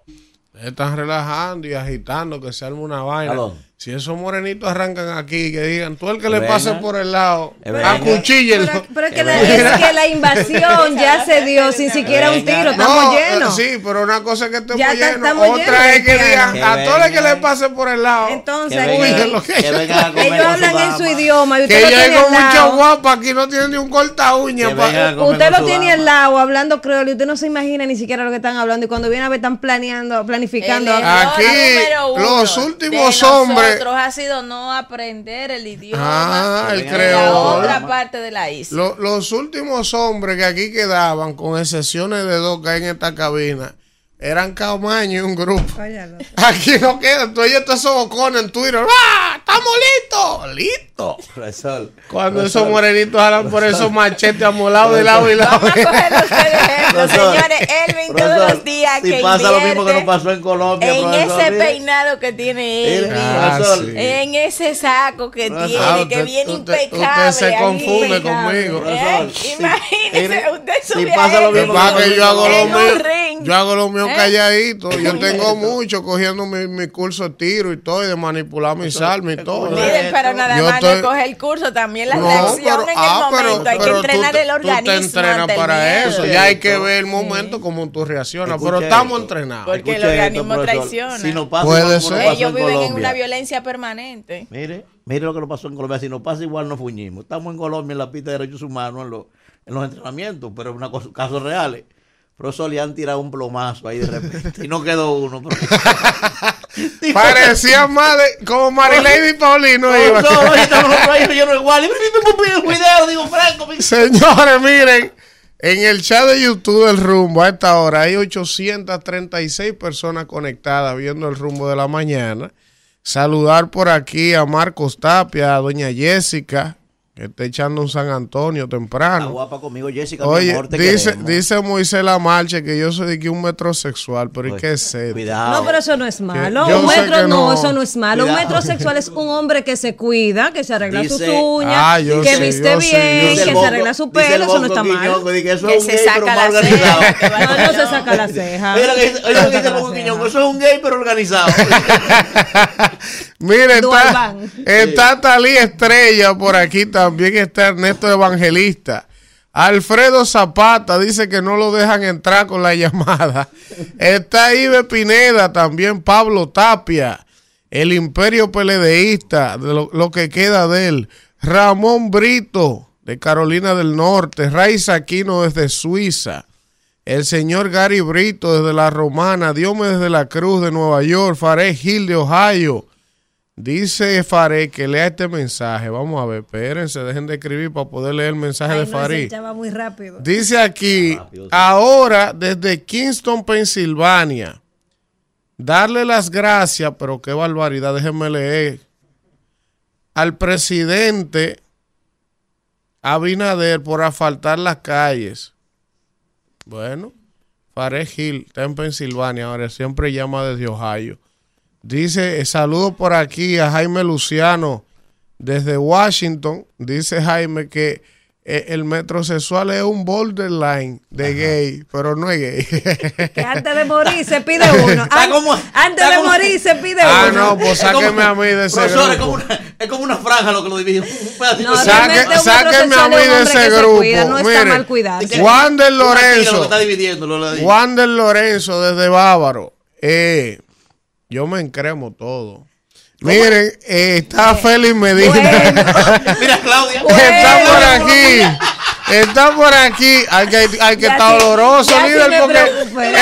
Speaker 2: Están relajando y agitando que se arme una vaina. Si esos morenitos arrancan aquí, que digan, tú el que le pase por el lado, acuchíllenlo.
Speaker 5: Pero, pero es, que la, es que la invasión ya se dio sin siquiera un tiro, estamos llenos.
Speaker 2: Sí, pero una cosa es que estemos llenos, otra es que digan, a todo el que le pase por el lado.
Speaker 5: Entonces, ellos hablan en su idioma y usted lo tiene al
Speaker 2: lado. guapa aquí no tienen ni un corta uña.
Speaker 5: Usted lo tiene al lado hablando creol y usted no se imagina ni siquiera lo que están hablando y cuando viene a ver están planeando, planificando.
Speaker 2: Aquí los últimos hombres
Speaker 4: nosotros ha sido no aprender el
Speaker 2: idioma
Speaker 4: ah,
Speaker 2: el de la
Speaker 4: otra parte de la isla.
Speaker 2: los últimos hombres que aquí quedaban, con excepciones de dos que hay en esta cabina, eran Camaño y un grupo. Aquí no queda. Tú oyes todos esos bocones en Twitter. ¡Ah! ¡Estamos listos! ¿Listos? morenito. Cuando esos morenitos jalan por esos machetes amolados de lado y lado. Vamos
Speaker 4: a señores. Elvin todos los días
Speaker 3: si pasa lo mismo que nos pasó en Colombia.
Speaker 4: En ese peinado que tiene Elvin. Ah, en ese saco que tiene, que viene impecable.
Speaker 2: Usted se confunde conmigo.
Speaker 4: ¿Eh? Imagínese, usted
Speaker 3: sube si pasa lo mismo
Speaker 2: que yo hago lo mío. Yo hago lo mío ¿Eh? calladito. Yo tengo mucho cogiendo mi, mi curso de tiro y todo, y de manipular mis armas y todo.
Speaker 4: Miren, pero nada más no coge el curso, también la no, lección en el ah, momento. hay que entrenar el organismo. Tú
Speaker 2: te entrenas para eso. Ya hay que ver el momento como tú reaccionas. pero estamos entrenados.
Speaker 4: Porque el organismo traiciona.
Speaker 3: Si no pasa
Speaker 2: Puede ser.
Speaker 4: Ellos viven en una violencia permanente.
Speaker 3: Mire, mire lo que nos pasó en Colombia. Si nos pasa igual, nos fuñimos. Estamos en Colombia en la pista de derechos humanos, en los, en los entrenamientos, pero en una casos reales. Profesor, le han tirado un plomazo ahí de repente y no quedó uno.
Speaker 2: Parecía más de, como Marilady Paulino. Señores, miren, en el chat de YouTube del rumbo a esta hora hay 836 personas conectadas viendo el rumbo de la mañana. Saludar por aquí a Marcos Tapia, a doña Jessica, que está echando un San Antonio temprano. Está
Speaker 3: guapa conmigo, Jessica.
Speaker 2: Oye, dice, dice Moisés La Marcha que yo soy de que un metrosexual, pero ¿y qué es
Speaker 5: Cuidado. No, pero eso no es malo. un metro, no, eso no es malo. Un metrosexual es un hombre que se cuida, que se arregla sus uñas, ah, que viste bien, que se arregla su pelo, eso no está mal.
Speaker 4: Que, se saca la ceja.
Speaker 5: No, no se saca la ceja.
Speaker 3: Oye, lo que dice el Quiñón, eso es un gay, pero organizado.
Speaker 2: Mire, está, está Talí Estrella por aquí también también está Ernesto Evangelista. Alfredo Zapata dice que no lo dejan entrar con la llamada. Está Ibe Pineda, también Pablo Tapia, el Imperio Peledeísta, lo, que queda de él. Ramón Brito, de Carolina del Norte. Raiza Aquino desde Suiza. El señor Gary Brito desde La Romana. Diome desde la Cruz de Nueva York. Faré Gil de Ohio. Dice Faré que lea este mensaje. Vamos a ver, espérense, dejen de escribir para poder leer el mensaje de Faré.
Speaker 5: muy rápido.
Speaker 2: Dice aquí, ahora desde Kingston, Pensilvania, darle las gracias, pero qué barbaridad, déjenme leer, al presidente Abinader por asfaltar las calles. Bueno, Faré Gil está en Pensilvania, ahora siempre llama desde Ohio. Dice, saludo por aquí a Jaime Luciano desde Washington. Dice Jaime que eh, el metrosexual es un borderline de gay, pero no es gay.
Speaker 5: Que antes de morir se pide uno. antes de morir se pide
Speaker 2: ah, uno. Ah, no, pues sáqueme a mí de ese grupo.
Speaker 3: Es como, una, es como una franja lo que lo divide.
Speaker 2: No, sáqueme a mí de ese grupo.
Speaker 5: no está mal cuidado.
Speaker 2: Wander Lorenzo. Wander Lorenzo desde Bávaro. Eh, yo me encremo todo. Miren, eh, está Félix Medina.
Speaker 3: Mira, Claudia.
Speaker 2: Está por aquí. Está por aquí. Hay que, hay que estar oloroso, líder, porque eh,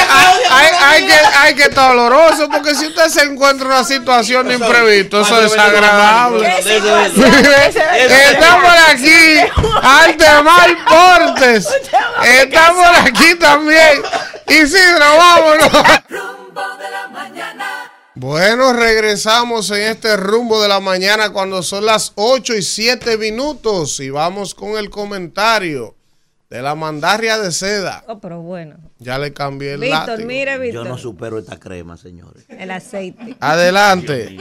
Speaker 2: hay, hay, que, hay que estar oloroso, porque si usted se encuentra en una situación de imprevisto, eso es desagradable. Está por aquí Altemar Portes. Está por aquí también. Isidro, vámonos. Rumbo de la mañana. Bueno, regresamos en este rumbo de la mañana cuando son las 8 y 7 minutos y vamos con el comentario de la mandarria de seda.
Speaker 5: Oh, pero bueno.
Speaker 2: Ya le cambié el
Speaker 5: Víctor, mire, Víctor.
Speaker 3: Yo no supero esta crema, señores.
Speaker 5: El aceite.
Speaker 2: Adelante.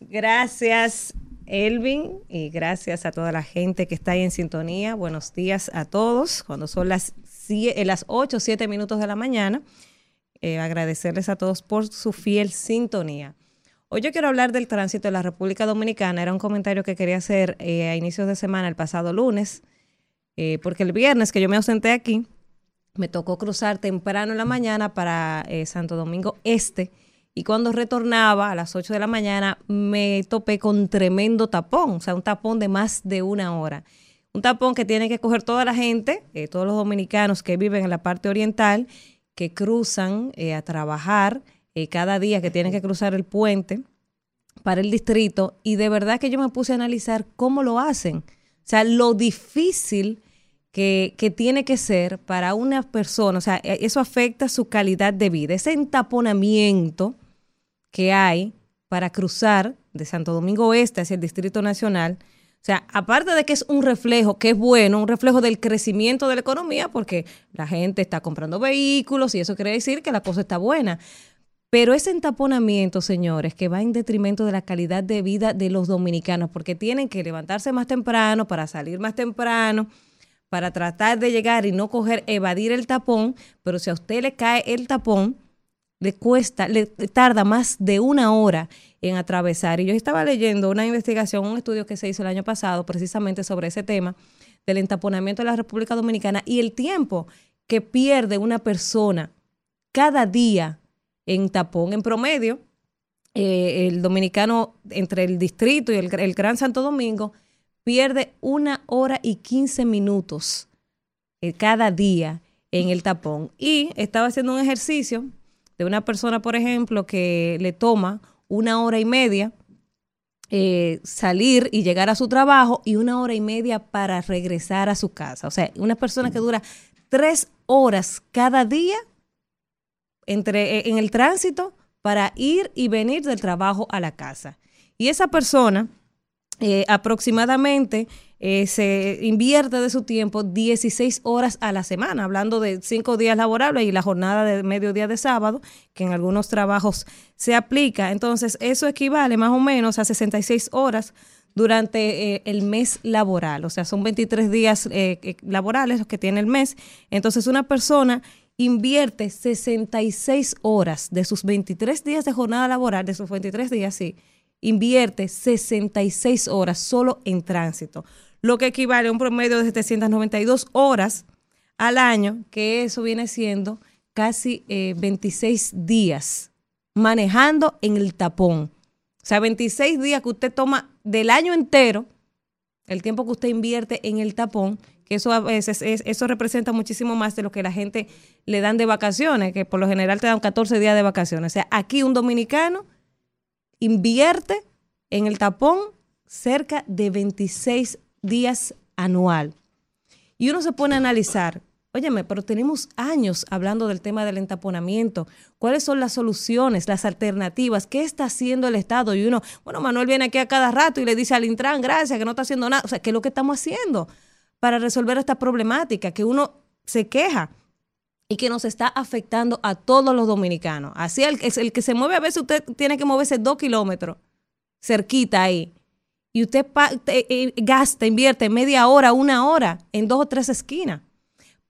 Speaker 5: gracias, Elvin, y gracias a toda la gente que está ahí en sintonía. Buenos días a todos. Cuando son las, las 8 o 7 minutos de la mañana. Eh, agradecerles a todos por su fiel sintonía. Hoy yo quiero hablar del tránsito de la República Dominicana. Era un comentario que quería hacer eh, a inicios de semana, el pasado lunes, eh, porque el viernes que yo me ausenté aquí, me tocó cruzar temprano en la mañana para Santo Domingo Este. Y cuando retornaba a las 8 de la mañana, me topé con tremendo tapón, o sea, un tapón de más de una hora. Un tapón que tiene que coger toda la gente, todos los dominicanos que viven en la parte oriental que cruzan eh, a trabajar eh, cada día, que tienen que cruzar el puente para el distrito, y de verdad que yo me puse a analizar cómo lo hacen. O sea, lo difícil que, que tiene que ser para una persona, o sea, e, eso afecta su calidad de vida, ese entaponamiento que hay para cruzar de Santo Domingo Oeste hacia el Distrito Nacional, o sea, aparte de que es un reflejo, que es bueno, un reflejo del crecimiento de la economía, porque la gente está comprando vehículos y eso quiere decir que la cosa está buena. Pero ese entaponamiento, señores, que va en detrimento de la calidad de vida de los dominicanos, porque tienen que levantarse más temprano para salir más temprano, para tratar de llegar y no coger, evadir el tapón, pero si a usted le cae el tapón, le cuesta, le tarda más de una hora en atravesar. Y yo estaba leyendo una investigación, un estudio que se hizo el año pasado precisamente sobre ese tema del entaponamiento de la República Dominicana y el tiempo que pierde una persona cada día en tapón en promedio. Eh, el dominicano entre el distrito y el, Gran Santo Domingo pierde una hora y quince minutos eh, cada día en el tapón. Y estaba haciendo un ejercicio de una persona, por ejemplo, que le toma una hora y media eh, salir y llegar a su trabajo y una hora y media para regresar a su casa. O sea, una persona que dura tres horas cada día entre, eh, en el tránsito para ir y venir del trabajo a la casa. Y esa persona eh, aproximadamente eh, se invierte de su tiempo 16 horas a la semana, hablando de cinco días laborables y la jornada de mediodía de sábado, que en algunos trabajos se aplica. Entonces, eso equivale más o menos a 66 horas durante eh, el mes laboral, o sea, son 23 días laborales los que tiene el mes. Entonces, una persona invierte 66 horas de sus 23 días de jornada laboral, de sus 23 días, sí, invierte 66 horas solo en tránsito, lo que equivale a un promedio de 792 horas al año, que eso viene siendo casi 26 eh, días manejando en el tapón. O sea, 26 días que usted toma del año entero, el tiempo que usted invierte en el tapón, que eso a veces eso representa muchísimo más de lo que la gente le dan de vacaciones, que por lo general te dan 14 días de vacaciones. O sea, aquí un dominicano invierte en el tapón cerca de 26 días anual. Y uno se pone a analizar, óyeme, pero tenemos años hablando del tema del entaponamiento. ¿Cuáles son las soluciones, las alternativas? ¿Qué está haciendo el Estado? Y uno, bueno, Manuel viene aquí a cada rato y le dice al Intran, gracias, que no está haciendo nada. O sea, ¿qué es lo que estamos haciendo para resolver esta problemática? Que uno se queja y que nos está afectando a todos los dominicanos. Así el, el que se mueve, a veces usted tiene que moverse dos kilómetros cerquita ahí. Y usted eh, gasta, invierte media hora, una hora en dos o tres esquinas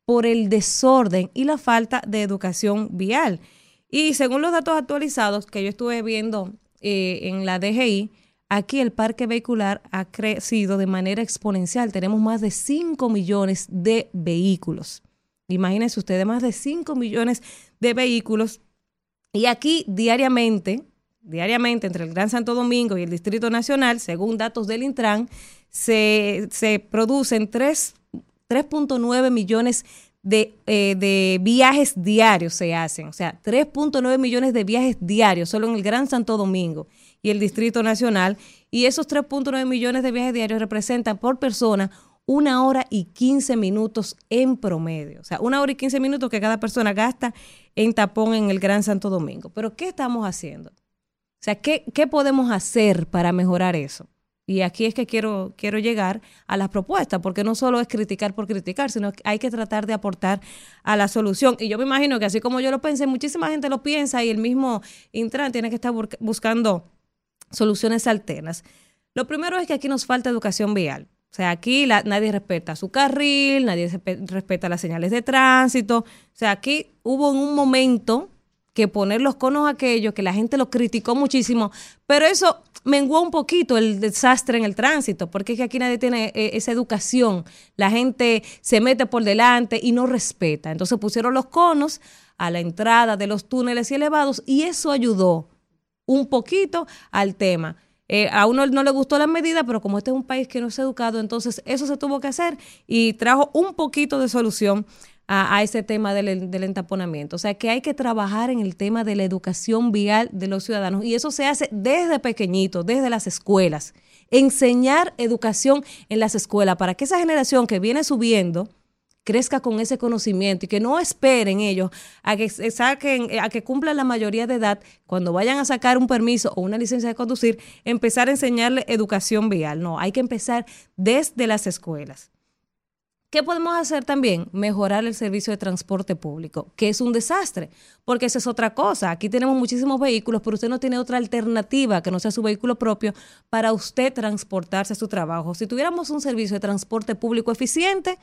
Speaker 5: por el desorden y la falta de educación vial. Y según los datos actualizados que yo estuve viendo eh, en la DGI, aquí el parque vehicular ha crecido de manera exponencial. Tenemos más de 5 millones de vehículos. Imagínense ustedes, más de 5 millones de vehículos. Y aquí diariamente, diariamente entre el Gran Santo Domingo y el Distrito Nacional, según datos del Intran, se, se producen 3.9 millones de, eh, de, viajes diarios se hacen. O sea, 3.9 millones de viajes diarios solo en el Gran Santo Domingo y el Distrito Nacional. Y esos 3.9 millones de viajes diarios representan por persona una hora y 15 minutos en promedio. O sea, una hora y 15 minutos que cada persona gasta en tapón en el Gran Santo Domingo. Pero ¿qué estamos haciendo? O sea, ¿qué, qué podemos hacer para mejorar eso? Y aquí es que quiero, quiero llegar a las propuestas, porque no solo es criticar por criticar, sino que hay que tratar de aportar a la solución. Y yo me imagino que así como yo lo pensé, muchísima gente lo piensa y el mismo Intran tiene que estar buscando soluciones alternas. Lo primero es que aquí nos falta educación vial. O sea, aquí nadie respeta su carril, nadie respeta las señales de tránsito. O sea, aquí hubo un momento que poner los conos aquellos, que la gente lo criticó muchísimo, pero eso menguó un poquito el desastre en el tránsito, porque es que aquí nadie tiene eh, esa educación. La gente se mete por delante y no respeta. Entonces pusieron los conos a la entrada de los túneles y elevados y eso ayudó un poquito al tema. Eh, a uno no le gustó la medida, pero como este es un país que no es educado, entonces eso se tuvo que hacer y trajo un poquito de solución a, ese tema del, del, entaponamiento. O sea que hay que trabajar en el tema de la educación vial de los ciudadanos y eso se hace desde pequeñito, desde las escuelas. Enseñar educación en las escuelas para que esa generación que viene subiendo crezca con ese conocimiento y que no esperen ellos a que saquen, a que cumplan la mayoría de edad, cuando vayan a sacar un permiso o una licencia de conducir, empezar a enseñarle educación vial. No, hay que empezar desde las escuelas. ¿Qué podemos hacer también? Mejorar el servicio de transporte público, que es un desastre, porque esa es otra cosa. Aquí tenemos muchísimos vehículos, pero usted no tiene otra alternativa que no sea su vehículo propio para usted transportarse a su trabajo. Si tuviéramos un servicio de transporte público eficiente,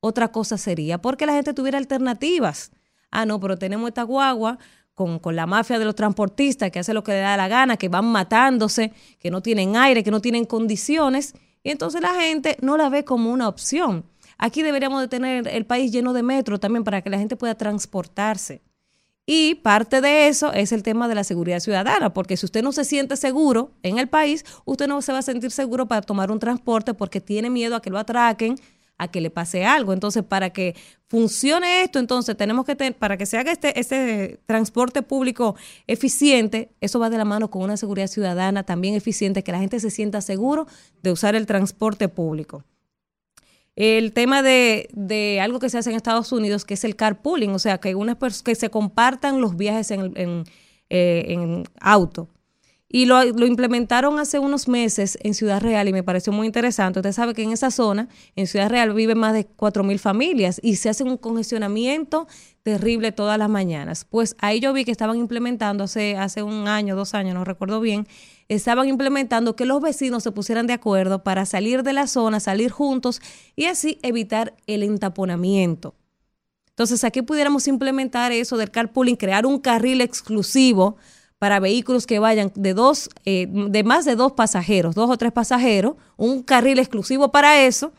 Speaker 5: otra cosa sería, porque la gente tuviera alternativas. Ah, no, pero tenemos esta guagua con, con, la mafia de los transportistas que hace lo que le da la gana, que van matándose, que no tienen aire, que no tienen condiciones, y entonces la gente no la ve como una opción. Aquí deberíamos de tener el país lleno de metro también para que la gente pueda transportarse. Y parte de eso es el tema de la seguridad ciudadana, porque si usted no se siente seguro en el país, usted no se va a sentir seguro para tomar un transporte porque tiene miedo a que lo atraquen, a que le pase algo. Entonces, para que funcione esto, entonces tenemos que tener, para que se haga este, este transporte público eficiente, eso va de la mano con una seguridad ciudadana también eficiente, que la gente se sienta seguro de usar el transporte público el tema de, de, algo que se hace en Estados Unidos, que es el carpooling, o sea, que, que se compartan los viajes en, en, eh, en auto. Y lo, lo, implementaron hace unos meses en Ciudad Real y me pareció muy interesante. Usted sabe que en esa zona, en Ciudad Real, viven más de 4.000 familias y se hace un congestionamiento terrible todas las mañanas. Pues ahí yo vi que estaban implementando hace, hace un año, dos años, no recuerdo bien, estaban implementando que los vecinos se pusieran de acuerdo para salir de la zona, salir juntos y así evitar el entaponamiento. Entonces aquí pudiéramos implementar eso del carpooling, crear un carril exclusivo para vehículos que vayan de dos, eh, de más de dos pasajeros, dos o tres pasajeros, un carril exclusivo para eso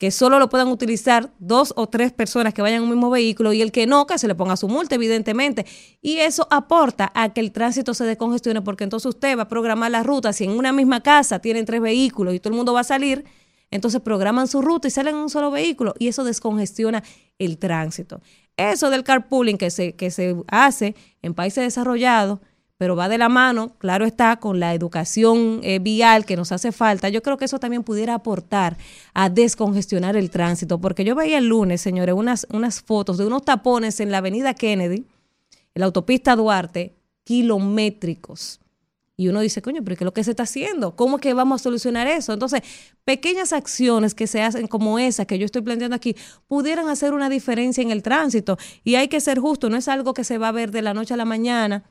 Speaker 5: que solo lo puedan utilizar dos o tres personas que vayan en un mismo vehículo y el que no, que se le ponga su multa, evidentemente. Y eso aporta a que el tránsito se descongestione porque entonces usted va a programar la ruta. Si en una misma casa tienen tres vehículos y todo el mundo va a salir, entonces programan su ruta y salen en un solo vehículo y eso descongestiona el tránsito. Eso del carpooling que se, que se hace en países desarrollados pero va de la mano, claro está, con la educación eh, vial que nos hace falta. Yo creo que eso también pudiera aportar a descongestionar el tránsito, porque yo veía el lunes, señores, unas, unas fotos de unos tapones en la avenida Kennedy, en la autopista Duarte, kilométricos. Y uno dice, coño, pero ¿qué es lo que se está haciendo? ¿Cómo es que vamos a solucionar eso? Entonces, pequeñas acciones que se hacen como esa que yo estoy planteando aquí, pudieran hacer una diferencia en el tránsito. Y hay que ser justo, no es algo que se va a ver de la noche a la mañana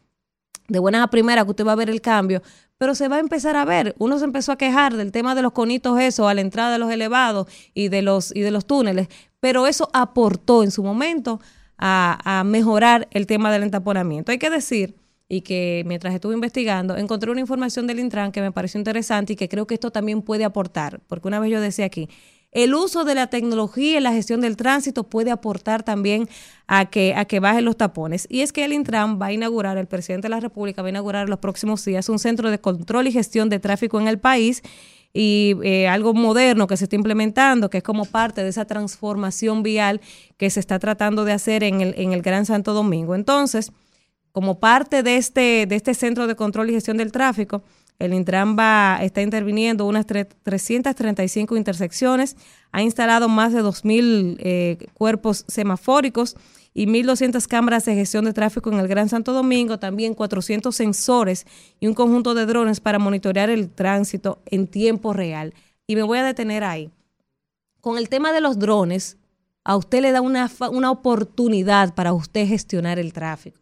Speaker 5: de buenas a primeras que usted va a ver el cambio, pero se va a empezar a ver. Uno se empezó a quejar del tema de los conitos eso a la entrada de los elevados y de los y de los túneles, pero eso aportó en su momento a, a mejorar el tema del entaponamiento. Hay que decir y que mientras estuve investigando encontré una información del Intran que me pareció interesante y que creo que esto también puede aportar, porque una vez yo decía aquí, el uso de la tecnología en la gestión del tránsito puede aportar también a que, a que bajen los tapones. Y es que el Intran va a inaugurar, el presidente de la República va a inaugurar en los próximos días un centro de control y gestión de tráfico en el país y eh, algo moderno que se está implementando, que es como parte de esa transformación vial que se está tratando de hacer en el, en el Gran Santo Domingo. Entonces, como parte de este, de este centro de control y gestión del tráfico, el Intran está interviniendo unas 335 intersecciones, ha instalado más de 2.000 eh, cuerpos semafóricos y 1.200 cámaras de gestión de tráfico en el Gran Santo Domingo, también 400 sensores y un conjunto de drones para monitorear el tránsito en tiempo real. Y me voy a detener ahí. Con el tema de los drones, a usted le da una, una oportunidad para usted gestionar el tráfico.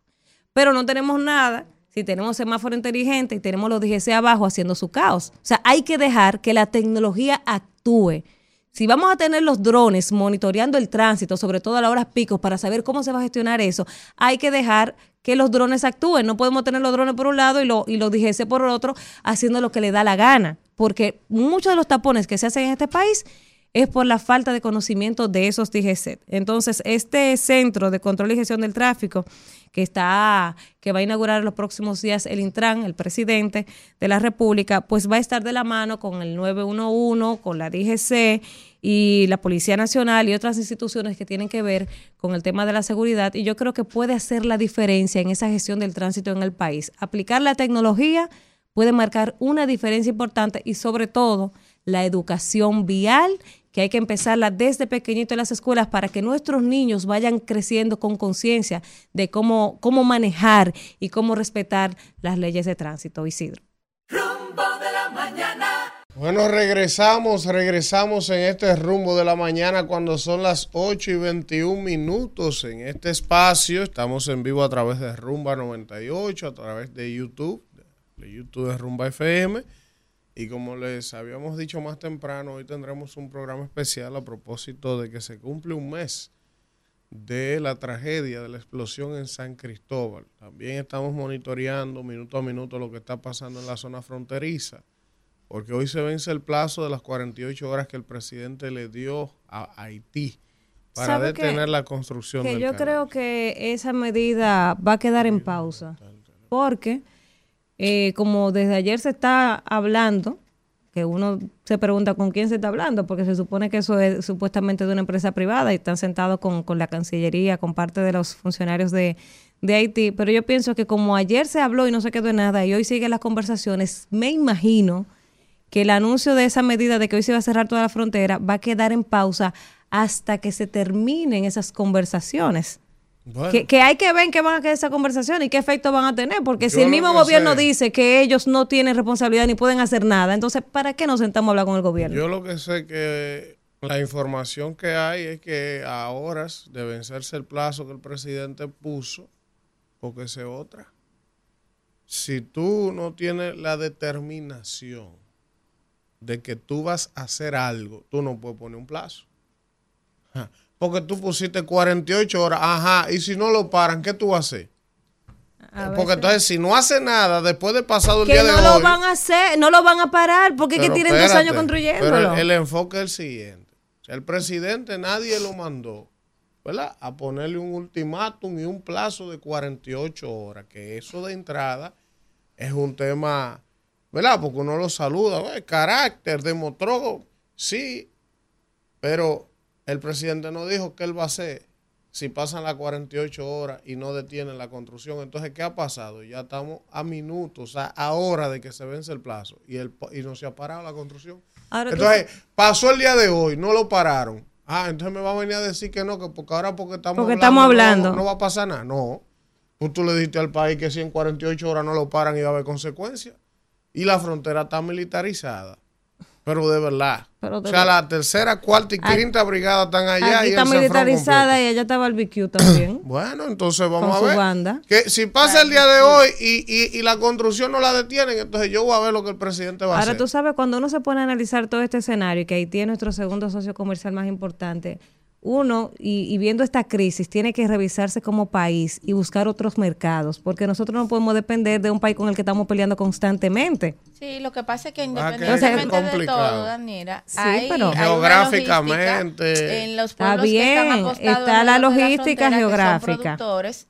Speaker 5: Pero no tenemos nada si tenemos semáforo inteligente y tenemos los DGC abajo haciendo su caos. O sea, hay que dejar que la tecnología actúe. Si vamos a tener los drones monitoreando el tránsito, sobre todo a las horas picos, para saber cómo se va a gestionar eso, hay que dejar que los drones actúen. No podemos tener los drones por un lado y, lo, y los DGC por el otro, haciendo lo que le da la gana. Porque muchos de los tapones que se hacen en este país es por la falta de conocimiento de esos DGC. Entonces, este centro de control y gestión del tráfico que está que va a inaugurar en los próximos días el Intran, el presidente de la República, pues va a estar de la mano con el 911, con la DGC y la Policía Nacional y otras instituciones que tienen que ver con el tema de la seguridad y yo creo que puede hacer la diferencia en esa gestión del tránsito en el país. Aplicar la tecnología puede marcar una diferencia importante y sobre todo la educación vial que hay que empezarla desde pequeñito en las escuelas para que nuestros niños vayan creciendo con conciencia de cómo, cómo manejar y cómo respetar las leyes de tránsito, Isidro.
Speaker 1: Rumbo de la mañana.
Speaker 2: Bueno, regresamos, regresamos en este rumbo de la mañana cuando son las 8 y 21 minutos en este espacio. Estamos en vivo a través de Rumba 98, a través de YouTube, de YouTube de Rumba FM. Y como les habíamos dicho más temprano, hoy tendremos un programa especial a propósito de que se cumple un mes de la tragedia de la explosión en San Cristóbal. También estamos monitoreando minuto a minuto lo que está pasando en la zona fronteriza porque hoy se vence el plazo de las 48 horas que el presidente le dio a Haití para detener la construcción
Speaker 5: que yo creo que esa medida va a quedar en pausa porque eh, como desde ayer se está hablando que uno se pregunta con quién se está hablando, porque se supone que eso es supuestamente de una empresa privada y están sentados con, con la Cancillería, con parte de los funcionarios de, de Haití, pero yo pienso que como ayer se habló y no se quedó en nada y hoy siguen las conversaciones, me imagino que el anuncio de esa medida de que hoy se va a cerrar toda la frontera va a quedar en pausa hasta que se terminen esas conversaciones. Que, hay que ver en qué van a quedar esas conversaciones y qué efecto van a tener, porque si el mismo gobierno dice que ellos no tienen responsabilidad ni pueden hacer nada, entonces ¿para qué nos sentamos a hablar con el gobierno?
Speaker 2: Yo lo que sé que la información que hay es que a horas de vencerse el plazo que el presidente puso, porque es otra. Si tú no tienes la determinación de que tú vas a hacer algo, tú no puedes poner un plazo. Porque tú pusiste 48 horas, ajá, y si no lo paran, ¿qué tú vas a hacer? porque entonces si no hace nada después de pasado el día de
Speaker 5: hoy. no lo van a hacer, no lo van a parar porque que tienen dos años construyéndolo.
Speaker 2: Pero el, enfoque es el siguiente. el presidente nadie lo mandó, ¿verdad? A ponerle un ultimátum y un plazo de 48 horas, que eso de entrada es un tema ¿verdad? Porque uno lo saluda, el carácter, demostró, sí, pero el presidente no dijo qué él va a hacer si pasan las 48 horas y no detienen la construcción. Entonces, ¿qué ha pasado? Ya estamos a minutos, a, hora de que se vence el plazo y, el, y no se ha parado la construcción. entonces, pasó el día de hoy, no lo pararon. Ah, entonces me va a venir a decir que no, que porque ahora porque estamos
Speaker 5: porque hablando, estamos hablando.
Speaker 2: No, va a pasar nada. No. Pues tú le dijiste al país que si en 48 horas no lo paran y va a haber consecuencias y la frontera está militarizada. Pero de verdad. o sea, la tercera, cuarta y quinta brigada están allá.
Speaker 5: Aquí está militarizada y allá está barbecue también.
Speaker 2: bueno, entonces vamos a ver. Que si pasa el día de hoy y, y, la construcción no la detienen, entonces yo voy a ver lo que el presidente va a hacer.
Speaker 5: Ahora, tú sabes, cuando uno se pone a analizar todo este escenario, que Haití es nuestro segundo socio comercial más importante, uno, y, viendo esta crisis, tiene que revisarse como país y buscar otros mercados, porque nosotros no podemos depender de un país con el que estamos peleando constantemente.
Speaker 4: Sí, lo que pasa es que independientemente de todo, Daniela,
Speaker 2: sí, pero geográficamente
Speaker 4: en los pueblos está bien,
Speaker 5: está la logística geográfica.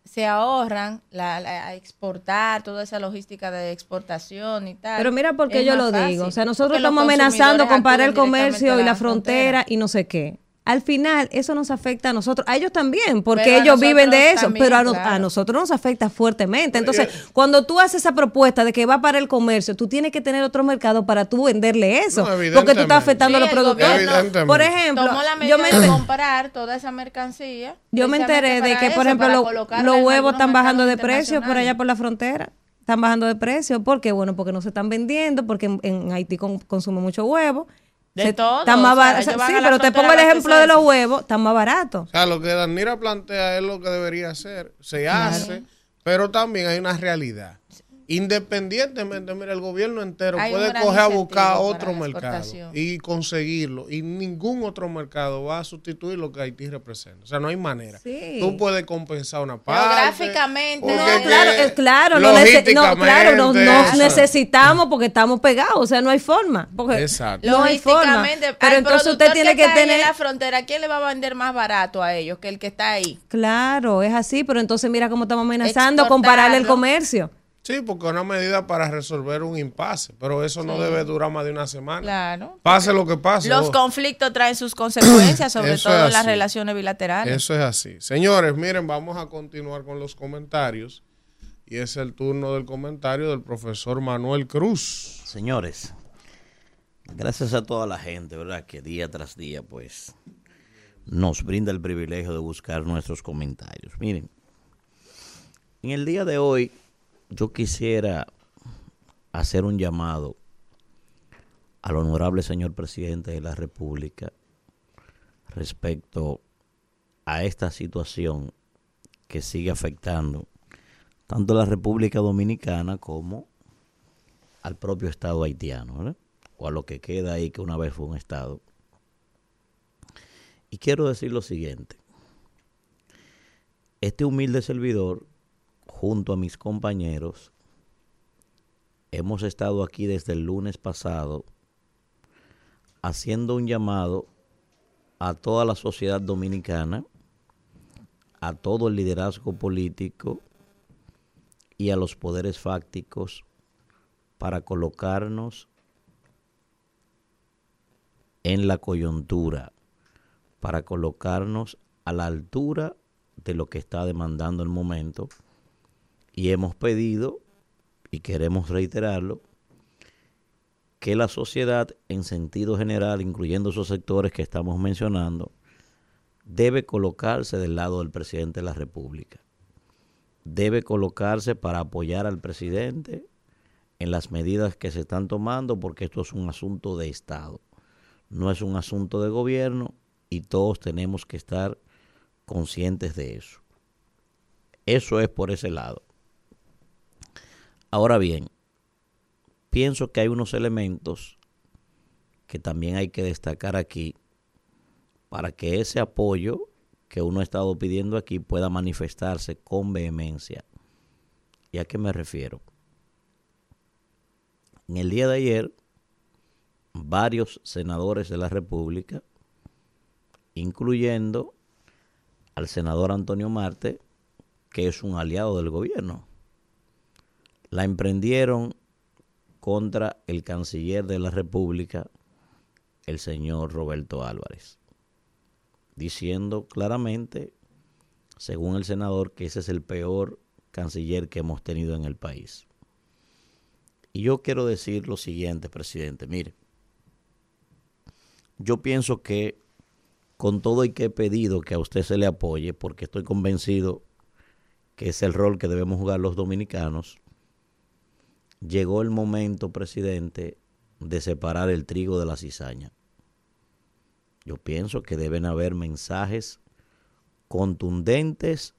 Speaker 4: se ahorran la, exportar toda esa logística de exportación y tal.
Speaker 5: Pero mira por qué yo lo digo, o sea, nosotros estamos amenazando con parar el comercio y la frontera y no sé qué al final eso nos afecta a nosotros, a ellos también, porque ellos viven de eso, pero a, nosotros nos afecta fuertemente. Entonces, cuando tú haces esa propuesta de que va para el comercio, tú tienes que tener otro mercado para tú venderle eso, porque tú estás afectando a los productores. Por ejemplo,
Speaker 4: yo me de comprar toda esa mercancía.
Speaker 5: Yo me enteré de que, por ejemplo, los huevos están bajando de precio por allá por la frontera están bajando de precio. ¿Por qué? Bueno, porque no se están vendiendo, porque en, Haití consume mucho huevo.
Speaker 4: De todo.
Speaker 5: Está más sí, pero te pongo el ejemplo de los huevos, está más barato.
Speaker 2: O sea, lo que Danira plantea es lo que debería hacer. Se hace, pero también hay una realidad. Independientemente, mira, el gobierno entero puede coger a buscar otro mercado y conseguirlo. Y ningún otro mercado va a sustituir lo que Haití representa. O sea, no hay manera. Tú puedes compensar una parte.
Speaker 4: Geográficamente. No,
Speaker 5: claro, es claro. No, claro, nos, necesitamos porque estamos pegados. O sea, no hay forma. Porque
Speaker 2: Exacto.
Speaker 5: No hay forma. Pero entonces usted tiene que, tener.
Speaker 4: la frontera, ¿quién le va a vender más barato a ellos que el que está ahí?
Speaker 5: Claro, es así. Pero entonces mira cómo estamos amenazando con pararle el comercio.
Speaker 2: Sí, porque es una medida para resolver un impasse, pero eso no debe durar más de una semana.
Speaker 4: Claro.
Speaker 2: Pase lo que pase.
Speaker 4: Los conflictos traen sus consecuencias, sobre todo en las relaciones bilaterales.
Speaker 2: Eso es así. Señores, miren, vamos a continuar con los comentarios. Y es el turno del comentario del profesor Manuel Cruz.
Speaker 3: Señores, Gracias a toda la gente, ¿verdad? Que día tras día, pues, nos brinda el privilegio de buscar nuestros comentarios. Miren, en el día de hoy yo quisiera hacer un llamado al honorable señor presidente de la República respecto a esta situación que sigue afectando tanto a la República Dominicana como al propio Estado haitiano, o a lo que queda ahí que una vez fue un Estado. Y quiero decir lo siguiente. Este humilde servidor, junto a mis compañeros, hemos estado aquí desde el lunes pasado haciendo un llamado a toda la sociedad dominicana, a todo el liderazgo político y a los poderes fácticos para colocarnos en la coyuntura, para colocarnos a la altura de lo que está demandando el momento. Y hemos pedido, y queremos reiterarlo, que la sociedad en sentido general, incluyendo esos sectores que estamos mencionando, debe colocarse del lado del presidente de la República. Debe colocarse para apoyar al presidente en las medidas que se están tomando porque esto es un asunto de Estado, no es un asunto de gobierno y todos tenemos que estar conscientes de eso. Eso es por ese lado. Ahora bien, pienso que hay unos elementos que también hay que destacar aquí para que ese apoyo que uno ha estado pidiendo aquí pueda manifestarse con vehemencia. ¿Y a qué me refiero? En el día de ayer, varios senadores de la República, incluyendo al senador Antonio Marte, que es un aliado del gobierno, la emprendieron contra el canciller de la República, el señor Roberto Álvarez, diciendo claramente, según el senador, que ese es el peor canciller que hemos tenido en el país. Y yo quiero decir lo siguiente, presidente, mire, yo pienso que con todo y que he pedido que a usted se le apoye, porque estoy convencido que es el rol que debemos jugar los dominicanos, llegó el momento, presidente, de separar el trigo de la cizaña. Yo pienso que deben haber mensajes contundentes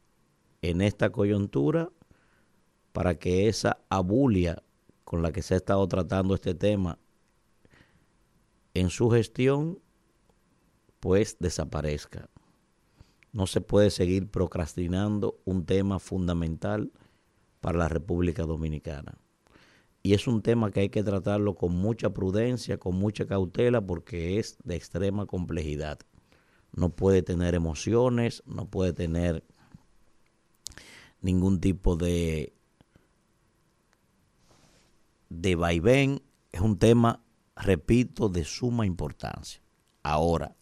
Speaker 3: en esta coyuntura para que esa abulia con la que se ha estado tratando este tema en su gestión, pues desaparezca. No se puede seguir procrastinando un tema fundamental para la República Dominicana y es un tema que hay que tratarlo con mucha prudencia, con mucha cautela, porque es de extrema complejidad. No puede tener emociones, no puede tener ningún tipo de, de vaivén. Es un tema, repito, de suma importancia. Ahora,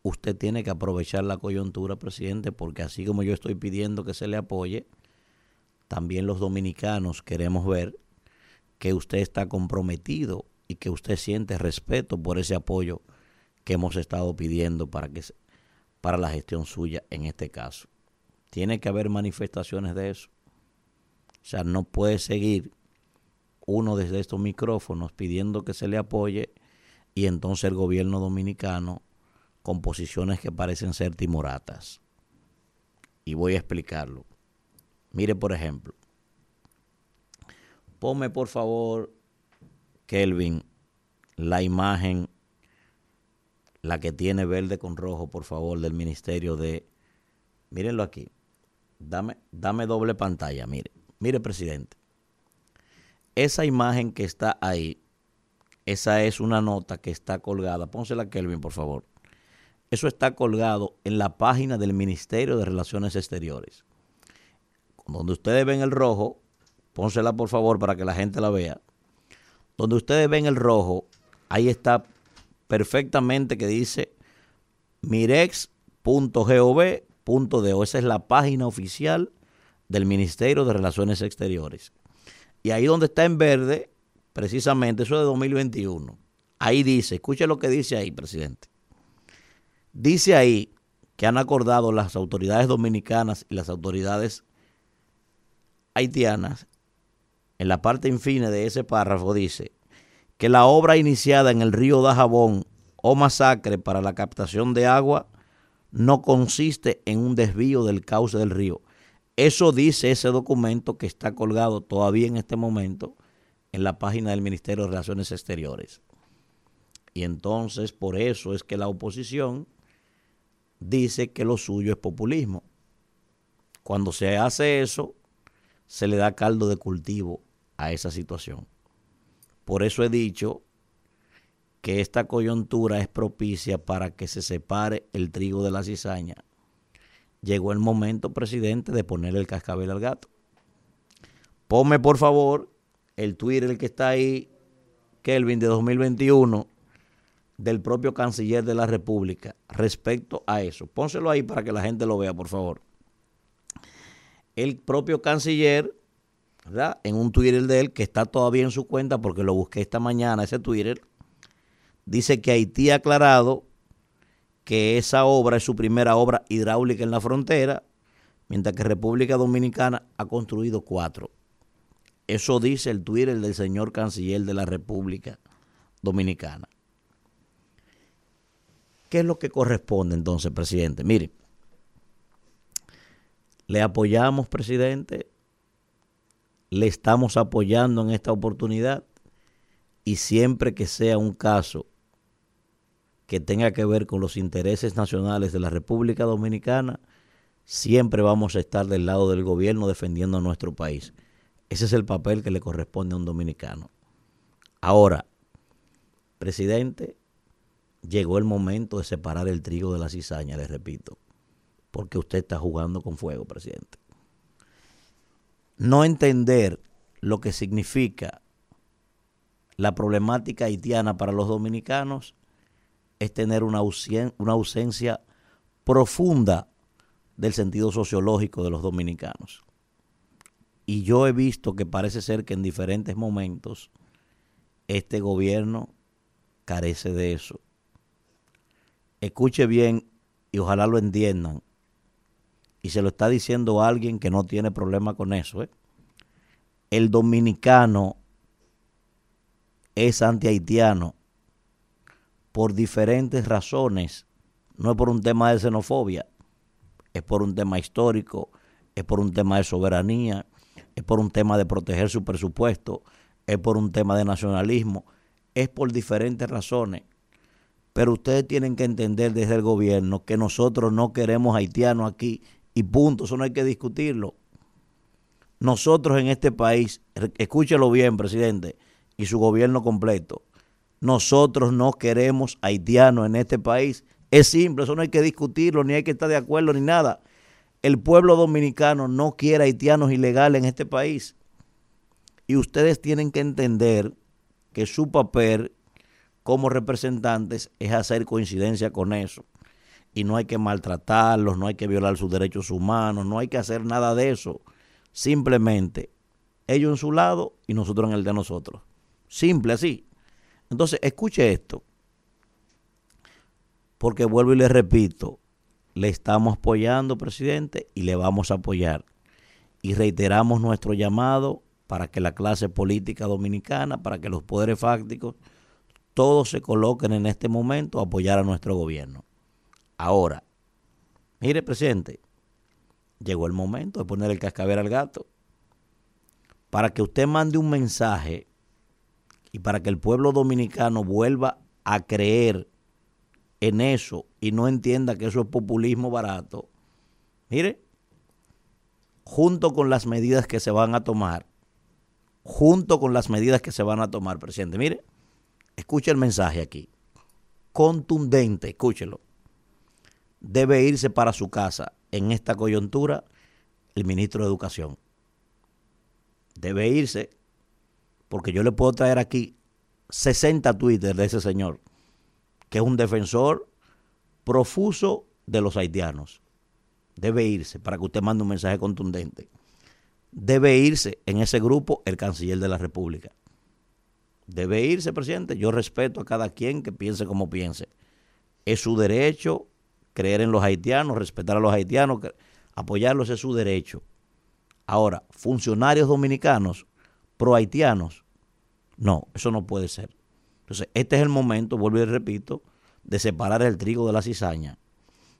Speaker 3: usted tiene que aprovechar la coyuntura, presidente, porque así como yo estoy pidiendo que se le apoye, también los dominicanos queremos ver que usted está comprometido y que usted siente respeto por ese apoyo que hemos estado pidiendo para que para la gestión suya en este caso. Tiene que haber manifestaciones de eso. O sea, no puede seguir uno desde estos micrófonos pidiendo que se le apoye y entonces el gobierno dominicano con posiciones que parecen ser timoratas. Y voy a explicarlo. Mire, por ejemplo, Ponme por favor, Kelvin, la imagen, la que tiene verde con rojo, por favor, del Ministerio de... Mírenlo aquí. Dame, dame doble pantalla, mire. Mire, presidente. Esa imagen que está ahí, esa es una nota que está colgada. Pónsela, Kelvin, por favor. Eso está colgado en la página del Ministerio de Relaciones Exteriores. Donde ustedes ven el rojo, pónsela por favor para que la gente la vea. Donde ustedes ven el rojo, ahí está perfectamente que dice mirex.gov.do. Esa es la página oficial del Ministerio de Relaciones Exteriores. Y ahí donde está en verde, precisamente, eso es de 2021. Ahí dice, escuche lo que dice ahí, presidente. Dice ahí que han acordado las autoridades dominicanas y las autoridades haitianas, en la parte infine de ese párrafo dice que la obra iniciada en el río Dajabón o masacre para la captación de agua no consiste en un desvío del cauce del río. Eso dice ese documento que está colgado todavía en este momento en la página del Ministerio de Relaciones Exteriores. Y entonces por eso es que la oposición dice que lo suyo es populismo. Cuando se hace eso, se le da caldo de cultivo a esa situación. Por eso he dicho que esta coyuntura es propicia para que se separe el trigo de la cizaña. Llegó el momento, presidente, de ponerle el cascabel al gato. Ponme, por favor, el Twitter que está ahí, Kelvin, de 2021, del propio canciller de la República respecto a eso. Pónselo ahí para que la gente lo vea, por favor el propio canciller, ¿verdad? En un Twitter de él que está todavía en su cuenta porque lo busqué esta mañana, ese Twitter, dice que Haití ha aclarado que esa obra es su primera obra hidráulica en la frontera, mientras que República Dominicana ha construido cuatro. Eso dice el Twitter del señor canciller de la República Dominicana. ¿Qué es lo que corresponde entonces, presidente? Mire, le apoyamos, presidente. Le estamos apoyando en esta oportunidad. Y siempre que sea un caso que tenga que ver con los intereses nacionales de la República Dominicana, siempre vamos a estar del lado del gobierno defendiendo a nuestro país. Ese es el papel que le corresponde a un dominicano. Ahora, presidente, llegó el momento de separar el trigo de la cizaña, le repito porque usted está jugando con fuego, presidente. No entender lo que significa la problemática haitiana para los dominicanos es tener una, ausencia profunda del sentido sociológico de los dominicanos. Y yo he visto que parece ser que en diferentes momentos este gobierno carece de eso. Escuche bien y ojalá lo entiendan y se lo está diciendo alguien que no tiene problema con eso. ¿eh? El dominicano es antihaitiano por diferentes razones. No es por un tema de xenofobia, es por un tema histórico, es por un tema de soberanía, es por un tema de proteger su presupuesto, es por un tema de nacionalismo, es por diferentes razones. Pero ustedes tienen que entender desde el gobierno que nosotros no queremos haitianos aquí y punto, eso no hay que discutirlo. Nosotros en este país, escúchelo bien, presidente, y su gobierno completo, nosotros no queremos haitianos en este país. Es simple, eso no hay que discutirlo, ni hay que estar de acuerdo, ni nada. El pueblo dominicano no quiere haitianos ilegales en este país. Y ustedes tienen que entender que su papel como representantes es hacer coincidencia con eso y no hay que maltratarlos, no hay que violar sus derechos humanos, no hay que hacer nada de eso. Simplemente ellos en su lado y nosotros en el de nosotros. Simple así. Entonces, escuche esto. Porque vuelvo y le repito, le estamos apoyando, presidente, y le vamos a apoyar. Y reiteramos nuestro llamado para que la clase política dominicana, para que los poderes fácticos, todos se coloquen en este momento a apoyar a nuestro gobierno. Ahora, mire, presidente, llegó el momento de poner el cascabel al gato. Para que usted mande un mensaje y para que el pueblo dominicano vuelva a creer en eso y no entienda que eso es populismo barato, mire, junto con las medidas que se van a tomar, junto con las medidas que se van a tomar, presidente, mire, escuche el mensaje aquí, contundente, escúchelo debe irse para su casa en esta coyuntura el ministro de Educación. Debe irse porque yo le puedo traer aquí 60 twitters de ese señor, que es un defensor profuso de los haitianos. Debe irse para que usted mande un mensaje contundente. Debe irse en ese grupo el canciller de la República. Debe irse, presidente. Yo respeto a cada quien que piense como piense. Es su derecho creer en los haitianos, respetar a los haitianos, apoyarlos es su derecho. Ahora, funcionarios dominicanos pro haitianos, no, eso no puede ser. Entonces, este es el momento, vuelvo y repito, de separar el trigo de la cizaña.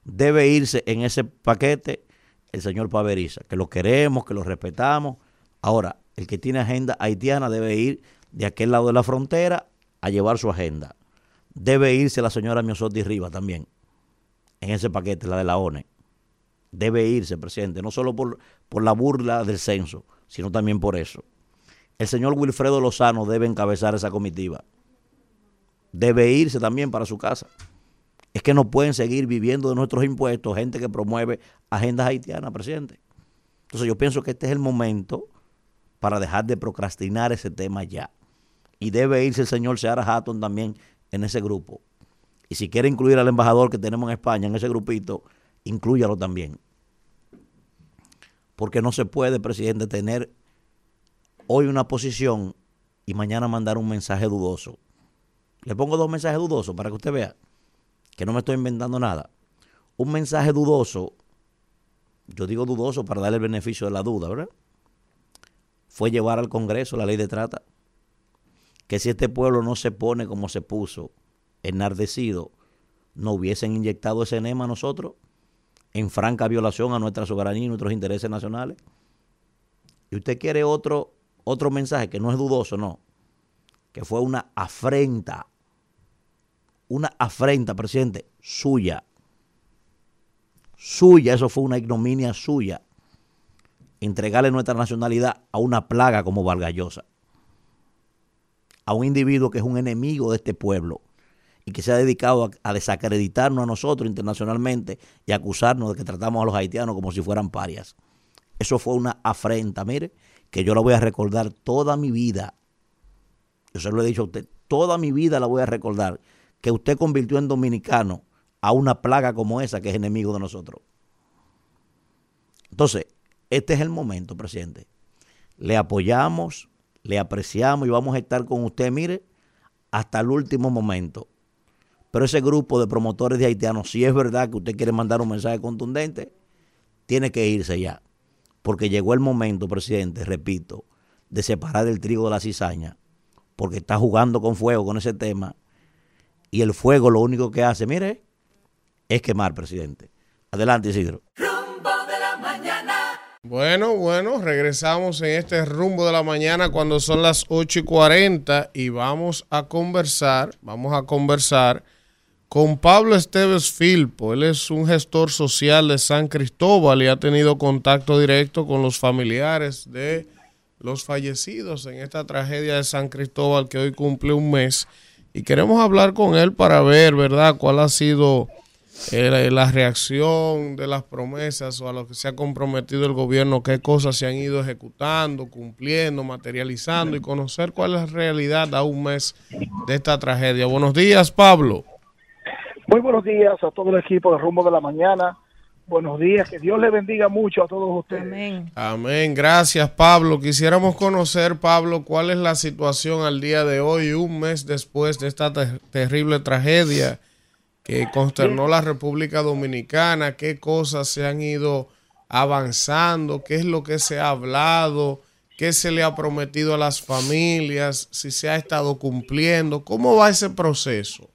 Speaker 3: Debe irse en ese paquete el señor Paveriza, que lo queremos, que lo respetamos. Ahora, el que tiene agenda haitiana debe ir de aquel lado de la frontera a llevar su agenda. Debe irse la señora Miosotti Riva también, en ese paquete, la de la ONE. Debe irse, presidente, no solo por, por la burla del censo, sino también por eso. El señor Wilfredo Lozano debe encabezar esa comitiva. Debe irse también para su casa. Es que no pueden seguir viviendo de nuestros impuestos gente que promueve agendas haitianas, presidente. Entonces yo pienso que este es el momento para dejar de procrastinar ese tema ya. Y debe irse el señor Seara Hatton también en ese grupo. Y si quiere incluir al embajador que tenemos en España en ese grupito, inclúyalo también. Porque no se puede, presidente, tener hoy una posición y mañana mandar un mensaje dudoso. Le pongo dos mensajes dudosos para que usted vea que no me estoy inventando nada. Un mensaje dudoso, yo digo dudoso para darle el beneficio de la duda, ¿verdad? fue llevar al Congreso la ley de trata. Que si este pueblo no se pone como se puso, enardecido, no hubiesen inyectado ese enema a nosotros en franca violación a nuestra soberanía y nuestros intereses nacionales. Y usted quiere otro, otro mensaje que no es dudoso, no, que fue una afrenta, una afrenta, presidente, suya. Suya, eso fue una ignominia suya entregarle nuestra nacionalidad a una plaga como Vargallosa, a un individuo que es un enemigo de este pueblo y que se ha dedicado a, desacreditarnos a nosotros internacionalmente y acusarnos de que tratamos a los haitianos como si fueran parias. Eso fue una afrenta, mire, que yo la voy a recordar toda mi vida. Yo se lo he dicho a usted, toda mi vida la voy a recordar, que usted convirtió en dominicano a una plaga como esa que es enemigo de nosotros. Entonces, este es el momento, presidente. Le apoyamos, le apreciamos y vamos a estar con usted, mire, hasta el último momento. Pero ese grupo de promotores de haitianos, si es verdad que usted quiere mandar un mensaje contundente, tiene que irse ya. Porque llegó el momento, presidente, repito, de separar el trigo de la cizaña. Porque está jugando con fuego con ese tema. Y el fuego lo único que hace, mire, es quemar, presidente. Adelante, Isidro.
Speaker 2: Bueno, bueno, regresamos en este rumbo de la mañana cuando son las 8 y 40 y vamos a conversar, vamos a conversar con Pablo Esteves Filpo. Él es un gestor social de San Cristóbal y ha tenido contacto directo con los familiares de los fallecidos en esta tragedia de San Cristóbal que hoy cumple un mes. Y queremos hablar con él para ver, ¿verdad?, cuál ha sido la reacción de las promesas o a lo que se ha comprometido el gobierno, qué cosas se han ido ejecutando, cumpliendo, materializando y conocer cuál es la realidad a un mes de esta tragedia. Buenos días, Pablo.
Speaker 20: Muy buenos días a todo el equipo de Rumbo de la Mañana. Buenos días, que Dios le bendiga mucho a todos ustedes.
Speaker 2: Amén. Amén. Gracias, Pablo. Quisiéramos conocer, Pablo, cuál es la situación al día de hoy, un mes después de esta terrible tragedia que consternó la República Dominicana, qué cosas se han ido avanzando, qué es lo que se ha hablado, qué se le ha prometido a las familias, si se ha estado cumpliendo, ¿cómo va ese proceso?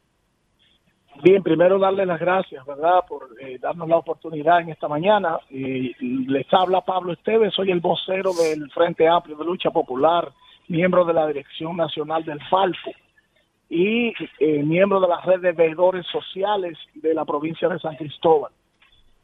Speaker 20: Bien, primero darle las gracias, ¿verdad?, por eh, darnos la oportunidad en esta mañana. Y les habla Pablo Esteves, soy el vocero del Frente Amplio de Lucha Popular, miembro de la Dirección Nacional del FALFO y eh, miembro de la red de veedores sociales de la provincia de San Cristóbal,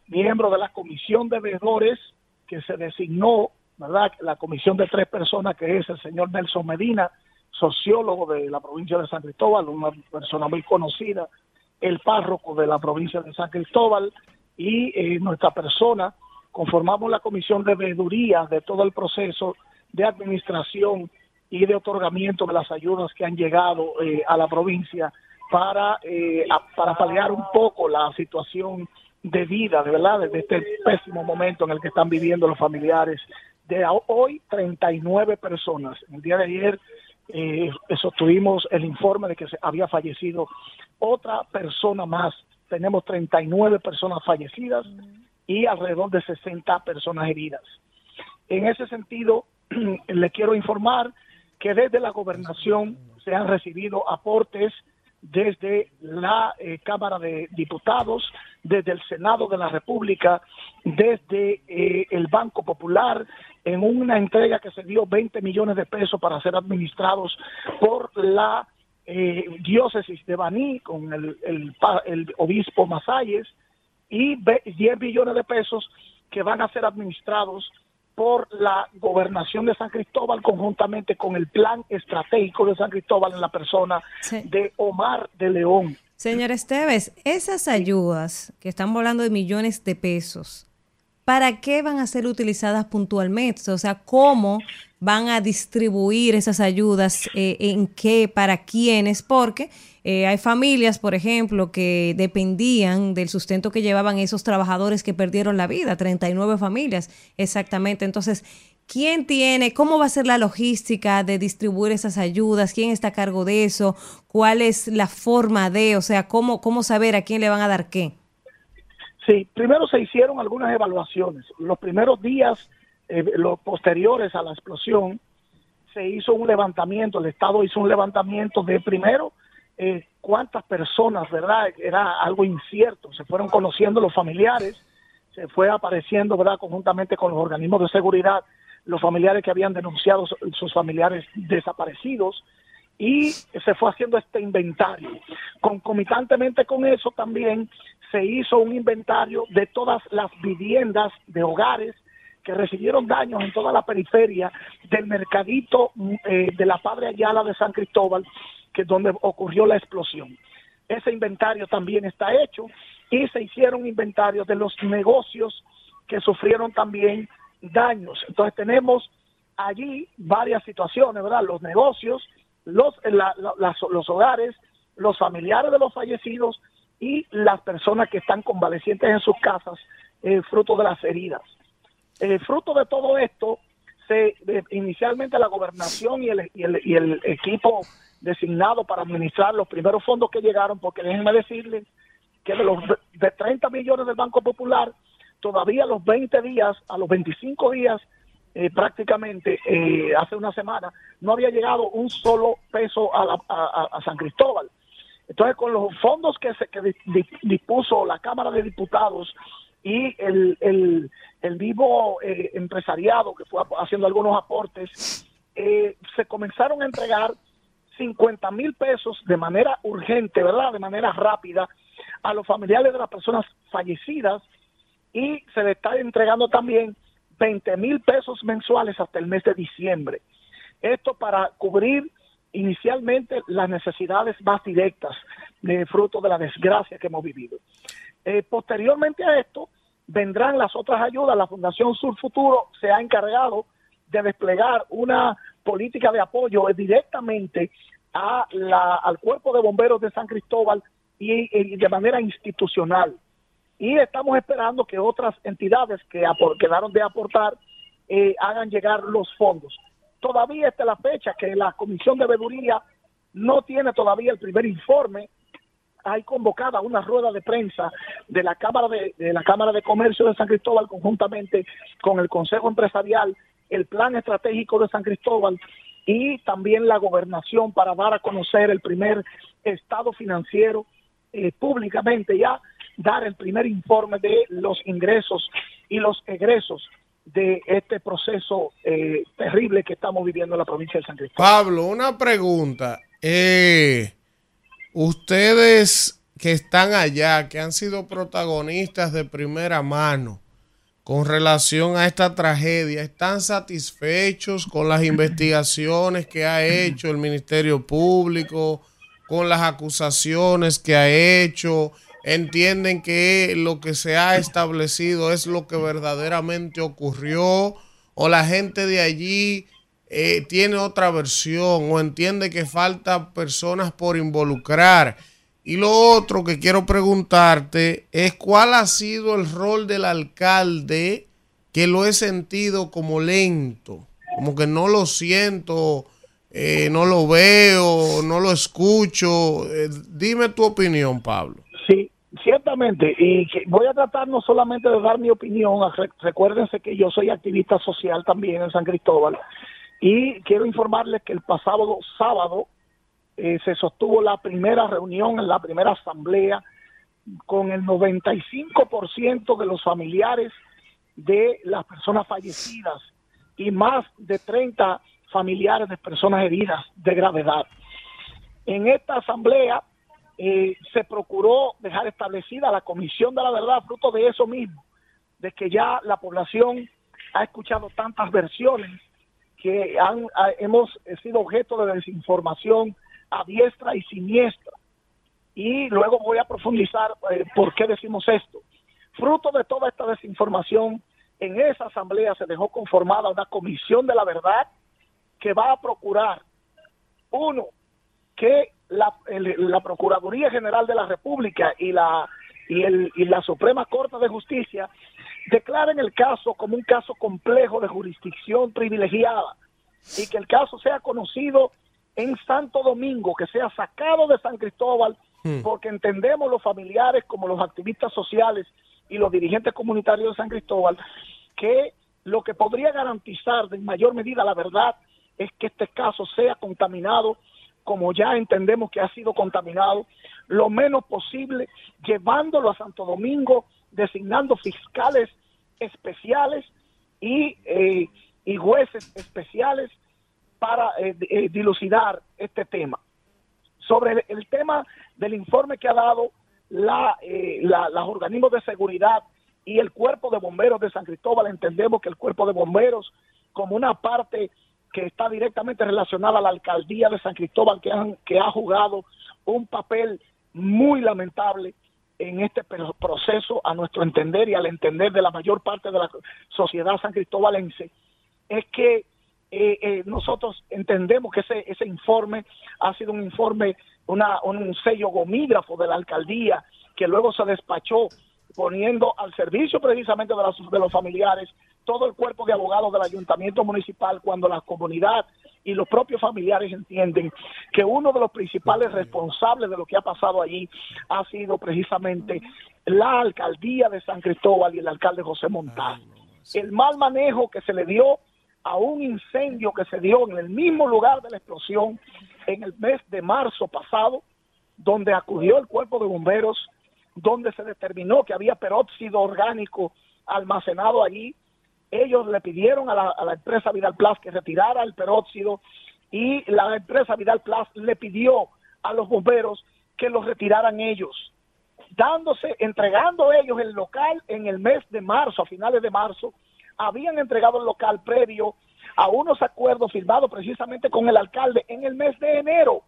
Speaker 20: miembro de la comisión de veedores que se designó, ¿verdad? La comisión de tres personas que es el señor Nelson Medina, sociólogo de la provincia de San Cristóbal, una persona muy conocida, el párroco de la provincia de San Cristóbal y eh, nuestra persona, conformamos la comisión de veeduría de todo el proceso de administración y de otorgamiento de las ayudas que han llegado eh, a la provincia para, eh, para paliar un poco la situación de vida, de verdad, de este pésimo momento en el que están viviendo los familiares. De hoy, 39 personas. El día de ayer eh, sostuvimos el informe de que se había fallecido otra persona más. Tenemos 39 personas fallecidas y alrededor de 60 personas heridas. En ese sentido, le quiero informar que desde la gobernación se han recibido aportes desde la eh, Cámara de Diputados, desde el Senado de la República, desde eh, el Banco Popular, en una entrega que se dio 20 millones de pesos para ser administrados por la eh, diócesis de Baní con el, el obispo Masalles y 10 millones de pesos que van a ser administrados por la gobernación de San Cristóbal conjuntamente con el plan estratégico de San Cristóbal en la persona de Omar de León.
Speaker 5: Señor Esteves, esas ayudas que están volando de millones de pesos, ¿para qué van a ser utilizadas puntualmente? O sea, ¿cómo van a distribuir esas ayudas? Eh, ¿En qué? ¿Para quiénes? Porque eh, hay familias, por ejemplo, que dependían del sustento que llevaban esos trabajadores que perdieron la vida, 39 familias exactamente. Entonces, ¿quién tiene, cómo va a ser la logística de distribuir esas ayudas? ¿Quién está a cargo de eso? ¿Cuál es la forma de, o sea, cómo, cómo saber a quién le van a dar qué?
Speaker 20: Sí, primero se hicieron algunas evaluaciones. Los primeros días, eh, los posteriores a la explosión, se hizo un levantamiento, el Estado hizo un levantamiento de primero eh, cuántas personas, ¿verdad? Era algo incierto, se fueron conociendo los familiares, se fue apareciendo, ¿verdad? Conjuntamente con los organismos de seguridad, los familiares que habían denunciado sus familiares desaparecidos y se fue haciendo este inventario. Concomitantemente con eso también se hizo un inventario de todas las viviendas de hogares que recibieron daños en toda la periferia del mercadito eh, de la Padre Ayala de San Cristóbal que es donde ocurrió la explosión. Ese inventario también está hecho y se hicieron inventarios de los negocios que sufrieron también daños. Entonces tenemos allí varias situaciones, ¿verdad? Los negocios, los, los hogares, los familiares de los fallecidos y las personas que están convalecientes en sus casas, eh, fruto de las heridas. Eh, fruto de todo esto, se, inicialmente la gobernación y el, y el, y el equipo designado para administrar los primeros fondos que llegaron, porque déjenme decirles que de los de 30 millones del Banco Popular, todavía a los 20 días, a los 25 días, eh, prácticamente eh, hace una semana, no había llegado un solo peso a, a, San Cristóbal. Entonces, con los fondos que, se, que dispuso la Cámara de Diputados y el, el, el vivo eh, empresariado que fue haciendo algunos aportes, se comenzaron a entregar 50 mil pesos de manera urgente, ¿verdad? De manera rápida a los familiares de las personas fallecidas y se le está entregando también 20 mil pesos mensuales hasta el mes de diciembre. Esto para cubrir inicialmente las necesidades más directas de fruto de la desgracia que hemos vivido. Eh, posteriormente a esto vendrán las otras ayudas. La Fundación Sur Futuro se ha encargado de desplegar una política de apoyo directamente a la, al cuerpo de bomberos de San Cristóbal y, de manera institucional. Y estamos esperando que otras entidades que quedaron de aportar eh, hagan llegar los fondos. Todavía está la fecha que la Comisión de Veeduría no tiene todavía el primer informe. Hay convocada una rueda de prensa de la Cámara de, la Cámara de Comercio de San Cristóbal conjuntamente con el Consejo Empresarial el plan estratégico de San Cristóbal y también la gobernación para dar a conocer el primer estado financiero eh, públicamente ya, dar el primer informe de los ingresos y los egresos de este proceso eh, terrible que estamos viviendo en la provincia de San Cristóbal.
Speaker 2: Pablo, una pregunta. Eh, ustedes que están allá, que han sido protagonistas de primera mano, con relación a esta tragedia? ¿Están satisfechos con las investigaciones que ha hecho el Ministerio Público, con las acusaciones que ha hecho? ¿Entienden que lo que se ha establecido es lo que verdaderamente ocurrió? ¿O la gente de allí eh, tiene otra versión? ¿O entiende que falta personas por involucrar? Y lo otro que quiero preguntarte es cuál ha sido el rol del alcalde que lo he sentido como lento, como que no lo siento eh, no lo veo, no lo escucho. Eh, dime tu opinión, Pablo.
Speaker 20: Sí, ciertamente. Y voy a tratar no solamente de dar mi opinión, recuérdense que yo soy activista social también en San Cristóbal. Y quiero informarles que el pasado sábado eh, se sostuvo la primera reunión, la primera asamblea, con el 95% de los familiares de las personas fallecidas y más de 30 familiares de personas heridas de gravedad. En esta asamblea eh, se procuró dejar establecida la Comisión de la Verdad, fruto de eso mismo, de que ya la población ha escuchado tantas versiones que han, hemos sido objeto de desinformación a diestra y siniestra. Y luego voy a profundizar eh, por qué decimos esto. Fruto de toda esta desinformación, en esa asamblea se dejó conformada una comisión de la verdad que va a procurar, uno, que la, la Procuraduría General de la República y la, y, el, y la Suprema Corte de Justicia declaren el caso como un caso complejo de jurisdicción privilegiada y que el caso sea conocido en Santo Domingo, que sea sacado de San Cristóbal, hmm. porque entendemos los familiares como los activistas sociales y los dirigentes comunitarios de San Cristóbal, que lo que podría garantizar de mayor medida la verdad es que este caso sea contaminado como ya entendemos que ha sido contaminado, lo menos posible, llevándolo a Santo Domingo, designando fiscales especiales y, eh, y jueces especiales para eh, eh, dilucidar este tema. Sobre el, tema del informe que ha dado la, la, los organismos de seguridad y el cuerpo de bomberos de San Cristóbal, entendemos que el cuerpo de bomberos como una parte que está directamente relacionada a la alcaldía de San Cristóbal, que, han, que ha jugado un papel muy lamentable en este proceso, a nuestro entender y al entender de la mayor parte de la sociedad san cristobalense, es que eh, eh, nosotros entendemos que ese, ese informe ha sido un informe, una, un sello gomígrafo de la alcaldía, que luego se despachó poniendo al servicio precisamente de, de los familiares todo el cuerpo de abogados del ayuntamiento municipal cuando la comunidad y los propios familiares entienden que uno de los principales responsables de lo que ha pasado allí ha sido precisamente la alcaldía de San Cristóbal y el alcalde José Montán. El mal manejo que se le dio a un incendio que se dio en el mismo lugar de la explosión en el mes de marzo pasado, donde acudió el cuerpo de bomberos, donde se determinó que había peróxido orgánico almacenado allí, ellos le pidieron a la, empresa Vidal Plus que retirara el peróxido y la empresa Vidal Plus le pidió a los bomberos que lo retiraran ellos, dándose, entregando ellos el local en el mes de marzo, a finales de marzo, habían entregado el local previo a unos acuerdos firmados precisamente con el alcalde en el mes de enero.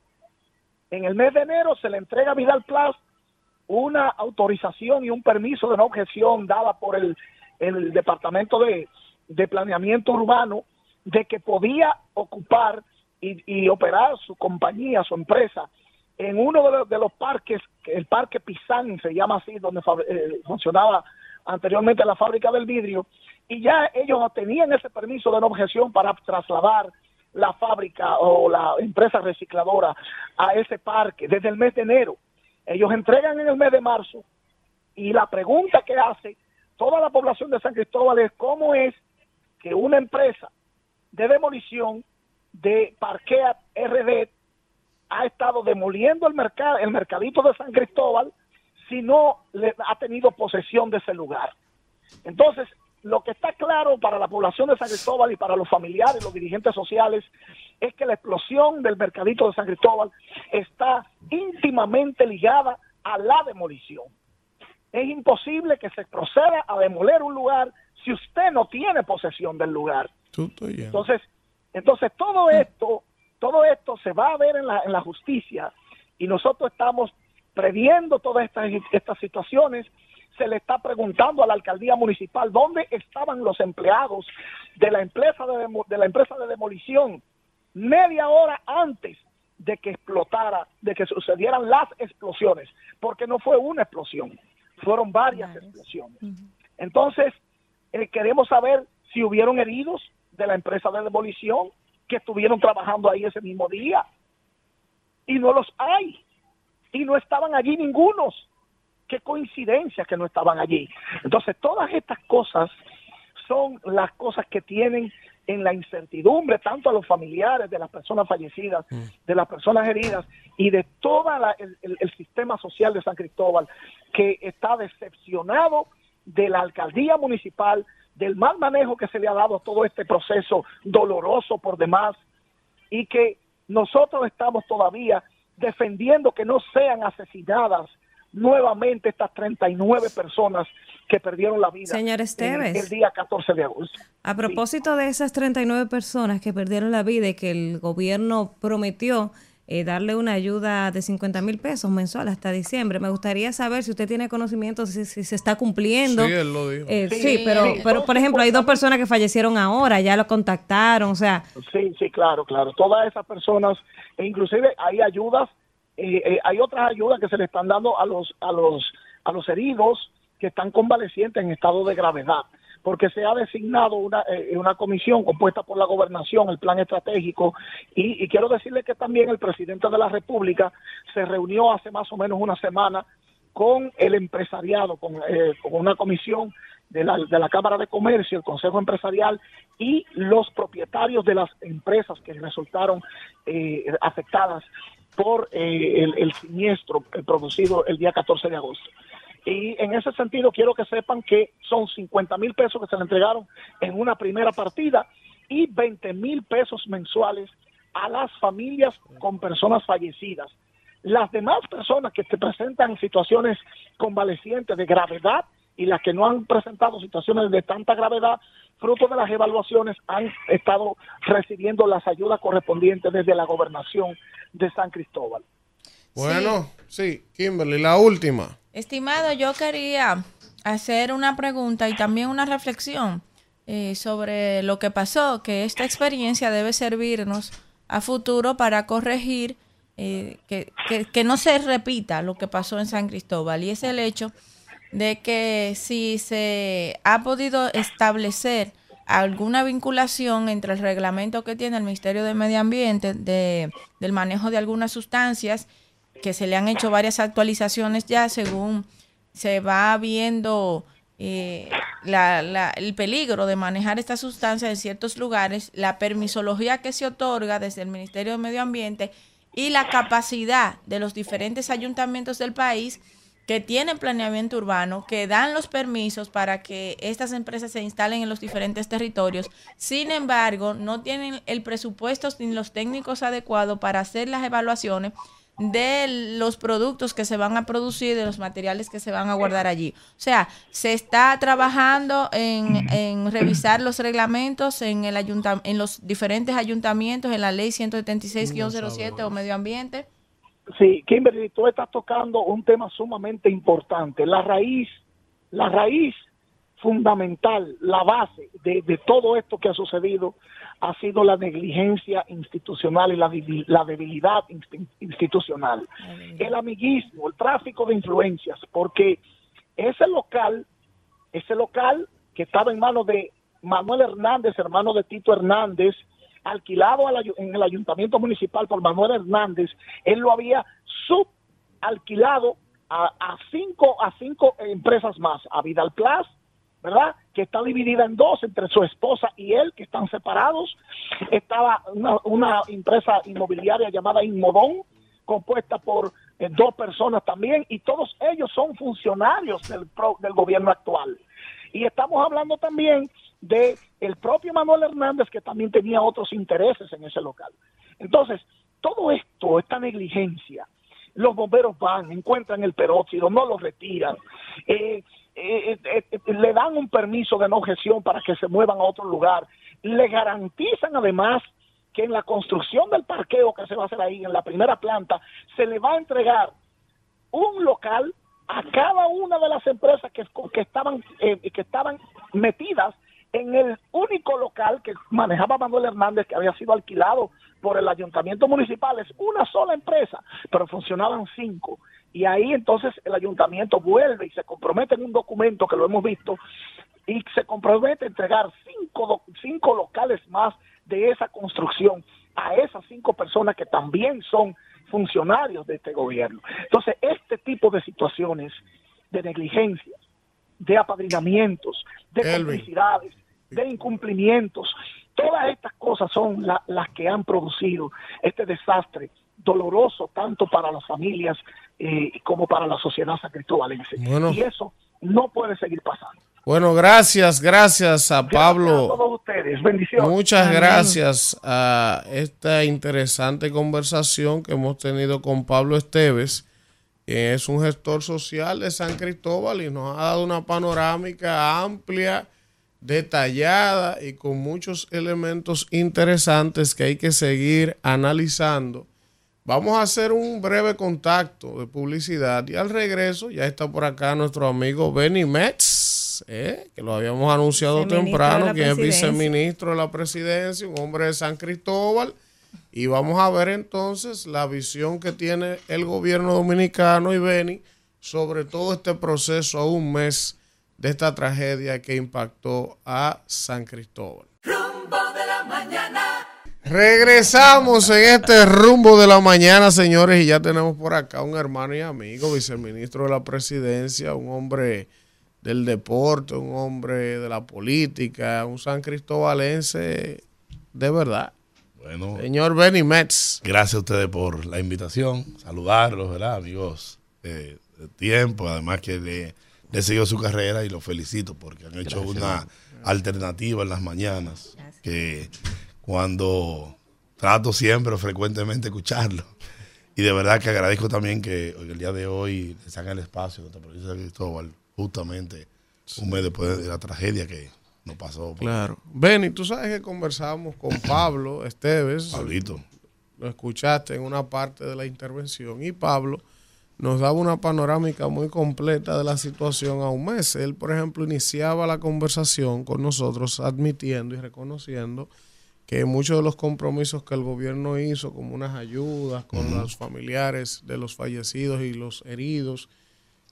Speaker 20: En el mes de enero se le entrega a Vidal Plus una autorización y un permiso de no objeción dada por el el departamento de, planeamiento urbano de que podía ocupar y, operar su compañía, su empresa, en uno de los, de los parques, el parque Pizán se llama así, donde eh, funcionaba anteriormente la fábrica del vidrio, y ya ellos tenían ese permiso de no objeción para trasladar la fábrica o la empresa recicladora a ese parque desde el mes de enero. Ellos entregan en el mes de marzo y la pregunta que hace toda la población de San Cristóbal es cómo es que una empresa de demolición de Parquea RD ha estado demoliendo el mercado, el mercadito de San Cristóbal si no le ha tenido posesión de ese lugar. Entonces, lo que está claro para la población de San Cristóbal y para los familiares, los dirigentes sociales, es que la explosión del mercadito de San Cristóbal está íntimamente ligada a la demolición es imposible que se proceda a demoler un lugar si usted no tiene posesión del lugar. Entonces, entonces todo esto, todo esto se va a ver en la, en la justicia y nosotros estamos previendo todas estas, estas situaciones. Se le está preguntando a la alcaldía municipal dónde estaban los empleados de la empresa de, de la empresa de demolición media hora antes de que explotara, de que sucedieran las explosiones, porque no fue una explosión, fueron varias explosiones. Entonces, eh, queremos saber si hubieron heridos de la empresa de demolición, que estuvieron trabajando ahí ese mismo día. Y no los hay. Y no estaban allí ningunos. Qué coincidencia que no estaban allí. Entonces, todas estas cosas son las cosas que tienen en la incertidumbre tanto a los familiares de las personas fallecidas, mm. de las personas heridas y de todo el, sistema social de San Cristóbal que está decepcionado de la alcaldía municipal, del mal manejo que se le ha dado a todo este proceso doloroso por demás y que nosotros estamos todavía defendiendo que no sean asesinadas nuevamente estas 39 personas que perdieron la vida
Speaker 5: Señor Esteves,
Speaker 20: el, día 14 de agosto.
Speaker 5: A propósito de esas 39 personas que perdieron la vida y que el gobierno prometió eh, darle una ayuda de 50 mil pesos mensual hasta diciembre. Me gustaría saber si usted tiene conocimiento si, se está cumpliendo.
Speaker 2: Sí, él lo dijo.
Speaker 5: Eh, sí, pero, pero por ejemplo, hay dos personas que fallecieron ahora, ya lo contactaron, o sea.
Speaker 20: Sí, sí, claro, claro. Todas esas personas, e inclusive hay ayudas eh, eh, hay otras ayudas que se le están dando a los, a los, a los heridos que están convalecientes en estado de gravedad, porque se ha designado una, eh, una comisión compuesta por la gobernación, el plan estratégico, y, quiero decirle que también el presidente de la República se reunió hace más o menos una semana con el empresariado, con, con una comisión de la, de la, Cámara de Comercio, el Consejo Empresarial y los propietarios de las empresas que resultaron afectadas por eh, el, siniestro eh, producido el día 14 de agosto. Y en ese sentido quiero que sepan que son 50 mil pesos que se le entregaron en una primera partida y 20 mil pesos mensuales a las familias con personas fallecidas. Las demás personas que se presentan situaciones convalecientes de gravedad y las que no han presentado situaciones de tanta gravedad, fruto de las evaluaciones, han estado recibiendo las ayudas correspondientes desde la gobernación de San Cristóbal.
Speaker 2: Bueno, sí, Kimberly, la última.
Speaker 4: Estimado, yo quería hacer una pregunta y también una reflexión eh, sobre lo que pasó, que esta experiencia debe servirnos a futuro para corregir eh, que, que, que, no se repita lo que pasó en San Cristóbal. Y es el hecho de que si se ha podido establecer alguna vinculación entre el reglamento que tiene el Ministerio de Medio Ambiente de, del manejo de algunas sustancias, que se le han hecho varias actualizaciones ya según se va viendo eh, la, el peligro de manejar estas sustancias en ciertos lugares, la permisología que se otorga desde el Ministerio de Medio Ambiente y la capacidad de los diferentes ayuntamientos del país que tienen planeamiento urbano, que dan los permisos para que estas empresas se instalen en los diferentes territorios. Sin embargo, no tienen el presupuesto ni los técnicos adecuados para hacer las evaluaciones de los productos que se van a producir, de los materiales que se van a guardar allí. O sea, se está trabajando en, revisar los reglamentos en, el en los diferentes ayuntamientos, en la ley 176-07 o medio ambiente
Speaker 20: Sí, Kimberly, tú estás tocando un tema sumamente importante. La raíz, la raíz fundamental, la base de, todo esto que ha sucedido ha sido la negligencia institucional y la, la debilidad institucional. El amiguismo, el tráfico de influencias, porque ese local, ese local que estaba en manos de Manuel Hernández, hermano de Tito Hernández, alquilado en el ayuntamiento municipal por Manuel Hernández, él lo había subalquilado a, cinco, a cinco empresas más, a Vidal Plus, ¿verdad? Que está dividida en dos entre su esposa y él, que están separados. Estaba una, empresa inmobiliaria llamada Inmodón, compuesta por eh, dos personas también, y todos ellos son funcionarios del, del gobierno actual. Y estamos hablando también de el propio Manuel Hernández que también tenía otros intereses en ese local. Entonces, todo esto, esta negligencia, los bomberos van, encuentran el peróxido, no lo retiran, eh, eh, eh, le dan un permiso de no gestión para que se muevan a otro lugar, le garantizan además que en la construcción del parqueo que se va a hacer ahí, en la primera planta, se le va a entregar un local a cada una de las empresas que, que estaban que estaban metidas en el único local que manejaba Manuel Hernández, que había sido alquilado por el ayuntamiento municipal, es una sola empresa, pero funcionaban cinco. Y ahí entonces el ayuntamiento vuelve y se compromete en un documento que lo hemos visto y se compromete a entregar cinco, cinco locales más de esa construcción a esas cinco personas que también son funcionarios de este gobierno. Entonces, este tipo de situaciones de negligencia, de apadrinamientos, de complicidades, de incumplimientos, todas estas cosas son las que han producido este desastre doloroso tanto para las familias eh, como para la sociedad san Y eso no puede seguir pasando.
Speaker 2: Bueno, gracias, gracias a Pablo.
Speaker 20: a todos ustedes, bendiciones.
Speaker 2: Muchas gracias a esta interesante conversación que hemos tenido con Pablo Esteves, que es un gestor social de San Cristóbal y nos ha dado una panorámica amplia, detallada y con muchos elementos interesantes que hay que seguir analizando. Vamos a hacer un breve contacto de publicidad y al regreso ya está por acá nuestro amigo Benny Metz ¿eh? que lo habíamos anunciado temprano, que es viceministro de la presidencia, un hombre de San Cristóbal. Y vamos a ver entonces la visión que tiene el gobierno dominicano y Beni sobre todo este proceso a un mes de esta tragedia que impactó a San Cristóbal.
Speaker 1: Rumbo de la mañana.
Speaker 2: Regresamos en este rumbo de la mañana, señores, y ya tenemos por acá un hermano y amigo, viceministro de la presidencia, un hombre del deporte, un hombre de la política, un san cristobalense de verdad.
Speaker 21: Bueno,
Speaker 2: señor Benny Metz.
Speaker 21: Gracias a ustedes por la invitación, saludarlos, ¿verdad, amigos? de tiempo, además que le, le seguido su carrera y los felicito porque han hecho una alternativa en las mañanas que cuando trato siempre frecuentemente escucharlo. Y de verdad que agradezco también que el día de hoy le sacan el espacio a nuestra provincia de Cristóbal justamente un mes después de la tragedia que nos pasó.
Speaker 2: Claro. Benny, tú sabes que conversamos con Pablo Esteves.
Speaker 21: Pablito.
Speaker 2: Lo escuchaste en una parte de la intervención y Pablo nos daba una panorámica muy completa de la situación a un mes. Él, por ejemplo, iniciaba la conversación con nosotros admitiendo y reconociendo que muchos de los compromisos que el gobierno hizo, como unas ayudas con los familiares de los fallecidos y los heridos,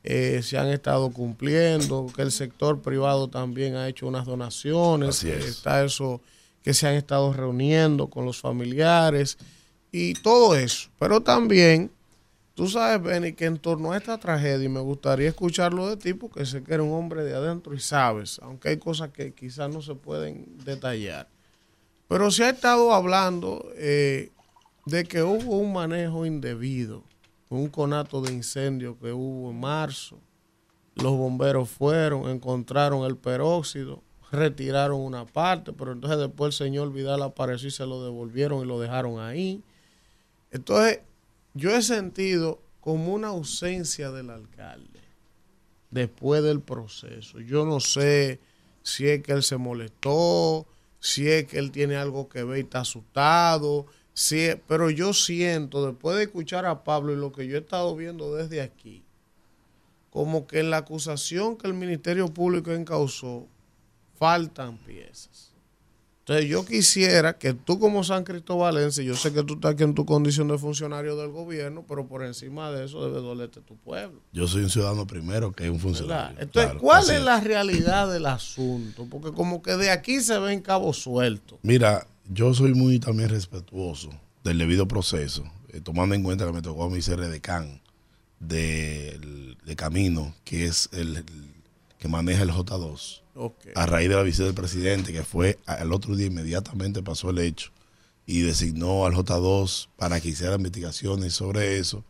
Speaker 2: eh, se han estado cumpliendo, que el sector privado también ha hecho unas donaciones, está eso, que se han estado reuniendo con los familiares y todo eso. Pero también, tú sabes, Benny, que en torno a esta tragedia, y me gustaría escucharlo de ti, porque sé que eres un hombre de adentro y sabes, aunque hay cosas que quizás no se pueden detallar. Pero se ha estado hablando eh, de que hubo un manejo indebido un conato de incendio que hubo en marzo. Los bomberos fueron, encontraron el peróxido, retiraron una parte, pero entonces después el señor Vidal apareció y se lo devolvieron y lo dejaron ahí. Entonces, yo he sentido como una ausencia del alcalde después del proceso. Yo no sé si es que él se molestó, si es que él tiene algo que ver y está asustado, Sí, pero yo siento, después de escuchar a Pablo y lo que yo he estado viendo desde aquí, como que en la acusación que el Ministerio Público encausó, faltan piezas. Entonces yo quisiera que tú como San Cristobalense, yo sé que tú estás aquí en tu condición de funcionario del gobierno, pero por encima de eso debe dolerte tu pueblo.
Speaker 21: Yo soy un ciudadano primero que un funcionario.
Speaker 2: Entonces, ¿cuál es la realidad del asunto? Porque como que de aquí se ven cabos sueltos.
Speaker 21: Mira, yo soy muy también respetuoso del debido proceso, eh, tomando en cuenta que me tocó a mí ser de, de Camino, que es el, que maneja el J2. A raíz de la visita del presidente, que fue al otro día inmediatamente pasó el hecho y designó al J2 para que hiciera investigaciones sobre eso.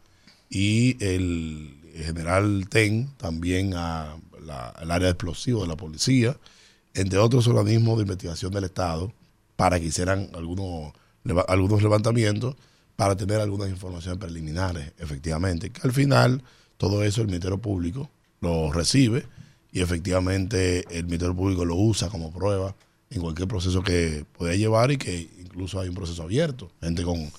Speaker 21: Y el general TEN también a al área de explosivo de la policía, entre otros organismos de investigación del Estado, para que hicieran algunos, algunos levantamientos para tener algunas informaciones preliminares, efectivamente, que al final todo eso el Ministerio Público lo recibe y efectivamente el Ministerio Público lo usa como prueba en cualquier proceso que pueda llevar y que incluso hay un proceso abierto, gente con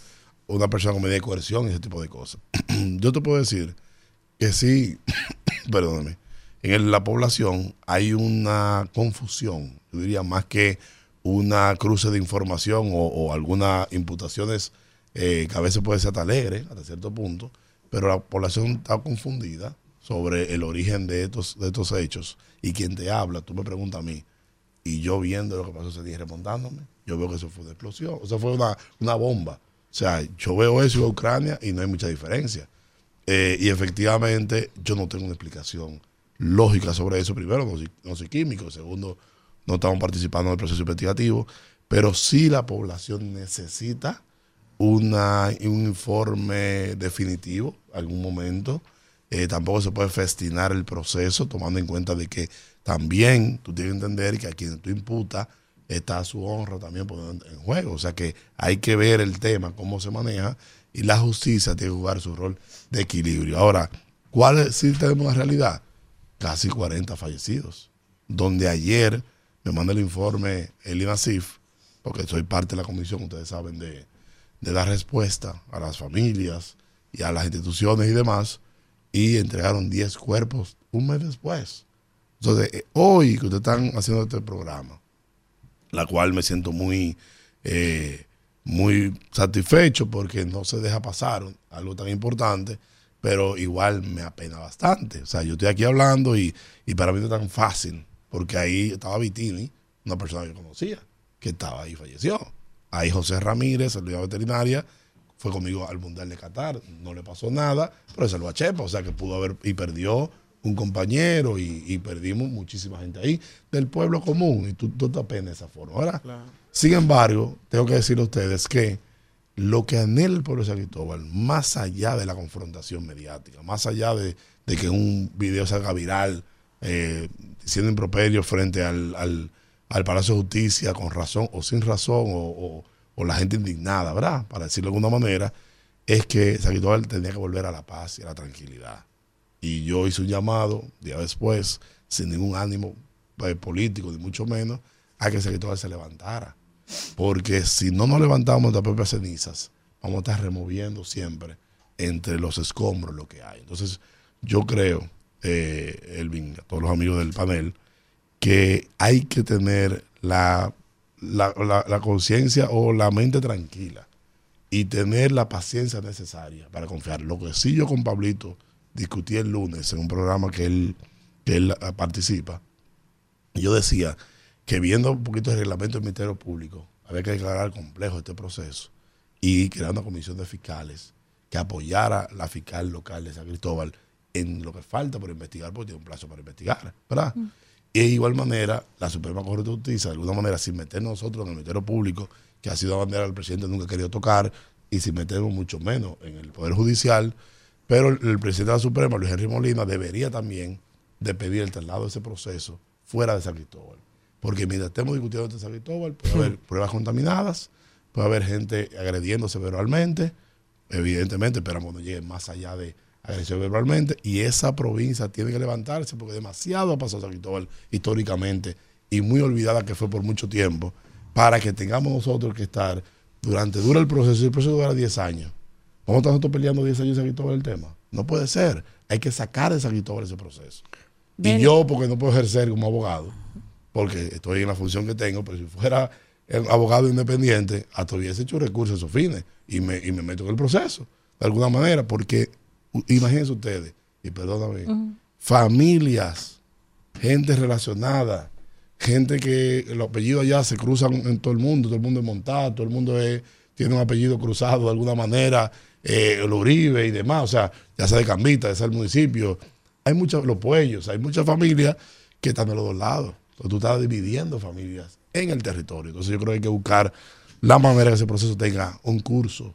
Speaker 21: una persona con medida de coerción y ese tipo de cosas. Yo te puedo decir que sí, perdóname, en la población hay una confusión, yo diría más que una cruce de información o, algunas imputaciones eh, que a veces puede ser hasta alegre hasta cierto punto, pero la población está confundida sobre el origen de estos, de estos hechos. Y quien te habla, tú me preguntas a mí, y yo viendo lo que pasó ese día remontándome, yo veo que eso fue una explosión, o sea, fue una, una bomba. O sea, yo veo eso en Ucrania y no hay mucha diferencia. Eh, y efectivamente, yo no tengo una explicación lógica sobre eso. Primero, no soy, químico. Segundo, no estamos participando en el proceso investigativo. Pero sí la población necesita una, un informe definitivo, algún momento. Eh, tampoco se puede festinar el proceso, tomando en cuenta de que también tú tienes que entender que a quien tú imputas está su honra también en juego. O sea que hay que ver el tema, cómo se maneja, y la justicia tiene que jugar su rol de equilibrio. Ahora, ¿cuál es, si tenemos la realidad? Casi 40 fallecidos. Donde ayer me manda el informe el INASIF, porque soy parte de la comisión, ustedes saben, de, de dar respuesta a las familias y a las instituciones y demás, y entregaron 10 cuerpos un mes después. Entonces, eh, hoy que ustedes están haciendo este programa, la cual me siento muy, eh, muy satisfecho porque no se deja pasar algo tan importante, pero igual me apena bastante. O sea, yo estoy aquí hablando y, y para mí no es tan fácil, porque ahí estaba Vitini, una persona que conocía, que estaba ahí y falleció. Ahí José Ramírez, el veterinaria, fue conmigo al Mundial de Qatar, no le pasó nada, pero se lo a Chepa, o sea que pudo haber y perdió un compañero y, perdimos muchísima gente ahí del pueblo común y tú, tú te apenas de esa forma. Ahora, sin embargo, tengo que decirle a ustedes que lo que anhela el pueblo de San Cristóbal, más allá de la confrontación mediática, más allá de, que un video salga viral eh, siendo improperio frente al, al, Palacio de Justicia con razón o sin razón o, o, la gente indignada, ¿verdad? Para decirlo de alguna manera, es que San Cristóbal tenía que volver a la paz y a la tranquilidad. Y yo hice un llamado, día después, sin ningún ánimo eh, político, ni mucho menos, a que el secretario se levantara. Porque si no nos levantamos de las propias cenizas, vamos a estar removiendo siempre entre los escombros lo que hay. Entonces, yo creo, eh, Elvin, a todos los amigos del panel, que hay que tener la, la, la conciencia o la mente tranquila y tener la paciencia necesaria para confiar. Lo que sí yo con Pablito discutí el lunes en un programa que él, que él participa. Yo decía que viendo un poquito el reglamento del Ministerio Público, había que declarar complejo este proceso y crear una comisión de fiscales que apoyara la fiscal local de San Cristóbal en lo que falta por investigar, porque tiene un plazo para investigar, ¿verdad? Mm. Y de igual manera, la Suprema Corte de Justicia, de alguna manera, sin meter nosotros en el Ministerio Público, que ha sido bandera del presidente nunca ha querido tocar, y sin meternos mucho menos en el Poder Judicial, pero el, presidente de la Suprema, Luis Henry Molina, debería también de pedir el traslado de ese proceso fuera de San Cristóbal. Porque mientras estemos discutiendo de San Cristóbal, puede haber pruebas contaminadas, puede haber gente agrediéndose verbalmente, evidentemente esperamos no llegue más allá de agresión verbalmente, y esa provincia tiene que levantarse porque demasiado ha pasado San Cristóbal históricamente y muy olvidada que fue por mucho tiempo, para que tengamos nosotros que estar durante, dura el proceso, y el proceso dura 10 años, ¿Cómo estamos nosotros peleando 10 años en San el tema? No puede ser. Hay que sacar de San Cristóbal ese proceso. Y yo, porque no puedo ejercer como abogado, porque estoy en la función que tengo, pero si fuera abogado independiente, hasta hubiese hecho recursos a esos fines y me, y me meto en el proceso, de alguna manera, porque imagínense ustedes, y perdóname, familias, gente relacionada, gente que los apellidos allá se cruzan en todo el mundo, todo el mundo es montado, todo el mundo tiene un apellido cruzado de alguna manera, eh, el Uribe y demás, o sea, ya sea de Cambita, ya sea del municipio, hay muchos, los puellos, hay muchas familias que están de los dos lados. Entonces tú estás dividiendo familias en el territorio. Entonces yo creo que hay que buscar la manera que ese proceso tenga un curso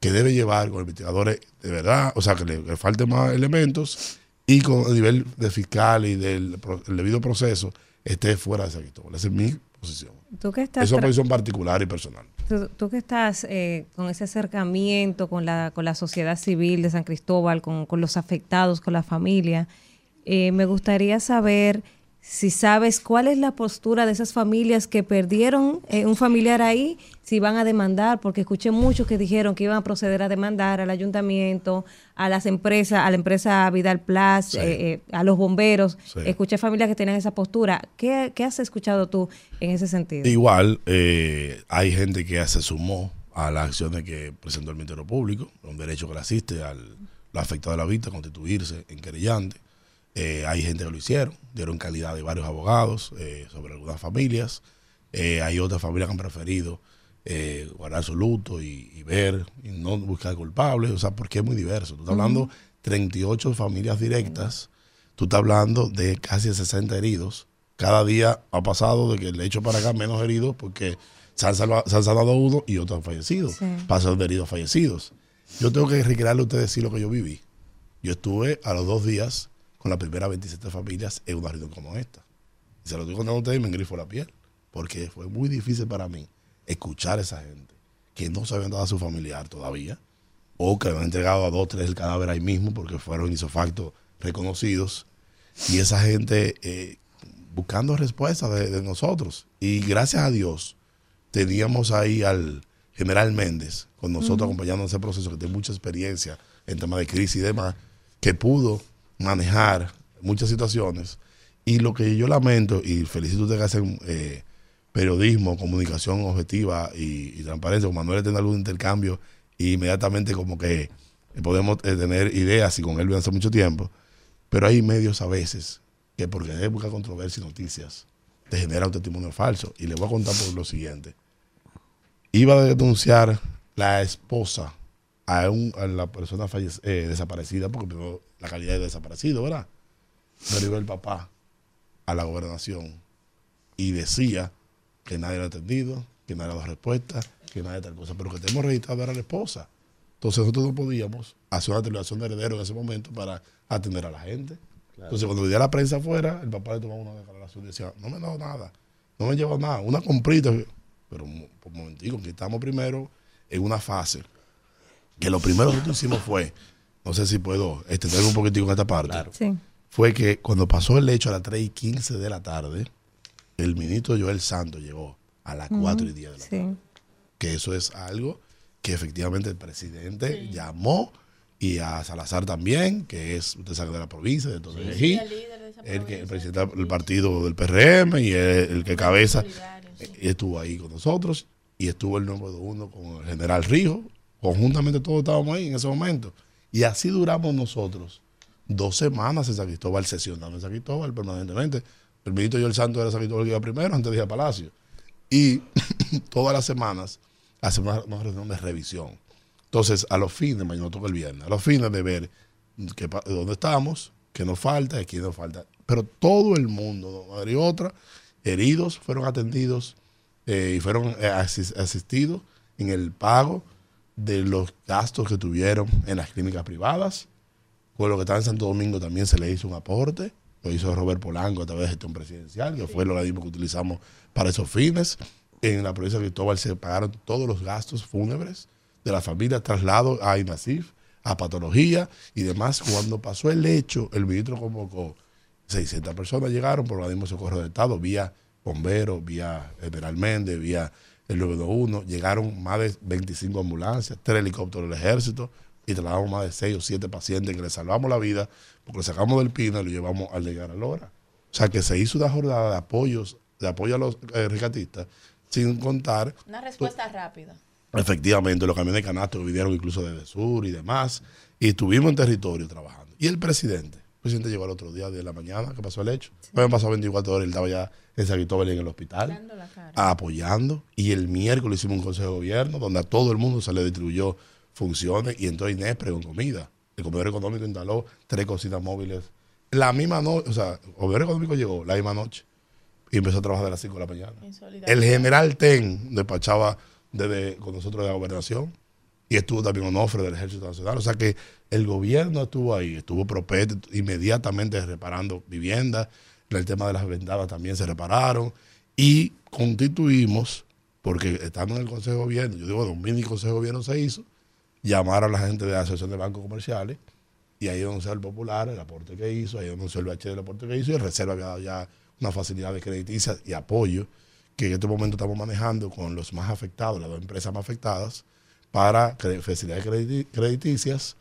Speaker 21: que debe llevar con investigadores de verdad, o sea, que le, falten más elementos y con el nivel de fiscal y del debido proceso esté fuera de ese Cristóbal. Esa es mi posición.
Speaker 5: ¿Tú que estás
Speaker 21: es una posición particular y personal.
Speaker 5: Tú, que estás eh, con ese acercamiento con la, con la sociedad civil de San Cristóbal, con, los afectados, con la familia, eh, me gustaría saber si sabes cuál es la postura de esas familias que perdieron eh, un familiar ahí, si van a demandar, porque escuché muchos que dijeron que iban a proceder a demandar al ayuntamiento, a las empresas, a la empresa Vidal Plus, eh, eh, a los bomberos. Escuché familias que tenían esa postura. ¿Qué, has escuchado tú en ese sentido?
Speaker 21: Igual, hay gente que se sumó a las acciones que presentó el Ministerio Público, un derecho que le asiste al afectado de la vista constituirse en querellante Eh, hay gente que lo hicieron, dieron calidad de varios abogados eh, sobre algunas familias. Eh, hay otras familias que han preferido guardar su luto y, ver y no buscar culpables, o sea, porque es muy diverso. Tú estás hablando de 38 familias directas, tú estás hablando de casi 60 heridos. Cada día ha pasado de que el hecho para acá menos heridos porque se han, salvado, uno y otros han fallecido. Pasan de heridos fallecidos. Yo tengo que recrearle a ustedes decir lo que yo viví. Yo estuve a los dos días con las primeras 27 familias en una reunión como esta. Y se lo digo a ustedes y me engrifo la piel, porque fue muy difícil para mí escuchar a esa gente que no se habían dado a su familiar todavía, o que habían entregado a dos, tres el cadáver ahí mismo porque fueron isofactos reconocidos, y esa gente eh, buscando respuestas de, nosotros. Y gracias a Dios teníamos ahí al general Méndez con nosotros acompañando ese proceso, que tiene mucha experiencia en temas de crisis y demás, que pudo manejar muchas situaciones. Y lo que yo lamento, y felicito a ustedes que hacen eh, periodismo, comunicación objetiva y, transparencia, con Manuel tener algún intercambio, y inmediatamente como que podemos eh, tener ideas y con él hace mucho tiempo, pero hay medios a veces que porque hay buscar controversia y noticias, te genera un testimonio falso. Y le voy a contar por lo siguiente. Iba a denunciar la esposa a, un, a la persona eh, desaparecida, porque la calidad de desaparecido, ¿verdad? Pero iba el papá a la gobernación y decía que nadie lo ha atendido, que nadie ha dado respuesta, que nadie tal cosa, pero que tenemos registrado era la esposa. Entonces nosotros no podíamos hacer una declaración de heredero en ese momento para atender a la gente. Entonces cuando venía la prensa afuera, el papá le tomaba una declaración y decía, no me ha dado nada, no me llevado nada, una comprita. Pero por un momentico, que estamos primero en una fase que lo primero que nosotros hicimos fue, no sé si puedo extender un poquitico en esta parte, fue que cuando pasó el hecho a las 3 y 15 de la tarde, el ministro Joel Santos llegó a las 4 y 10 de la tarde. Que eso es algo que efectivamente el presidente llamó y a Salazar también, que es, usted sabe, de la provincia, de todo el, el, que, el presidente del partido del PRM y el, que cabeza, y estuvo ahí con nosotros, y estuvo el número uno con el general Rijo, Conjuntamente todos estábamos ahí en ese momento. Y así duramos nosotros dos semanas en San Cristóbal, sesionando en San Cristóbal permanentemente. El ministro el Santo era San Cristóbal que iba primero, antes de ir a Palacio. Y todas las semanas hacemos una, reunión de revisión. Entonces, a los fines, mañana toca el viernes, a los fines de ver dónde estamos, qué nos falta y quién nos falta. Pero todo el mundo, madre y otra, heridos, fueron atendidos eh, y fueron eh, asistidos en el pago de los gastos que tuvieron en las clínicas privadas. Por lo que estaba en Santo Domingo también se le hizo un aporte. Lo hizo Robert Polanco a través de gestión presidencial, que fue lo mismo que utilizamos para esos fines. En la provincia de Cristóbal se pagaron todos los gastos fúnebres de la familia, traslado a INASIF, a patología y demás. Cuando pasó el hecho, el ministro convocó 600 personas, llegaron por el mismo socorro de Estado, vía bomberos, vía General Méndez, vía el 921, llegaron más de 25 ambulancias, tres helicópteros del ejército y trasladamos más de 6 o 7 pacientes que le salvamos la vida porque le sacamos del pino y lo llevamos al llegar a Lora. O sea que se hizo una jornada de apoyos, de apoyo a los eh, rescatistas, sin contar.
Speaker 4: Una respuesta rápida.
Speaker 21: Efectivamente, los camiones de canasto vinieron incluso desde el sur y demás, y estuvimos en territorio trabajando. Y el presidente, el presidente llegó el otro día de la mañana que pasó el hecho. Me han pasado 24 horas, él estaba ya en San Cristóbal en el hospital, apoyando. Y el miércoles hicimos un consejo de gobierno donde a todo el mundo se le distribuyó funciones y entró Inés con comida. El comedor económico instaló tres cocinas móviles. La misma noche, o sea, el comedor económico llegó la misma noche y empezó a trabajar de las 5 de la mañana. El general Ten despachaba desde, con nosotros de la gobernación y estuvo también Onofre del Ejército Nacional. O sea que el gobierno estuvo ahí, estuvo propete inmediatamente reparando viviendas, el tema de las vendadas también se repararon y constituimos, porque estando en el Consejo de Gobierno, yo digo, un mini Consejo de Gobierno se hizo, llamar a la gente de la Asociación de Bancos Comerciales y ahí donde el Popular, el aporte que hizo, ahí donde el BH el aporte que hizo y el Reserva había dado ya una facilidad de crediticia y apoyo que en este momento estamos manejando con los más afectados, las dos empresas más afectadas, para facilidades crediticias,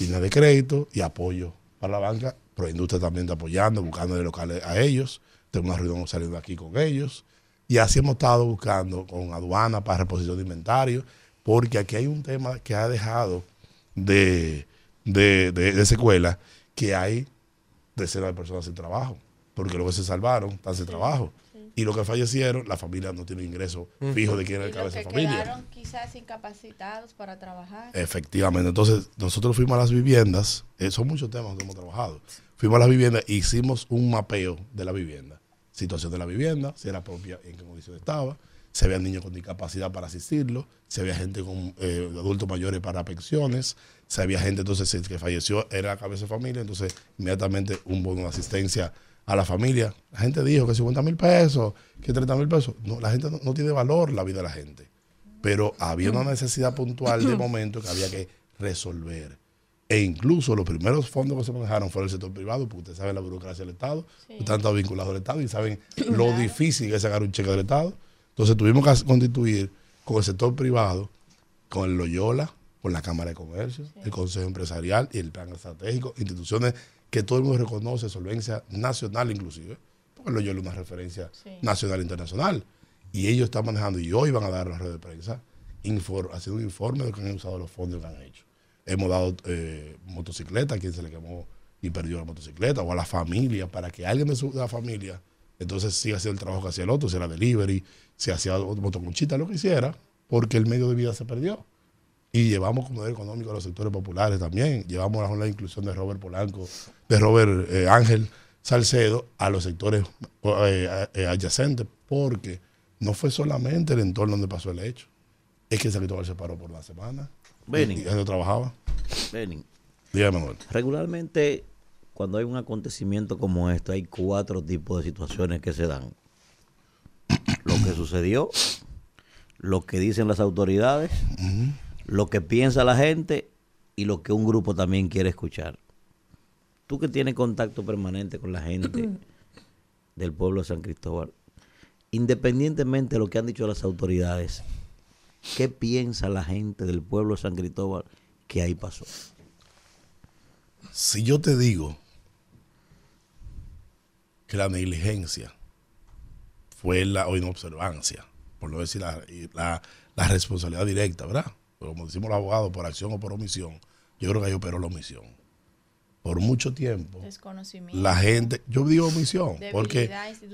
Speaker 21: líneas de crédito y apoyo para la banca. Proindustria también está apoyando, buscando de locales a ellos. Tengo una reunión saliendo aquí con ellos. Y así hemos estado buscando con aduana para reposición de inventario, porque aquí hay un tema que ha dejado de, de, de, secuela, que hay decenas de personas sin trabajo, porque los que se salvaron están sin trabajo. Y los que fallecieron, la familia no tiene ingreso fijo de quién es el cabeza de familia.
Speaker 4: quedaron quizás incapacitados para trabajar.
Speaker 21: Efectivamente. Entonces, nosotros fuimos a las viviendas, eh, son muchos temas que hemos trabajado. Fuimos a las viviendas e hicimos un mapeo de la vivienda. Situación de la vivienda, si era propia, en qué condición estaba, si había niños con discapacidad para asistirlo, si había gente con eh, adultos mayores para pensiones, si había gente entonces que falleció, era la cabeza de familia, entonces inmediatamente un bono de asistencia a la familia. La gente dijo que 50 mil pesos, que 30 mil pesos. No, la gente no, tiene valor la vida de la gente. Pero había una necesidad puntual de momento que había que resolver. E incluso los primeros fondos que se manejaron fueron el sector privado, porque ustedes saben la burocracia del Estado, están todos vinculados al Estado y saben lo difícil que es sacar un cheque del Estado. Entonces tuvimos que constituir con el sector privado, con el Loyola, con la Cámara de Comercio, el Consejo Empresarial y el Plan Estratégico, instituciones que todo el mundo reconoce, solvencia nacional inclusive, porque lo yo es una referencia nacional e internacional. Y ellos están manejando, y hoy van a dar la red de prensa, haciendo un informe de lo que han usado los fondos que han hecho. Hemos dado eh, motocicleta a quien se le quemó y perdió la motocicleta, o a la familia, para que alguien de, su, la familia entonces siga haciendo el trabajo que hacía el otro, si era delivery, si hacía motoconchita, lo que hiciera, porque el medio de vida se perdió. Y llevamos como económico a los sectores populares también. Llevamos la, la inclusión de Robert Polanco, de Robert eh, Ángel Salcedo a los sectores eh, eh, adyacentes, porque no fue solamente el entorno donde pasó el hecho. Es que San Cristóbal se paró por la semana. Y trabajaba. Dígame,
Speaker 3: Regularmente, cuando hay un acontecimiento como este, hay cuatro tipos de situaciones que se dan. Lo que sucedió, lo que dicen las autoridades, lo que piensa la gente y lo que un grupo también quiere escuchar. Tú que tienes contacto permanente con la gente del pueblo de San Cristóbal, independientemente de lo que han dicho las autoridades, ¿qué piensa la gente del pueblo de San Cristóbal que ahí pasó?
Speaker 21: Si yo te digo que la negligencia fue la o inobservancia, por no decir la, la responsabilidad directa, ¿verdad? como decimos los abogados, por acción o por omisión, yo creo que ahí operó la omisión. Por mucho tiempo, la gente, yo digo omisión, porque,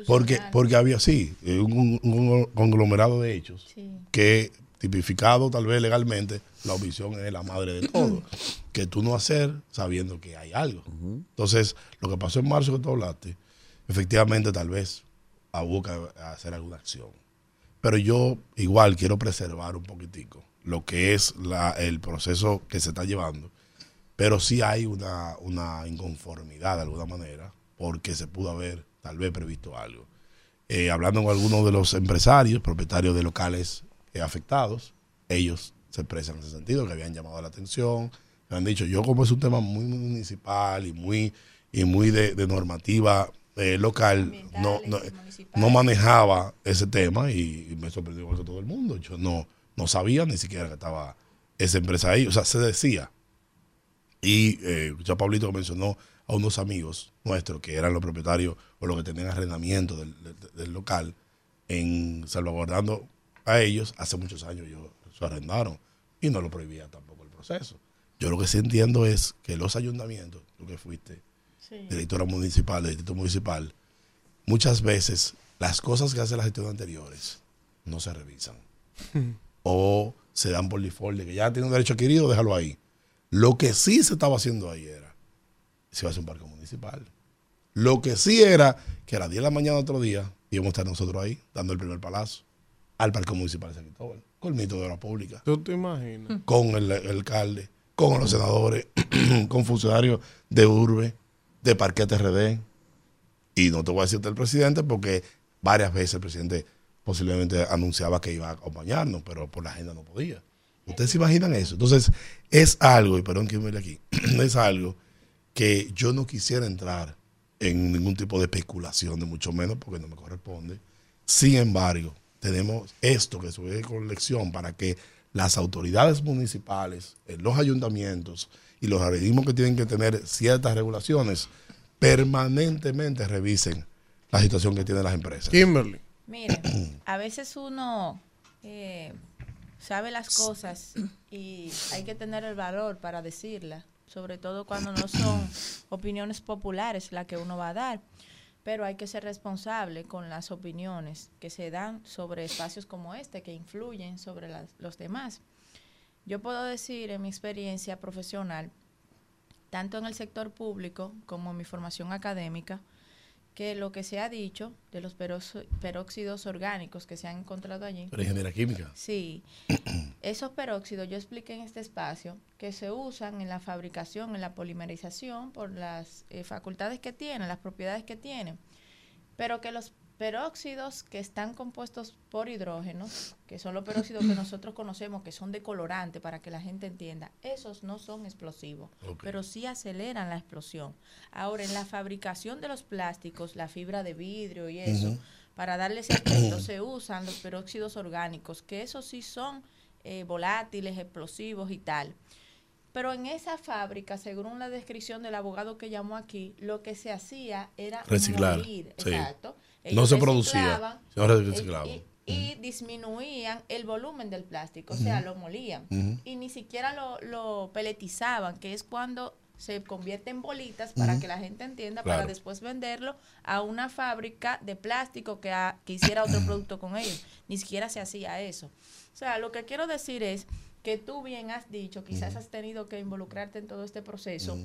Speaker 21: porque, porque había, sí, un, conglomerado de hechos que, tipificado tal vez legalmente, la omisión es la madre de todo. que tú no hacer sabiendo que hay algo. Entonces, lo que pasó en marzo que tú hablaste, efectivamente tal vez hubo que hacer alguna acción. Pero yo igual quiero preservar un poquitico lo que es la, el proceso que se está llevando, pero sí hay una, una inconformidad de alguna manera, porque se pudo haber tal vez previsto algo. Eh, hablando con algunos de los empresarios, propietarios de locales afectados, ellos se expresan en ese sentido, que habían llamado la atención, me han dicho, yo como es un tema muy municipal y muy, y muy de, normativa eh, local, no, no, no, manejaba ese tema y, me sorprendió que todo el mundo. Yo no, no sabía ni siquiera que estaba esa empresa ahí. O sea, se decía. Y eh, ya Pablito mencionó a unos amigos nuestros que eran los propietarios o los que tenían arrendamiento del, local en salvaguardando a ellos. Hace muchos años ellos se arrendaron y no lo prohibía tampoco el proceso. Yo lo que sí entiendo es que los ayuntamientos, tú que fuiste directora municipal, distrito municipal, muchas veces las cosas que hacen las gestiones anteriores no se revisan. o se dan por default de que ya tiene un derecho adquirido, déjalo ahí. Lo que sí se estaba haciendo ahí era, se iba a hacer un parque municipal. Lo que sí era que a las 10 de la mañana otro día íbamos a estar nosotros ahí, dando el primer palazo al parque municipal de San Cristóbal, con el ministro de la pública.
Speaker 2: ¿Tú te imaginas?
Speaker 21: Con el, alcalde, con los senadores, con funcionarios de urbe, de Parquete RD. Y no te voy a decirte el presidente porque varias veces el presidente posiblemente anunciaba que iba a acompañarnos, pero por la agenda no podía. ¿Ustedes se imaginan eso? Entonces, es algo, y perdón que me aquí, es algo que yo no quisiera entrar en ningún tipo de especulación, de mucho menos, porque no me corresponde. Sin embargo, tenemos esto que se con lección para que las autoridades municipales, los ayuntamientos y los organismos que tienen que tener ciertas regulaciones permanentemente revisen la situación que tienen las empresas.
Speaker 2: Kimberly.
Speaker 4: Mire, a veces uno eh, sabe las cosas y hay que tener el valor para decirlas. sobre todo cuando no son opiniones populares las que uno va a dar. Pero hay que ser responsable con las opiniones que se dan sobre espacios como este, que influyen sobre los demás. Yo puedo decir en mi experiencia profesional, tanto en el sector público como en mi formación académica, que lo que se ha dicho de los peróxidos orgánicos que se han encontrado allí.
Speaker 21: Pero ingeniería química.
Speaker 4: Sí. esos peróxidos, yo expliqué en este espacio, que se usan en la fabricación, en la polimerización, por las eh, facultades que tienen, las propiedades que tienen, pero que los peróxidos que están compuestos por hidrógeno, que son los peróxidos que nosotros conocemos, que son de colorante para que la gente entienda, esos no son explosivos, pero sí aceleran la explosión. Ahora, en la fabricación de los plásticos, la fibra de vidrio y eso, para darle ese aspecto se usan los peróxidos orgánicos, que esos sí son eh, volátiles, explosivos y tal. Pero en esa fábrica, según la descripción del abogado que llamó aquí, lo que se hacía era
Speaker 21: reciclar.
Speaker 4: exacto
Speaker 21: no se producía,
Speaker 4: Y, disminuían el volumen del plástico, o sea, lo molían. Y ni siquiera lo, lo, peletizaban, que es cuando se convierte en bolitas para que la gente entienda, para después venderlo a una fábrica de plástico que, que hiciera otro producto con ellos. Ni siquiera se hacía eso. O sea, lo que quiero decir es que tú bien has dicho, quizás has tenido que involucrarte en todo este proceso,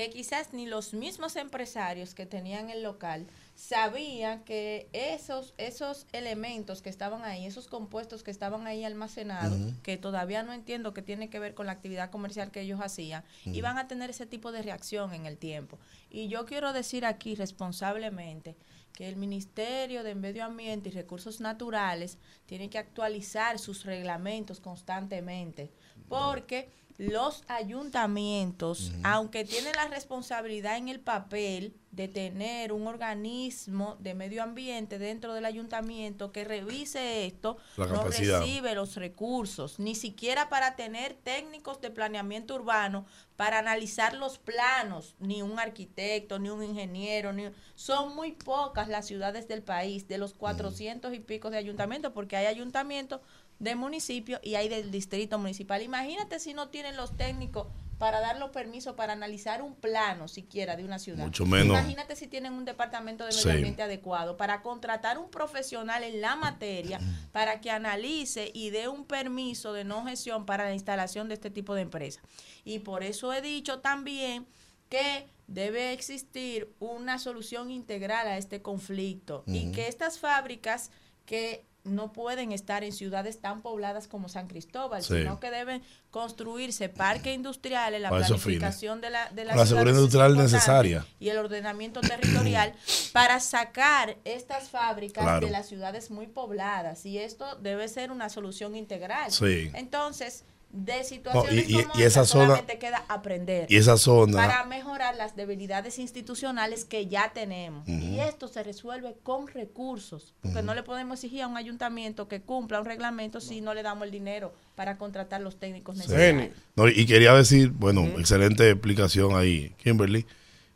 Speaker 4: que quizás ni los mismos empresarios que tenían el local sabía que esos, esos elementos que estaban ahí, esos compuestos que estaban ahí almacenados, que todavía no entiendo que tiene que ver con la actividad comercial que ellos hacían, iban a tener ese tipo de reacción en el tiempo. Y yo quiero decir aquí responsablemente que el Ministerio de Medio Ambiente y Recursos Naturales tiene que actualizar sus reglamentos constantemente, porque los ayuntamientos, aunque tienen la responsabilidad en el papel de tener un organismo de medio ambiente dentro del ayuntamiento que revise esto, no recibe los recursos, ni siquiera para tener técnicos de planeamiento urbano, para analizar los planos, ni un arquitecto, ni un ingeniero, ni son muy pocas las ciudades del país, de los cuatrocientos y pico de ayuntamientos, porque hay ayuntamientos de municipio y hay del distrito municipal. Imagínate si no tienen los técnicos para dar los permisos para analizar un plano siquiera de una ciudad.
Speaker 21: Mucho menos.
Speaker 4: Imagínate si tienen un departamento de medio ambiente adecuado para contratar un profesional en la materia para que analice y dé un permiso de no gestión para la instalación de este tipo de empresas. Y por eso he dicho también que debe existir una solución integral a este conflicto y que estas fábricas que no pueden estar en ciudades tan pobladas como San Cristóbal, sino que deben construirse parques industriales, la planificación de la, de
Speaker 21: la, seguridad industrial necesaria
Speaker 4: y el ordenamiento territorial para sacar estas fábricas de las ciudades muy pobladas. Y esto debe ser una solución integral. Entonces, de situaciones y, como esa solamente queda aprender
Speaker 21: y esa zona
Speaker 4: para mejorar las debilidades institucionales que ya tenemos. Y esto se resuelve con recursos porque no le podemos exigir a un ayuntamiento que cumpla un reglamento si no. le damos el dinero para contratar los técnicos necesarios.
Speaker 21: Y quería decir bueno excelente explicación ahí Kimberly.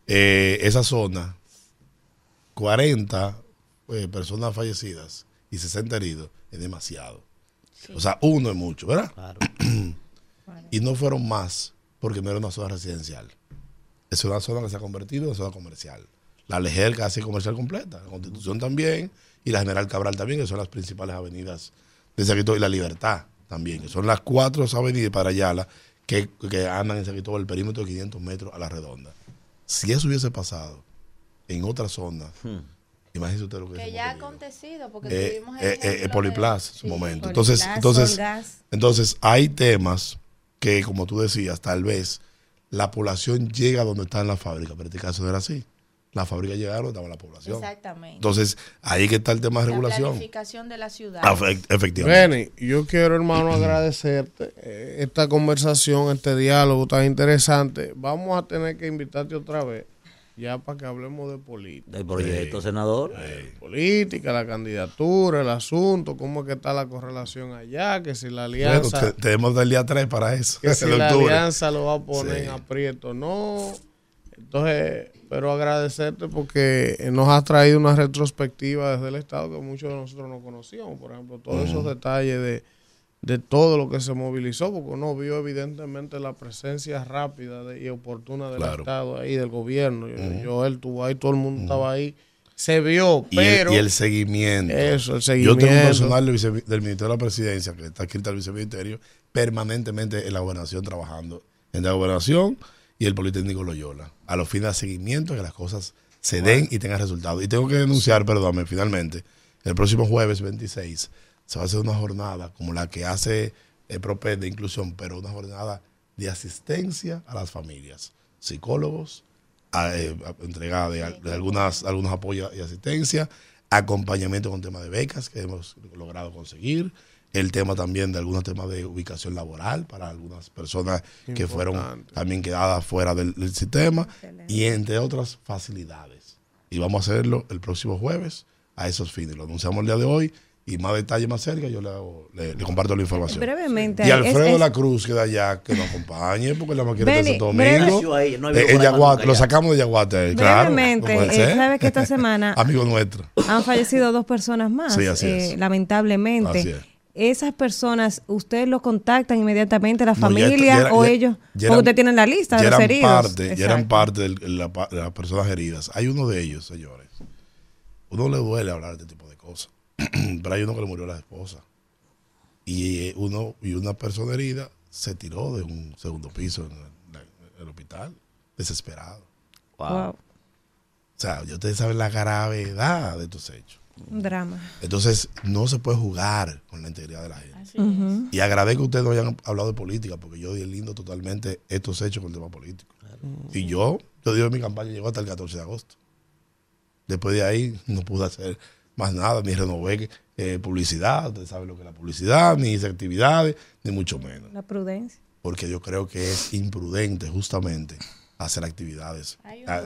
Speaker 21: Eh, esa zona 40 eh, personas fallecidas y 60 heridos es demasiado o sea, uno es mucho, ¿verdad? Claro. y no fueron más porque no era una zona residencial. Es una zona que se ha convertido en zona comercial. La Lejer casi comercial completa, la Constitución también y la General Cabral también, que son las principales avenidas de San y la Libertad también, que son las cuatro avenidas para Ayala que, que andan en San el perímetro de 500 metros a la redonda. Si eso hubiese pasado en otra zona, hmm. Imagínese usted lo que,
Speaker 4: que ya ha acontecido porque eh, tuvimos
Speaker 21: el eh, eh, Poliplas su momento. entonces, entonces, entonces hay temas que, como tú decías, tal vez la población llega donde está en la fábrica, pero en este caso no era así. La fábrica llegaron donde estaba la población.
Speaker 4: Exactamente.
Speaker 21: Entonces, ahí que está el tema de regulación. La
Speaker 4: planificación de la ciudad.
Speaker 21: efectivamente.
Speaker 2: yo quiero, hermano, agradecerte esta conversación, este diálogo tan interesante. Vamos a tener que invitarte otra vez ya para que hablemos de política.
Speaker 3: Del proyecto, senador.
Speaker 2: política, la candidatura, el asunto, cómo es que está la correlación allá, que si la alianza...
Speaker 21: Bueno, tenemos del día 3 para eso.
Speaker 2: Que si la alianza lo va a poner en aprieto, no. Entonces, pero agradecerte porque nos has traído una retrospectiva desde el Estado que muchos de nosotros no conocíamos. Por ejemplo, todos esos detalles de de todo lo que se movilizó, porque uno vio evidentemente la presencia rápida y oportuna del Estado ahí, del gobierno. Yo, él estuvo ahí, todo el mundo estaba ahí. Se vio, pero...
Speaker 21: Y el, seguimiento.
Speaker 2: Eso, el seguimiento.
Speaker 21: Yo tengo un personal del, Ministerio de la Presidencia, que está escrito al Viceministerio, permanentemente en la gobernación trabajando. En la gobernación y el Politécnico Loyola. A los fines de seguimiento, que las cosas se den y tengan resultados. Y tengo que denunciar, perdóname, finalmente, el próximo jueves 26 se va a hacer una jornada como la que hace el PROPED de inclusión, pero una jornada de asistencia a las familias, psicólogos, eh, entregada de, algunas, algunos apoyos y asistencia, acompañamiento con temas de becas que hemos logrado conseguir, el tema también de algunos temas de ubicación laboral para algunas personas que fueron también quedadas fuera del, sistema y entre otras facilidades. Y vamos a hacerlo el próximo jueves a esos fines. Lo anunciamos el día de hoy y más detalle más cerca yo le, le, comparto la información.
Speaker 5: Brevemente.
Speaker 21: Y Alfredo de la Cruz, que de allá, que nos acompañe, porque la máquina de Santo Domingo. Eh, lo sacamos de Yaguate, claro.
Speaker 5: Brevemente, eh, sabes que esta semana.
Speaker 21: Amigo nuestro.
Speaker 5: Han fallecido dos personas más, eh, lamentablemente. Esas personas, ¿ustedes los contactan inmediatamente, la familia o ellos? porque ustedes tienen la lista de los heridos.
Speaker 21: Parte, ya eran parte de, las personas heridas. Hay uno de ellos, señores. Uno le duele hablar de este tipo de cosas pero hay uno que le murió la esposa. Y eh, uno y una persona herida se tiró de un segundo piso en el, hospital, desesperado.
Speaker 5: Wow.
Speaker 21: O sea, ustedes saben la gravedad de estos hechos.
Speaker 5: Un drama.
Speaker 21: Entonces, no se puede jugar con la integridad de la gente. Y agradezco que ustedes no hayan hablado de política, porque yo di lindo totalmente estos hechos con el tema político. Y yo, yo digo, mi campaña llegó hasta el 14 de agosto. Después de ahí, no pude hacer más nada, ni renové eh, publicidad, ustedes saben lo que es la publicidad, ni hice actividades, ni mucho menos.
Speaker 5: La prudencia.
Speaker 21: Porque yo creo que es imprudente justamente hacer actividades. Ah,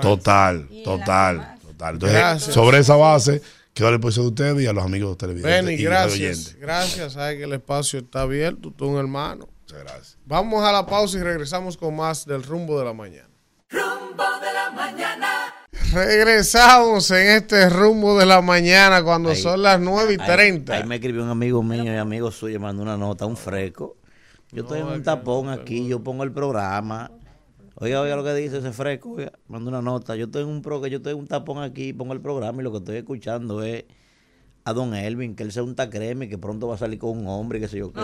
Speaker 21: total, total, total. Entonces, sobre esa base, quiero darle posición a ustedes y a los amigos televidentes.
Speaker 2: Benny, gracias. Gracias, sabes que el espacio está abierto, tú un hermano.
Speaker 21: Muchas gracias.
Speaker 2: Vamos a la pausa y regresamos con más del rumbo de la mañana.
Speaker 1: Rumbo de la mañana.
Speaker 2: Regresamos en este rumbo de la mañana cuando son las 9 y 30.
Speaker 3: Ahí, me escribió un amigo mío y amigo suyo, mandó una nota, un fresco. Yo estoy en un tapón aquí, yo pongo el programa. Oiga, oiga lo que dice ese fresco, oiga, mando una nota. Yo estoy en un pro, que yo estoy en un tapón aquí, pongo el programa y lo que estoy escuchando es a don Elvin, que él se unta crema y que pronto va a salir con un hombre, que sé yo
Speaker 5: qué.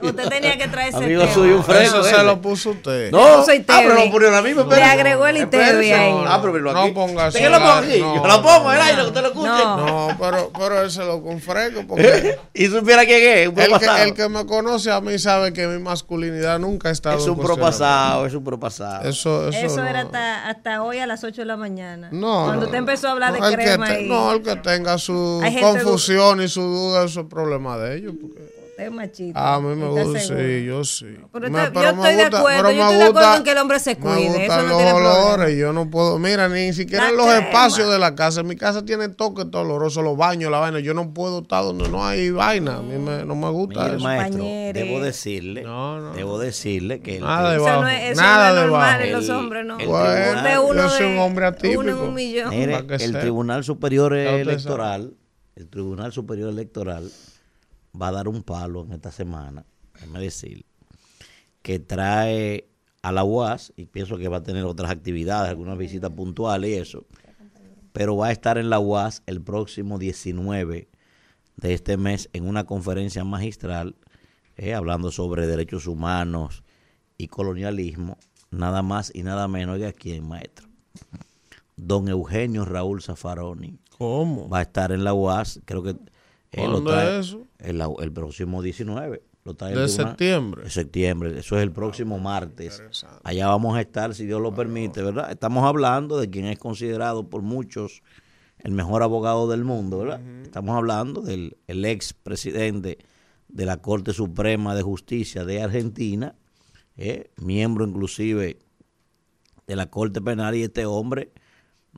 Speaker 5: Usted, tenía, que traer ese
Speaker 3: Amigo suyo, un fresco.
Speaker 2: Eso se lo puso usted.
Speaker 3: No, soy ah, pero lo ponió a mí,
Speaker 5: Le agregó el ITV ahí.
Speaker 3: Ah, pero
Speaker 2: No ponga eso.
Speaker 3: lo pongo aquí? yo lo pongo en el aire, que usted lo escuche.
Speaker 2: No, pero, pero él se lo con fresco. Porque
Speaker 3: y supiera quién es, un
Speaker 2: el que, el que me conoce a mí sabe que mi masculinidad nunca ha estado
Speaker 3: Es un propasado, es un propasado.
Speaker 2: Eso,
Speaker 5: eso, eso era hasta, hasta hoy a las 8 de la mañana. No. Cuando usted empezó a hablar de crema.
Speaker 2: No, el que tenga su confusión y su duda, eso es problema de ellos. Porque...
Speaker 5: Es machito.
Speaker 2: A mí me gusta, sí, yo sí.
Speaker 5: Pero, me, yo estoy de acuerdo, yo estoy de acuerdo en que el hombre se cuide. Me eso no
Speaker 2: los olores, yo no puedo. Mira, ni siquiera en los espacios de la casa. En mi casa tiene toque todo oloroso, los baños, la vaina. Yo no puedo estar donde no hay vaina. A mí me, no me gusta
Speaker 3: Mira, eso. Maestro, debo decirle, no, no, debo decirle que
Speaker 2: nada de
Speaker 5: bajo, eso nada no es normal en los hombres, ¿no?
Speaker 2: Bueno, yo soy un hombre atípico.
Speaker 5: Uno en un millón.
Speaker 3: Mire, el Tribunal Superior Electoral el Tribunal Superior Electoral va a dar un palo en esta semana, déjame decir, que trae a la UAS, y pienso que va a tener otras actividades, algunas visitas puntuales y eso, pero va a estar en la UAS el próximo 19 de este mes en una conferencia magistral, eh, hablando sobre derechos humanos y colonialismo, nada más y nada menos que aquí maestro. Don Eugenio Raúl Zafaroni,
Speaker 2: ¿Cómo?
Speaker 3: Va a estar en la UAS, creo que...
Speaker 2: ¿Cuándo es eso?
Speaker 3: El, próximo 19. Lo
Speaker 2: ¿De septiembre?
Speaker 3: De septiembre, eso es el próximo martes. Allá vamos a estar, si Dios lo permite, ¿verdad? Estamos hablando de quien es considerado por muchos el mejor abogado del mundo, ¿verdad? Estamos hablando del el ex presidente de la Corte Suprema de Justicia de Argentina, ¿eh? miembro inclusive de la Corte Penal y este hombre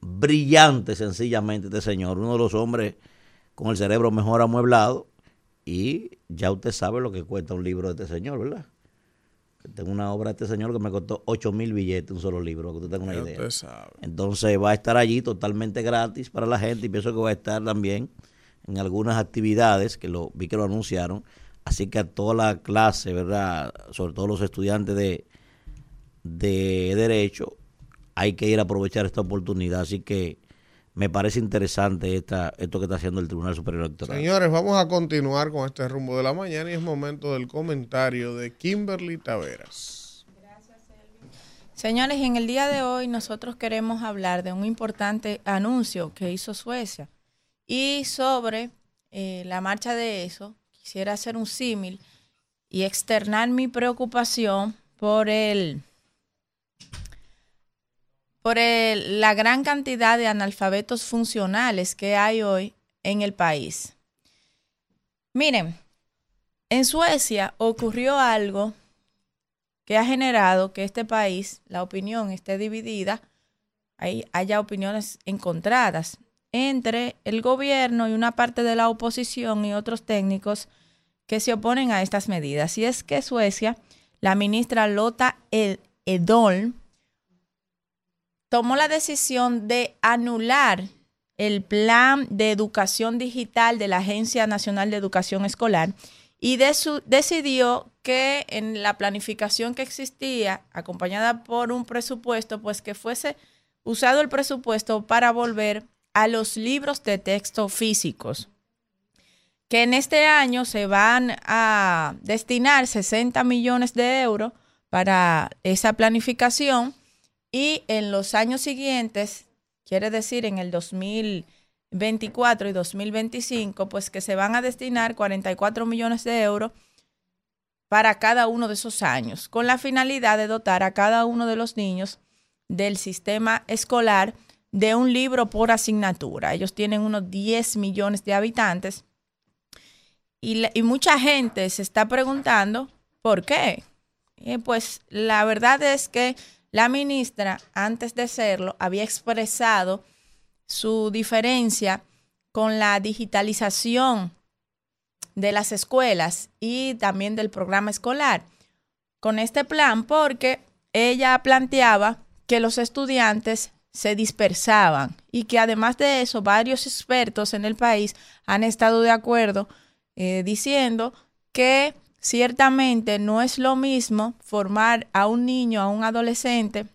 Speaker 3: brillante sencillamente este señor, uno de los hombres con el cerebro mejor amueblado y ya usted sabe lo que cuesta un libro de este señor, ¿verdad? Tengo una obra de este señor que me costó 8 mil billetes, un solo libro, que usted tenga una idea. Entonces va a estar allí totalmente gratis para la gente y pienso que va a estar también en algunas actividades que lo vi que lo anunciaron Así que a toda la clase, ¿verdad? Sobre todo los estudiantes de, de Derecho, hay que ir a aprovechar esta oportunidad. Así que me parece interesante esta, esto que está haciendo el Tribunal Superior Electoral.
Speaker 2: Señores, vamos a continuar con este rumbo de la mañana y es momento del comentario de Kimberly Taveras.
Speaker 4: Gracias, Señores, en el día de hoy nosotros queremos hablar de un importante anuncio que hizo Suecia y sobre eh, la marcha de eso. Quisiera hacer un símil y externar mi preocupación por el por la gran cantidad de analfabetos funcionales que hay hoy en el país. Miren, en Suecia ocurrió algo que ha generado que este país, la opinión esté dividida, hay, haya opiniones encontradas entre el gobierno y una parte de la oposición y otros técnicos que se oponen a estas medidas. Y es que Suecia, la ministra Lota Edol, tomó la decisión de anular el plan de educación digital de la Agencia Nacional de Educación Escolar y decidió que en la planificación que existía, acompañada por un presupuesto, pues que fuese usado el presupuesto para volver a los libros de texto físicos, que en este año se van a destinar 60 millones de euros para esa planificación y en los años siguientes, quiere decir en el 2024 y 2025, pues que se van a destinar 44 millones de euros para cada uno de esos años, con la finalidad de dotar a cada uno de los niños del sistema escolar de un libro por asignatura. Ellos tienen unos 10 millones de habitantes y, mucha gente se está preguntando por qué. Eh, pues la verdad es que la ministra, antes de serlo, había expresado su diferencia con la digitalización de las escuelas y también del programa escolar con este plan porque ella planteaba que los estudiantes se dispersaban y que además de eso varios expertos en el país han estado de acuerdo eh, diciendo que Ciertamente no es lo mismo formar a un niño, a un adolescente,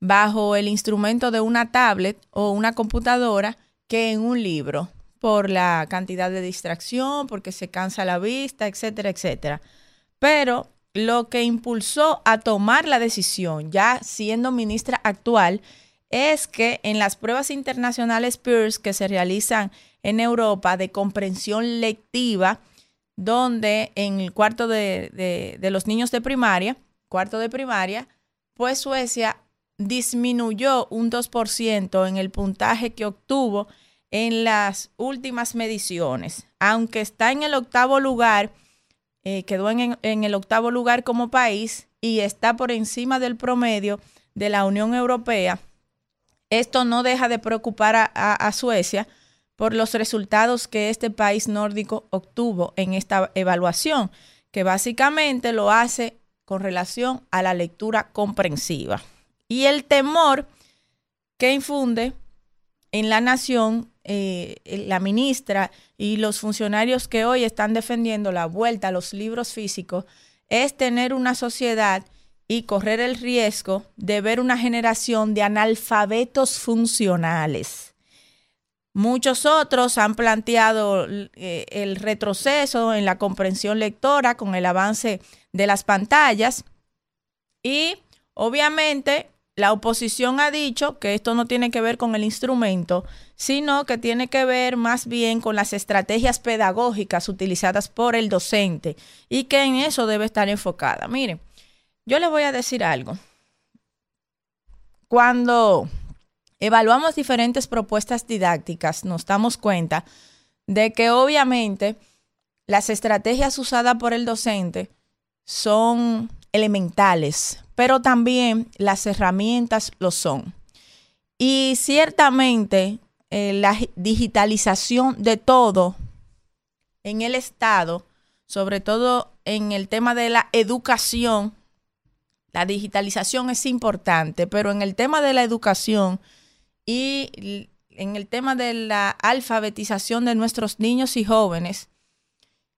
Speaker 4: bajo el instrumento de una tablet o una computadora que en un libro, por la cantidad de distracción, porque se cansa la vista, etcétera, etcétera. Pero lo que impulsó a tomar la decisión, ya siendo ministra actual, es que en las pruebas internacionales PIRS que se realizan en Europa de comprensión lectiva, donde en el cuarto de, los niños de primaria, cuarto de primaria, pues Suecia disminuyó un 2% en el puntaje que obtuvo en las últimas mediciones. Aunque está en el octavo lugar, eh, quedó en, el octavo lugar como país y está por encima del promedio de la Unión Europea, esto no deja de preocupar a Suecia por los resultados que este país nórdico obtuvo en esta evaluación, que básicamente lo hace con relación a la lectura comprensiva. Y el temor que infunde en la nación eh, la ministra y los funcionarios que hoy están defendiendo la vuelta a los libros físicos es tener una sociedad y correr el riesgo de ver una generación de analfabetos funcionales Muchos otros han planteado eh, el retroceso en la comprensión lectora con el avance de las pantallas y obviamente la oposición ha dicho que esto no tiene que ver con el instrumento, sino que tiene que ver más bien con las estrategias pedagógicas utilizadas por el docente y que en eso debe estar enfocada. Miren, yo les voy a decir algo. Cuando evaluamos diferentes propuestas didácticas, nos damos cuenta de que obviamente las estrategias usadas por el docente son elementales, pero también las herramientas lo son. Y ciertamente eh, la digitalización de todo en el Estado, sobre todo en el tema de la educación, la digitalización es importante, pero en el tema de la educación, y en el tema de la alfabetización de nuestros niños y jóvenes,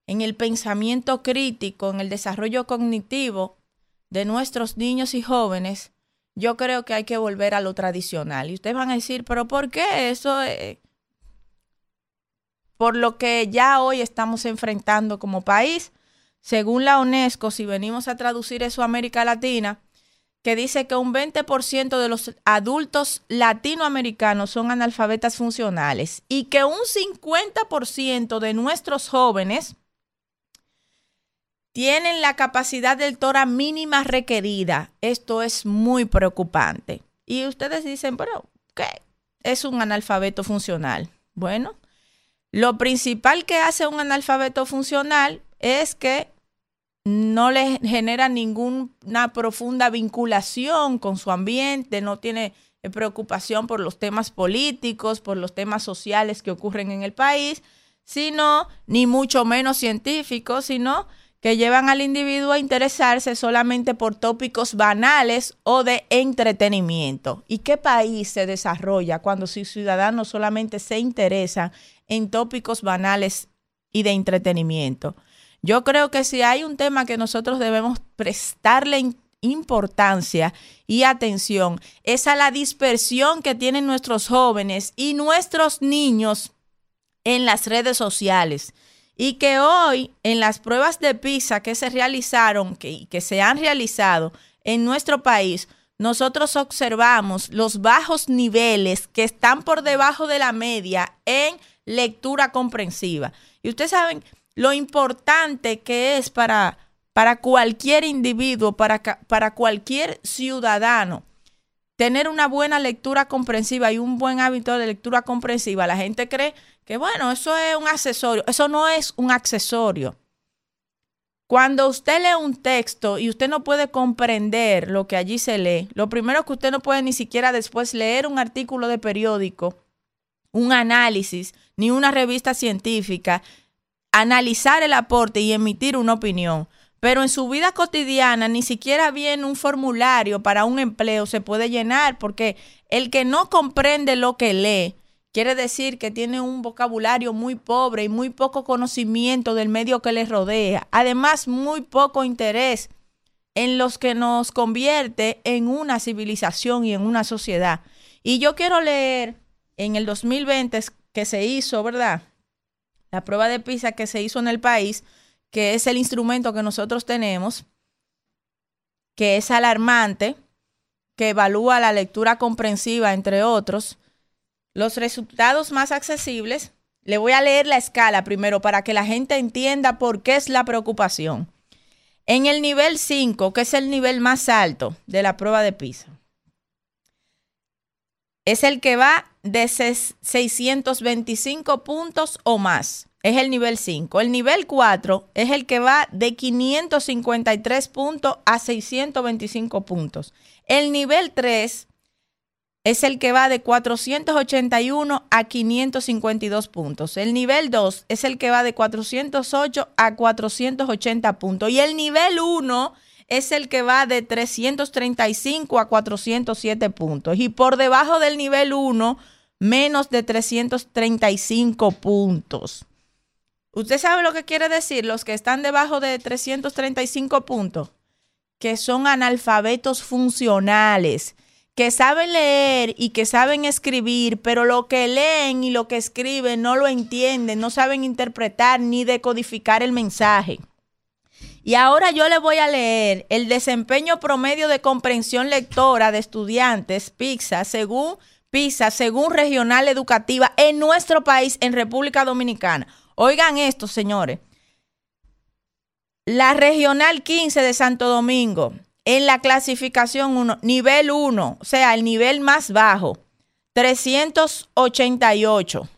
Speaker 4: en el pensamiento crítico, en el desarrollo cognitivo de nuestros niños y jóvenes, yo creo que hay que volver a lo tradicional. Y ustedes van a decir, pero ¿por qué eso? Es? Por lo que ya hoy estamos enfrentando como país, según la UNESCO, si venimos a traducir eso a América Latina, que dice que un 20% de los adultos latinoamericanos son analfabetas funcionales y que un 50% de nuestros jóvenes tienen la capacidad del tora mínima requerida. Esto es muy preocupante. Y ustedes dicen, pero, ¿qué? Es un analfabeto funcional. Bueno, lo principal que hace un analfabeto funcional es que no le genera ninguna profunda vinculación con su ambiente, no tiene eh, preocupación por los temas políticos, por los temas sociales que ocurren en el país, sino, ni mucho menos científicos, sino que llevan al individuo a interesarse solamente por tópicos banales o de entretenimiento. ¿Y qué país se desarrolla cuando sus ciudadanos solamente se interesan en tópicos banales y de entretenimiento? Yo creo que si hay un tema que nosotros debemos prestarle importancia y atención, es a la dispersión que tienen nuestros jóvenes y nuestros niños en las redes sociales. Y que hoy en las pruebas de PISA que se realizaron, que, que se han realizado en nuestro país, nosotros observamos los bajos niveles que están por debajo de la media en lectura comprensiva. Y ustedes saben, lo importante que es para, para cualquier individuo, para, para cualquier ciudadano, tener una buena lectura comprensiva y un buen hábito de lectura comprensiva. La gente cree que, bueno, eso es un accesorio. Eso no es un accesorio. Cuando usted lee un texto y usted no puede comprender lo que allí se lee, lo primero que usted no puede ni siquiera después leer un artículo de periódico, un análisis, ni una revista científica, analizar el aporte y emitir una opinión. Pero en su vida cotidiana ni siquiera bien un formulario para un empleo se puede llenar porque el que no comprende lo que lee quiere decir que tiene un vocabulario muy pobre y muy poco conocimiento del medio que le rodea. Además, muy poco interés en los que nos convierte en una civilización y en una sociedad. Y yo quiero leer en el 2020 que se hizo, ¿verdad? La prueba de PISA que se hizo en el país, que es el instrumento que nosotros tenemos, que es alarmante, que evalúa la lectura comprensiva, entre otros. Los resultados más accesibles, le voy a leer la escala primero para que la gente entienda por qué es la preocupación. En el nivel 5, que es el nivel más alto de la prueba de PISA, es el que va de 625 puntos o más. Es el nivel 5. El nivel 4 es el que va de 553 puntos a 625 puntos. El nivel 3 es el que va de 481 a 552 puntos. El nivel 2 es el que va de 408 a 480 puntos. Y el nivel 1 es el que va de 335 a 407 puntos. Y por debajo del nivel 1, menos de 335 puntos. ¿Usted sabe lo que quiere decir? Los que están debajo de 335 puntos, que son analfabetos funcionales, que saben leer y que saben escribir, pero lo que leen y lo que escriben no lo entienden, no saben interpretar ni decodificar el mensaje. Y ahora yo le voy a leer el desempeño promedio de comprensión lectora de estudiantes PISA según PISA, según regional educativa en nuestro país, en República Dominicana. Oigan esto, señores. La regional 15 de Santo Domingo, en la clasificación 1, nivel 1, o sea, el nivel más bajo, 388.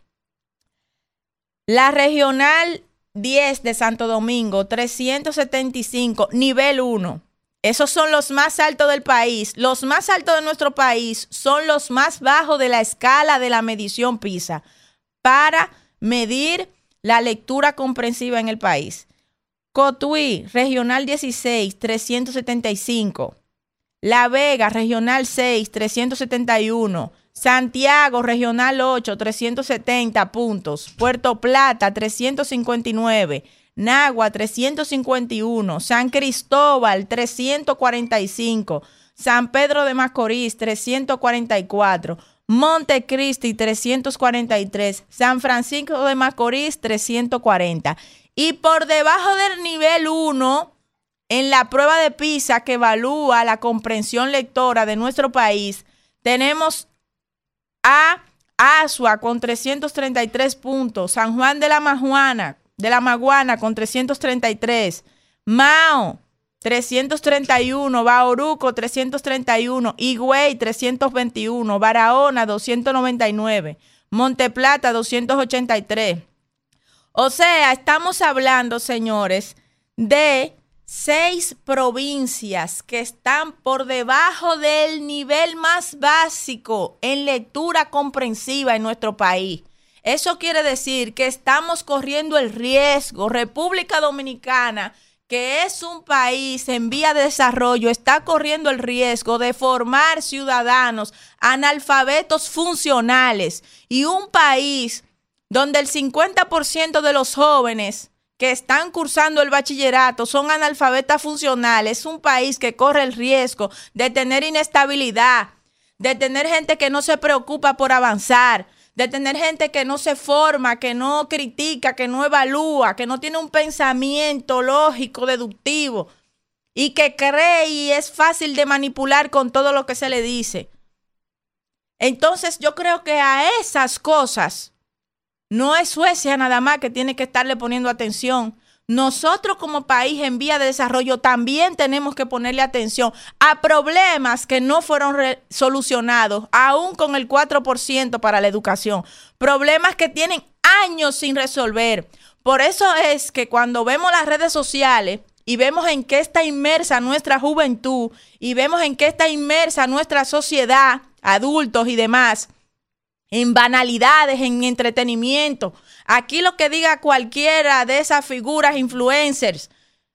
Speaker 4: La regional 10 de Santo Domingo, 375, nivel 1. Esos son los más altos del país. Los más altos de nuestro país son los más bajos de la escala de la medición PISA para medir la lectura comprensiva en el país. Cotuí, Regional 16, 375. La Vega, Regional 6, 371. Santiago, Regional 8, 370 puntos. Puerto Plata, 359. Nagua 351, San Cristóbal 345, San Pedro de Macorís 344, Montecristi 343, San Francisco de Macorís 340. Y por debajo del nivel 1, en la prueba de PISA que evalúa la comprensión lectora de nuestro país, tenemos a Asua con 333 puntos, San Juan de la Majuana, de la Maguana con 333, Mao 331, Bauruco 331, Higüey 321, Barahona 299, Monteplata 283. O sea, estamos hablando, señores, de seis provincias que están por debajo del nivel más básico en lectura comprensiva en nuestro país. Eso quiere decir que estamos corriendo el riesgo, República Dominicana, que es un país en vía de desarrollo, está corriendo el riesgo de formar ciudadanos analfabetos funcionales y un país donde el 50% de los jóvenes que están cursando el bachillerato son analfabetas funcionales, es un país que corre el riesgo de tener inestabilidad, de tener gente que no se preocupa por avanzar, de tener gente que no se forma, que no critica, que no evalúa, que no tiene un pensamiento lógico, deductivo y que cree y es fácil de manipular con todo lo que se le dice. Entonces yo creo que a esas cosas no es Suecia nada más que tiene que estarle poniendo atención, nosotros como país en vía de desarrollo también tenemos que ponerle atención a problemas que no fueron solucionados, aún con el 4% para la educación, problemas que tienen años sin resolver. Por eso es que cuando vemos las redes sociales y vemos en qué está inmersa nuestra juventud y vemos en qué está inmersa nuestra sociedad, adultos y demás, en banalidades, en entretenimiento, Aquí lo que diga cualquiera de esas figuras influencers,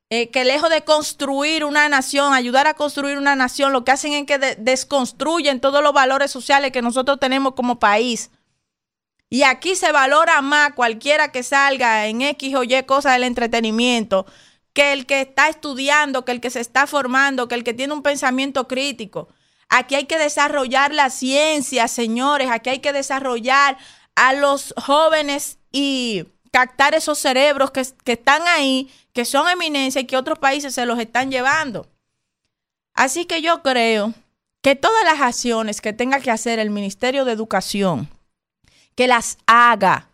Speaker 4: eh, que lejos de construir una nación, ayudar a construir una nación, lo que hacen es que desconstruyen todos los valores sociales que nosotros tenemos como país. Y aquí se valora más cualquiera que salga en X o Y cosas del entretenimiento que el que está estudiando, que el que se está formando, que el que tiene un pensamiento crítico. Aquí hay que desarrollar la ciencia, señores. Aquí hay que desarrollar a los jóvenes y captar esos cerebros que, están ahí, que son eminencia y que otros países se los están llevando. Así que yo creo que todas las acciones que tenga que hacer el Ministerio de Educación, que las haga,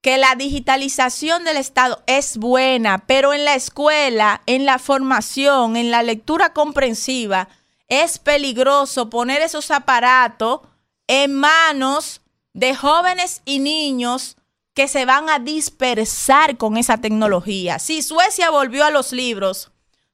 Speaker 4: que la digitalización del Estado es buena, pero en la escuela, en la formación, en la lectura comprensiva, es peligroso poner esos aparatos en manos de jóvenes y niños que se van a dispersar con esa tecnología. Si Suecia volvió a los libros,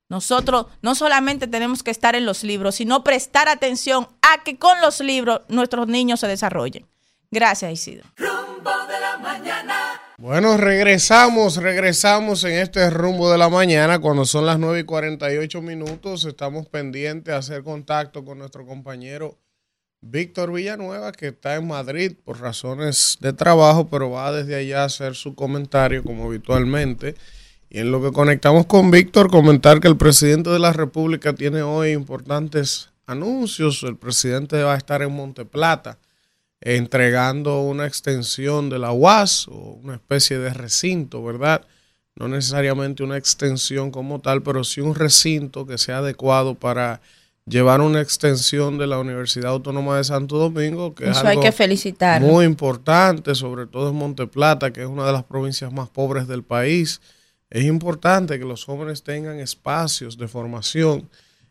Speaker 4: nosotros no solamente tenemos que estar en los libros, sino prestar atención a que con los libros nuestros niños se desarrollen. Gracias, Isidro. Rumbo de la
Speaker 2: mañana. Bueno, regresamos, regresamos en este rumbo de la mañana cuando son las 9 y 48 minutos. Estamos pendientes de hacer contacto con nuestro compañero Víctor Villanueva, que está en Madrid por razones de trabajo, pero va desde allá a hacer su comentario como habitualmente. Y en lo que conectamos con Víctor, comentar que el presidente de la República tiene hoy importantes anuncios. El presidente va a estar en Monteplata entregando una extensión de la UAS o una especie de recinto, ¿verdad? No necesariamente una extensión como tal, pero sí un recinto que sea adecuado para llevar una extensión de la Universidad Autónoma de Santo Domingo, que es algo
Speaker 4: hay que felicitar.
Speaker 2: muy importante, sobre todo en Monteplata, que es una de las provincias más pobres del país. Es importante que los jóvenes tengan espacios de formación.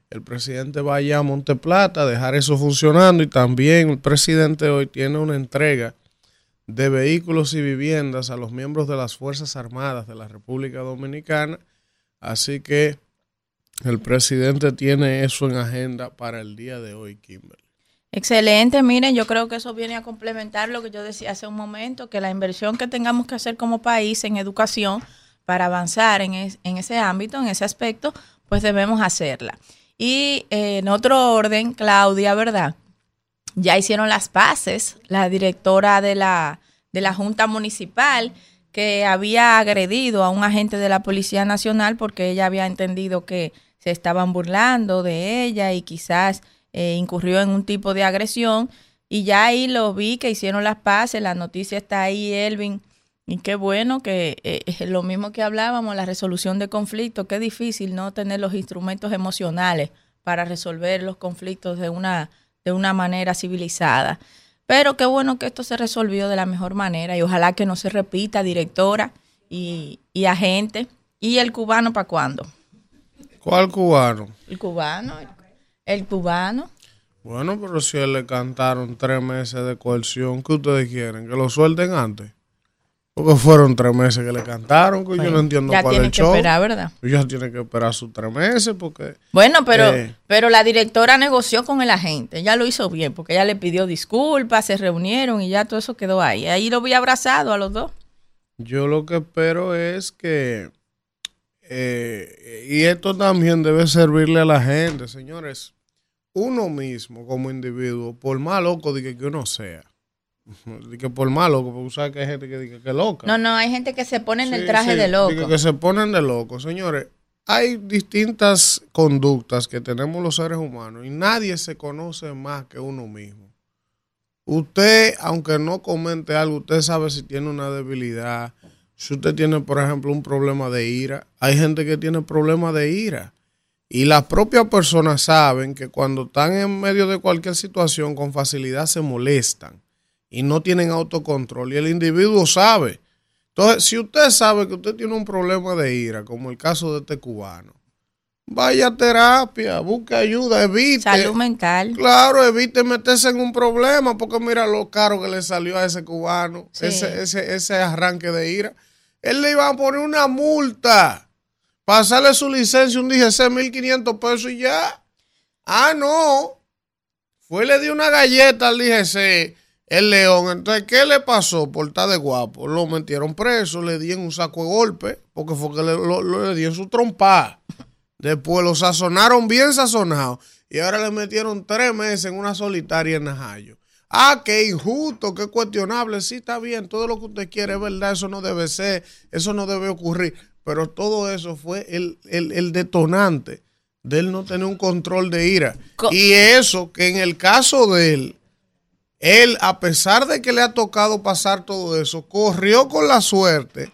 Speaker 2: El presidente vaya a Monteplata a dejar eso funcionando y también el presidente hoy tiene una entrega de vehículos y viviendas a los miembros de las Fuerzas Armadas de la República Dominicana. Así que el presidente tiene eso en agenda para el día de hoy, Kimberly.
Speaker 4: Excelente, miren, yo creo que eso viene a complementar lo que yo decía hace un momento, que la inversión que tengamos que hacer como país en educación para avanzar en, ese ámbito, en ese aspecto, pues debemos hacerla. Y eh, en otro orden, Claudia, ¿verdad? Ya hicieron las paces, la directora de la, de la Junta Municipal, que había agredido a un agente de la Policía Nacional porque ella había entendido que se estaban burlando de ella y quizás eh, incurrió en un tipo de agresión. Y ya ahí lo vi que hicieron las paces, la noticia está ahí, Elvin. Y qué bueno que eh, es lo mismo que hablábamos, la resolución de conflictos, qué difícil no tener los instrumentos emocionales para resolver los conflictos de una, de una manera civilizada. Pero qué bueno que esto se resolvió de la mejor manera y ojalá que no se repita, directora y, y agente. ¿Y el cubano para cuándo?
Speaker 2: ¿Cuál cubano?
Speaker 4: El cubano, el, cubano.
Speaker 2: Bueno, pero si él le cantaron tres meses de coerción, ¿qué ustedes quieren? ¿Que lo suelten antes? Porque fueron tres meses que le cantaron, que yo no entiendo
Speaker 4: ya
Speaker 2: cuál es el
Speaker 4: que esperar, ¿verdad?
Speaker 2: Ya tiene que esperar sus tres meses porque...
Speaker 4: Bueno, pero, eh, pero la directora negoció con el agente, ella lo hizo bien, porque ella le pidió disculpas, se reunieron y ya todo eso quedó ahí. Ahí lo vi abrazado a los dos.
Speaker 2: Yo lo que espero es que eh, y esto también debe servirle a la gente, señores. Uno mismo como individuo, por más loco de que, uno sea, que por loco, porque sabes que hay gente que dice que es loca.
Speaker 4: No, no, hay gente que se pone en el traje de loco.
Speaker 2: que se ponen de loco. Señores, hay distintas conductas que tenemos los seres humanos y nadie se conoce más que uno mismo. Usted, aunque no comente algo, usted sabe si tiene una debilidad, si usted tiene, por ejemplo, un problema de ira, hay gente que tiene problemas de ira. Y las propias personas saben que cuando están en medio de cualquier situación con facilidad se molestan y no tienen autocontrol. Y el individuo sabe. Entonces, si usted sabe que usted tiene un problema de ira, como el caso de este cubano, vaya a terapia, busque ayuda, evite.
Speaker 4: Salud mental.
Speaker 2: Claro, evite meterse en un problema, porque mira lo caro que le salió a ese cubano, ese, ese, ese arranque de ira él le iba a poner una multa, pasarle su licencia un DGC 1500 pesos y ya. Ah, no. Fue y le dio una galleta al DGC, el león. Entonces, ¿qué le pasó por estar de guapo? Lo metieron preso, le dieron un saco de golpe, porque fue que le, le dieron su trompa. Después lo sazonaron bien sazonado y ahora le metieron tres meses en una solitaria en Najayo. Ah, qué injusto, qué cuestionable. Sí, está bien, todo lo que usted quiere es verdad, eso no debe ser, eso no debe ocurrir. Pero todo eso fue el, el, detonante de él no tener un control de ira. y eso que en el caso de él, él, a pesar de que le ha tocado pasar todo eso, corrió con la suerte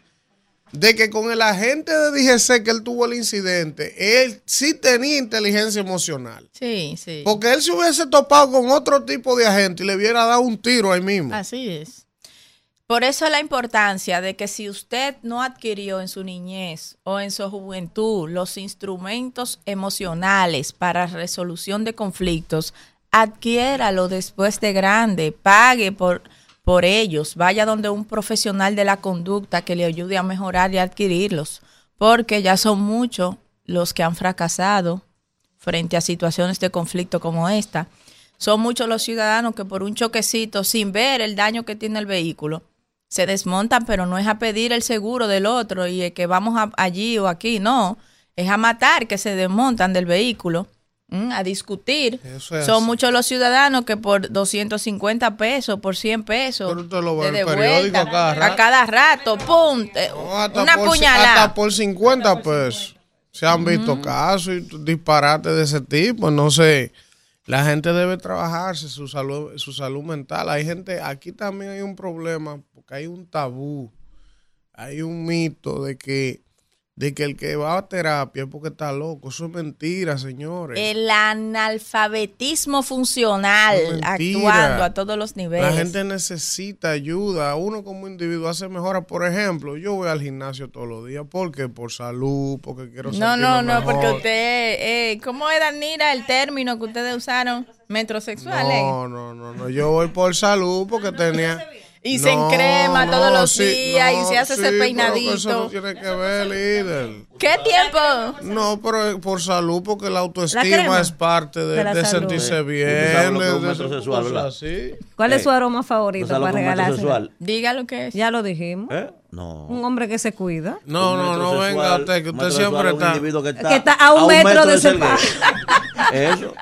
Speaker 2: de que con el agente de DGC que él tuvo el incidente, él sí tenía inteligencia emocional.
Speaker 4: Sí, sí.
Speaker 2: Porque él se hubiese topado con otro tipo de agente y le hubiera dado un tiro ahí mismo.
Speaker 4: Así es. Por eso la importancia de que si usted no adquirió en su niñez o en su juventud los instrumentos emocionales para resolución de conflictos, adquiéralo después de grande, pague por por ellos, vaya donde un profesional de la conducta que le ayude a mejorar y adquirirlos, porque ya son muchos los que han fracasado frente a situaciones de conflicto como esta. Son muchos los ciudadanos que por un choquecito, sin ver el daño que tiene el vehículo, se desmontan, pero no es a pedir el seguro del otro y que vamos allí o aquí, no, es a matar que se desmontan del vehículo a discutir. Son muchos los ciudadanos que por 250 pesos, por 100 pesos, a cada rato, pum, una puñalada.
Speaker 2: Hasta por 50 pesos. Se han visto casos y disparates de ese tipo. No sé. La gente debe trabajarse su salud, su salud mental. Hay gente, aquí también hay un problema, porque hay un tabú, hay un mito de que de que el que va a terapia es porque está loco. Eso es mentira, señores.
Speaker 4: El analfabetismo funcional actuando a todos los niveles.
Speaker 2: La gente necesita ayuda. Uno como individuo hace mejora. Por ejemplo, yo voy al gimnasio todos los días. porque Por salud, porque quiero
Speaker 4: No, no, no, porque usted... Eh, ¿Cómo es, Danira, el término que ustedes usaron? Metrosexual,
Speaker 2: No, no, no, no. Yo voy por salud porque tenía...
Speaker 4: Y se encrema todos los días y se hace ese peinadito.
Speaker 2: eso no tiene que ver, líder.
Speaker 4: ¿Qué tiempo?
Speaker 2: No, pero por salud, porque la autoestima es parte de, sentirse bien.
Speaker 5: ¿Cuál es su aroma favorito para regalar?
Speaker 4: Diga lo que es.
Speaker 5: Ya lo dijimos.
Speaker 3: ¿Eh? No.
Speaker 5: Un hombre que se cuida.
Speaker 2: No, no, no venga usted, que usted siempre está...
Speaker 5: Que está, a un, metro, de ese
Speaker 3: Eso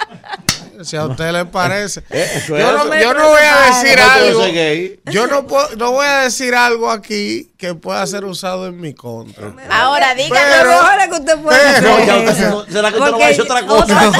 Speaker 2: si a usted le parece. Eh, yo, no, voy a decir algo. Yo no, no voy a decir algo aquí que pueda ser usado en mi contra.
Speaker 4: Ahora dígame.
Speaker 5: Ahora que usted puede
Speaker 3: pero, eso. ¿Será que usted no va a decir otra cosa?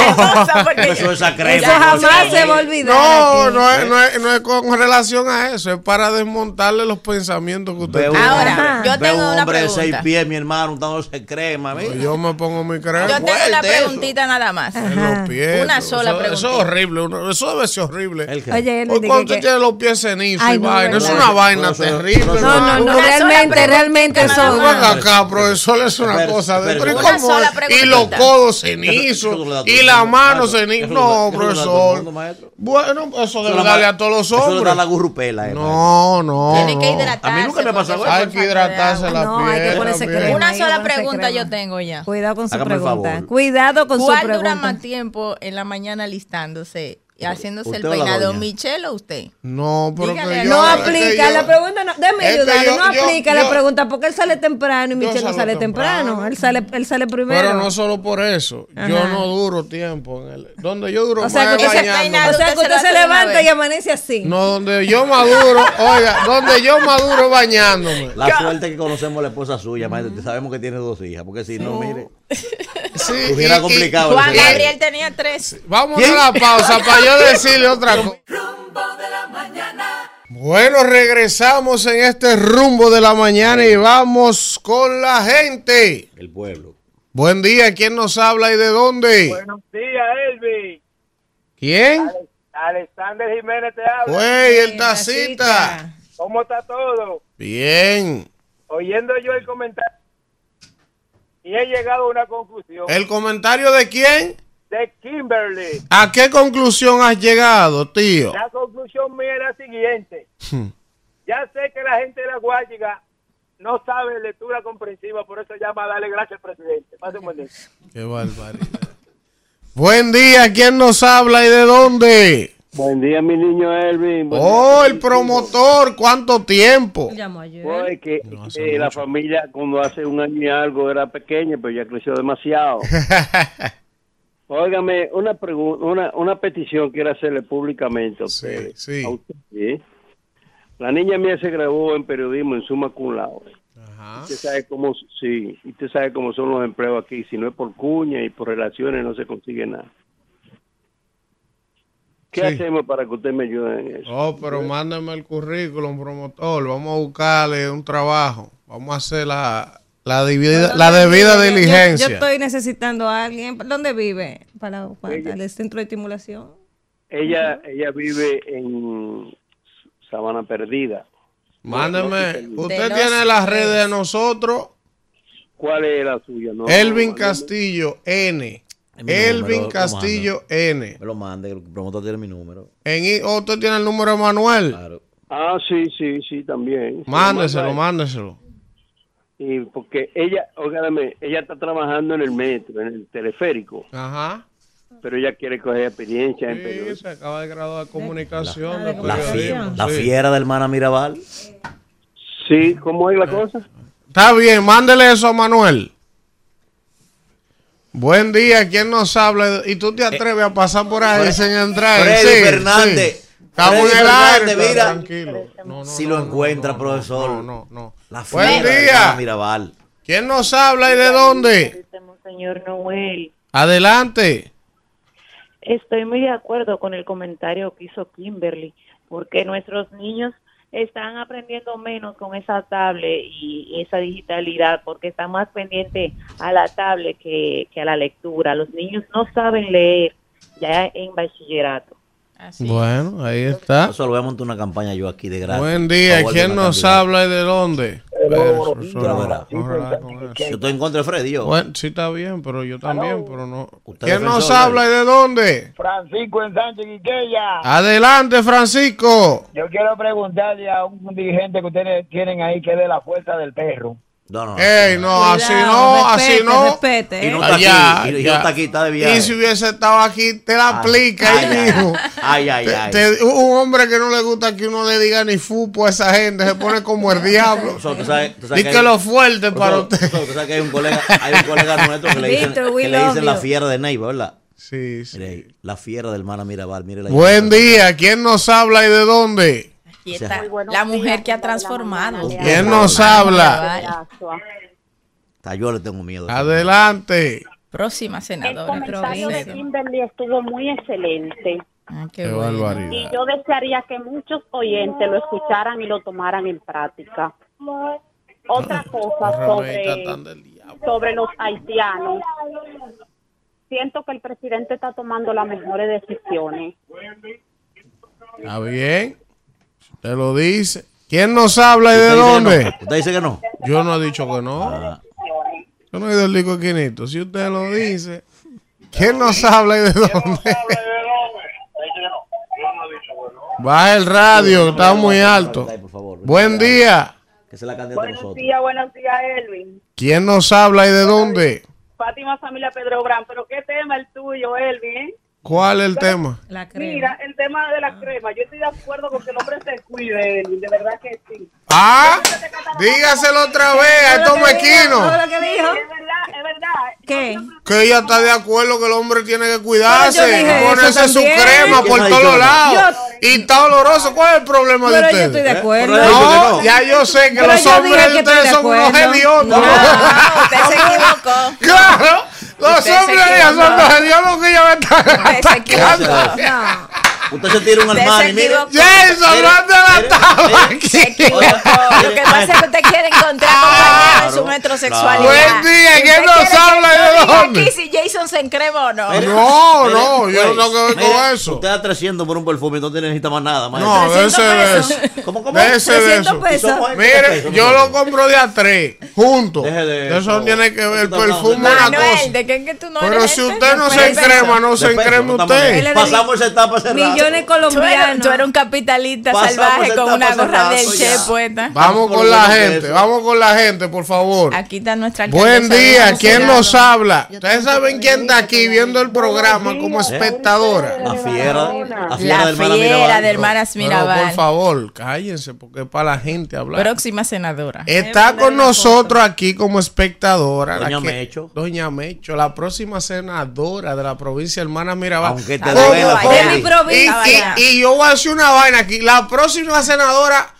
Speaker 3: eso es
Speaker 5: Eso jamás se va a olvidar.
Speaker 2: No, no es, no, es, no es con relación a eso, es para desmontarle los pensamientos que usted tiene.
Speaker 4: Ahora, yo tengo
Speaker 3: un
Speaker 4: una pregunta.
Speaker 3: de seis pies, mi hermano, untándose crema. Mira.
Speaker 2: Yo me pongo mi crema.
Speaker 4: Yo tengo una
Speaker 3: eso.
Speaker 4: preguntita nada más.
Speaker 2: En los pies.
Speaker 4: Una sola
Speaker 2: eso,
Speaker 4: preguntita.
Speaker 2: Eso es horrible. uno- eso debe ser horrible.
Speaker 5: Oye, dice
Speaker 2: cuando
Speaker 5: que-
Speaker 2: usted tiene los pies cenizos
Speaker 5: Ay,
Speaker 2: y
Speaker 5: no,
Speaker 2: vaina, es una vaina terrible.
Speaker 5: No, no, no. Realmente, realmente eso.
Speaker 2: No venga acá, profesor, es una
Speaker 3: Pero-
Speaker 2: cosa de
Speaker 3: pero-
Speaker 2: pero ¿y
Speaker 4: Una
Speaker 2: cómo es? Y los codos cenizos y la mano
Speaker 3: da-
Speaker 2: No, profesor. Bueno, eso debe darle
Speaker 3: da-
Speaker 2: a todos los
Speaker 3: Eso le da
Speaker 2: hombres.
Speaker 3: la gurrupela. eh,
Speaker 2: No, no.
Speaker 4: Tiene que hidratarse.
Speaker 3: A mí nunca me ha pasado eso.
Speaker 2: Hay que hidratarse la
Speaker 5: No,
Speaker 2: piel.
Speaker 5: hay que ponerse
Speaker 2: también.
Speaker 5: crema.
Speaker 4: Una sola pregunta yo tengo ya.
Speaker 5: Cuidado con su pregunta. Cuidado con su
Speaker 4: ¿Cuál dura
Speaker 5: pregunta.
Speaker 4: más tiempo en la mañana listándose haciéndose el
Speaker 3: ¿Usted o la
Speaker 4: peinado? ¿Michelle o usted?
Speaker 2: No, pero
Speaker 4: Dígale
Speaker 2: yo,
Speaker 5: No aplica
Speaker 2: yo-
Speaker 5: la pregunta, no, ayudarle,
Speaker 2: yo-
Speaker 5: no aplica
Speaker 2: yo-
Speaker 5: la pregunta porque él sale temprano y Michelle no sale temprano.
Speaker 2: temprano.
Speaker 5: Él sale, él sale primero.
Speaker 2: Pero no solo por eso. Yo no duro tiempo. En el, donde yo duro
Speaker 5: o sea, que usted,
Speaker 4: peinado,
Speaker 5: o sea, que
Speaker 4: usted se
Speaker 5: usted levanta y amanece así.
Speaker 2: No, donde yo maduro, oiga, donde yo maduro bañándome.
Speaker 3: La suerte que conocemos a la esposa suya. Sabemos que tiene dos hijas, porque si no, mire,
Speaker 2: Sí,
Speaker 3: hubiera
Speaker 2: y- y-
Speaker 3: complicado.
Speaker 4: Juan Gabriel tenía tres.
Speaker 2: Vamos
Speaker 3: ¿Quién?
Speaker 2: a la pausa para yo decirle otra cosa.
Speaker 1: Rumbo de la mañana.
Speaker 2: Bueno, regresamos en este rumbo de la mañana y vamos con la gente.
Speaker 3: El pueblo.
Speaker 2: Buen día, ¿quién nos habla y de dónde?
Speaker 10: Buenos días, Elvi.
Speaker 2: ¿Quién?
Speaker 10: Alexander Jiménez te habla.
Speaker 2: Güey, el tacita.
Speaker 10: ¿Cómo está todo?
Speaker 2: Bien.
Speaker 10: Oyendo yo el comentario y he llegado a una conclusión.
Speaker 2: ¿El comentario de quién?
Speaker 10: De Kimberly.
Speaker 2: ¿A qué conclusión has llegado, tío?
Speaker 10: La conclusión mía es la siguiente.
Speaker 2: Hmm.
Speaker 10: Ya sé que la gente de la Guayiga no sabe lectura comprensiva, por eso llama a darle gracias al presidente. Pase un buen día.
Speaker 2: Qué barbaridad. Buen día, ¿quién nos habla y de dónde?
Speaker 22: Buen día, mi niño Elvin. Buen
Speaker 2: Oh, el promotor, ¿cuánto tiempo?
Speaker 5: Llamó ayer.
Speaker 22: Pues que
Speaker 2: No,
Speaker 22: eh, la familia cuando hace un año y algo era pequeña, pero ya creció demasiado. Óigame, una pregunta, una, una petición quiero hacerle públicamente a ustedes.
Speaker 2: sí.
Speaker 22: A usted, ¿sí? La niña mía se graduó en periodismo en suma cum laude. Usted sabe cómo, sí, usted sabe cómo son los empleos aquí. Si no es por cuña y por relaciones no se consigue nada. ¿Qué
Speaker 2: Sí.
Speaker 22: hacemos para que usted me ayude en eso?
Speaker 2: Oh, pero mándame el currículum, promotor. Vamos a buscarle un trabajo. Vamos a hacer la, la, debida, la debida
Speaker 5: Yo-
Speaker 2: diligencia.
Speaker 5: Yo, estoy necesitando a alguien. ¿Dónde vive? Para, para el centro de estimulación.
Speaker 22: Ella, ella vive en Sabana Perdida.
Speaker 2: Mándeme.
Speaker 22: No,
Speaker 2: Usted
Speaker 4: De
Speaker 2: tiene las redes de nosotros.
Speaker 22: ¿Cuál es la suya? No,
Speaker 2: Elvin. Castillo N. Elvin
Speaker 3: número, lo
Speaker 2: Castillo N.
Speaker 3: Me lo mande, que el promotor tiene mi número.
Speaker 2: En, i- oh, usted tiene el número de Manuel.
Speaker 3: Claro.
Speaker 22: Ah, sí, sí, sí, también.
Speaker 2: Mándeselo, mándeselo.
Speaker 22: Y porque ella, óigame, ella está trabajando en el metro, en el teleférico,
Speaker 2: Ajá.
Speaker 22: pero ella quiere coger experiencia en
Speaker 2: Sí,
Speaker 22: periodismo.
Speaker 2: se acaba de graduar de comunicación. de
Speaker 3: La,
Speaker 2: periodismo,
Speaker 3: fie- la
Speaker 2: sí.
Speaker 3: fiera de hermana Mirabal.
Speaker 22: Sí, ¿cómo es la cosa?
Speaker 2: Está bien, mándele eso a Manuel. Buen día, ¿quién nos habla? ¿Y tú te atreves a pasar por ahí
Speaker 3: Fre-
Speaker 2: sin entrar?
Speaker 3: Freddy
Speaker 2: Sí,
Speaker 3: Fernández.
Speaker 2: sí. Estamos
Speaker 3: Freddy
Speaker 2: en el
Speaker 3: Fernández,
Speaker 2: aire, pero
Speaker 3: mira.
Speaker 2: tranquilo. No, no,
Speaker 3: Si
Speaker 2: no,
Speaker 3: lo
Speaker 2: no,
Speaker 3: encuentra,
Speaker 2: no,
Speaker 3: profesor.
Speaker 2: No, no, no.
Speaker 3: La
Speaker 2: Buen día.
Speaker 3: Mirabal.
Speaker 2: ¿Quién nos habla y de dónde?
Speaker 15: Señor Noel,
Speaker 2: Adelante.
Speaker 15: estoy muy de acuerdo con el comentario que hizo Kimberly, porque nuestros niños están aprendiendo menos con esa tablet y esa digitalidad, porque están más pendientes a la tablet que, que a la lectura. Los niños no saben leer ya en bachillerato.
Speaker 2: Bueno, ahí está.
Speaker 3: Eso lo voy a montar una campaña yo aquí de gratis.
Speaker 2: Buen día, ¿quién nos habla y de dónde?
Speaker 3: Yo estoy en contra de Freddy, yo.
Speaker 2: Bueno, sí está bien, pero yo también, pero no. ¿Quién nos habla y de dónde?
Speaker 12: Francisco en Sánchez Quiqueya.
Speaker 2: Adelante, Francisco.
Speaker 12: Yo quiero preguntarle a un dirigente que ustedes tienen ahí que es de la fuerza del perro.
Speaker 3: No, no.
Speaker 2: Ey, no, así no, así
Speaker 5: respete,
Speaker 2: no.
Speaker 5: respete,
Speaker 3: Y
Speaker 5: ¿eh?
Speaker 3: no está
Speaker 2: Allá,
Speaker 3: aquí. Y, no está aquí, está de viaje.
Speaker 2: Y si hubiese estado aquí, te la aplica
Speaker 3: ay,
Speaker 2: ahí
Speaker 3: ay,
Speaker 2: mismo.
Speaker 3: Ay, ay,
Speaker 2: Te-
Speaker 3: ay.
Speaker 2: te- un hombre que no le gusta que uno le diga ni fupo a esa gente, se pone como el diablo.
Speaker 3: Profesor, tú sabes- tú sabes
Speaker 2: Y
Speaker 3: que
Speaker 2: que
Speaker 3: hay-
Speaker 2: lo fuerte para usted.
Speaker 3: tú sabes que hay un colega, hay un colega nuestro que le dicen,
Speaker 5: Víctor, we
Speaker 3: que le dicen la fiera de Neiva, ¿verdad?
Speaker 2: Sí, sí.
Speaker 3: Mire, la fiera del hermana Mirabal, mire la
Speaker 2: Buen día, ¿quién nos habla y de dónde?
Speaker 4: La mujer que ha transformado.
Speaker 2: ¿Quién nos habla?
Speaker 3: Yo le tengo miedo.
Speaker 2: Adelante.
Speaker 4: Próxima senadora.
Speaker 15: El comentario de Kimberly estuvo muy excelente.
Speaker 4: Ah, qué,
Speaker 2: barbaridad.
Speaker 15: Y yo desearía que muchos oyentes lo escucharan y lo tomaran en práctica. Otra cosa sobre, sobre los haitianos. Siento que el presidente está tomando las mejores decisiones.
Speaker 2: Está bien. Te lo dice. ¿Quién nos habla y de dónde?
Speaker 3: ¿Usted dice que no?
Speaker 2: Yo no he dicho que no.
Speaker 3: Ah.
Speaker 2: Yo no he ido al Lico Quinito. Si usted lo dice, ¿quién nos habla y de dónde? Baja el radio, está muy alto. Buen día.
Speaker 15: buenos días, buenos días, Elvin.
Speaker 2: ¿Quién nos habla y de dónde?
Speaker 15: Fátima Familia Pedro Gran, pero ¿qué tema el tuyo, Elvin?
Speaker 2: ¿Cuál es el tema?
Speaker 15: La crema. Mira, el tema de la crema. Yo estoy de acuerdo con que el hombre se cuide, de verdad que sí.
Speaker 2: Ah, dígaselo otra vez a estos mequinos.
Speaker 15: Es verdad, es verdad.
Speaker 4: ¿Qué?
Speaker 2: Que ella está de acuerdo que el hombre tiene que cuidarse, ponerse su crema por todos lados. Y está oloroso. ¿Cuál es el problema de
Speaker 5: Pero
Speaker 2: ustedes?
Speaker 5: yo estoy de acuerdo.
Speaker 2: No, ya yo sé que
Speaker 5: Pero
Speaker 2: los hombres de
Speaker 5: que
Speaker 2: ustedes
Speaker 5: de
Speaker 2: son unos hediondos.
Speaker 4: No, usted se equivocó.
Speaker 2: Claro, los hombres de ella son los hediondos que ella me está
Speaker 4: Usted se equivocó.
Speaker 2: atacando.
Speaker 3: Usted se tira un
Speaker 4: se
Speaker 3: Armani, mire.
Speaker 2: Jason, ¿dónde la estaba
Speaker 4: Se
Speaker 2: aquí?
Speaker 4: equivocó. Lo que pasa es que usted quiere encontrar compañero en su metrosexualidad.
Speaker 2: Buen día, ¿quién nos habla de dónde?
Speaker 4: aquí si Jason se encrema o no.
Speaker 2: No, no, yo no tengo que ver
Speaker 3: Mire,
Speaker 2: con eso.
Speaker 3: Usted da 300 por un perfume y no tiene necesita más nada. maestro.
Speaker 2: No, de ese de eso.
Speaker 3: ¿Cómo, cómo?
Speaker 2: De ese de
Speaker 5: 300
Speaker 2: eso. Mire, yo lo compro de a tres, juntos. Eso no tiene que ver el perfume una cosa.
Speaker 4: ¿de qué que tú no
Speaker 2: Pero si
Speaker 4: gente?
Speaker 2: usted no se encrema, no se
Speaker 3: estamos-
Speaker 2: usted.
Speaker 3: Pasamos esa etapa rato.
Speaker 5: Millones colombianos.
Speaker 4: tú eres un capitalista
Speaker 3: Pasamos
Speaker 4: salvaje con una gorra del Che.
Speaker 2: Vamos con la gente, vamos con la gente, por favor.
Speaker 4: Aquí está nuestra
Speaker 2: Buen día, ¿quién nos habla? Ustedes saben quién está aquí viendo el programa como espectadora.
Speaker 3: La fiera, la fiera
Speaker 4: La fiera
Speaker 3: Mirabal.
Speaker 4: de Hermanas
Speaker 2: Pero
Speaker 4: Mirabal.
Speaker 2: por favor, cállense porque es para la gente hablar.
Speaker 4: Próxima senadora.
Speaker 2: Está con nosotros aquí como espectadora. la
Speaker 3: Doña
Speaker 2: que-
Speaker 3: Mecho.
Speaker 2: Doña Mecho, la próxima senadora de la provincia Hermana Mirabal.
Speaker 3: Aunque te duela.
Speaker 5: De mi
Speaker 3: Freddy.
Speaker 2: Y,
Speaker 5: provincia.
Speaker 2: y- y yo voy a decir una vaina aquí. La próxima senadora,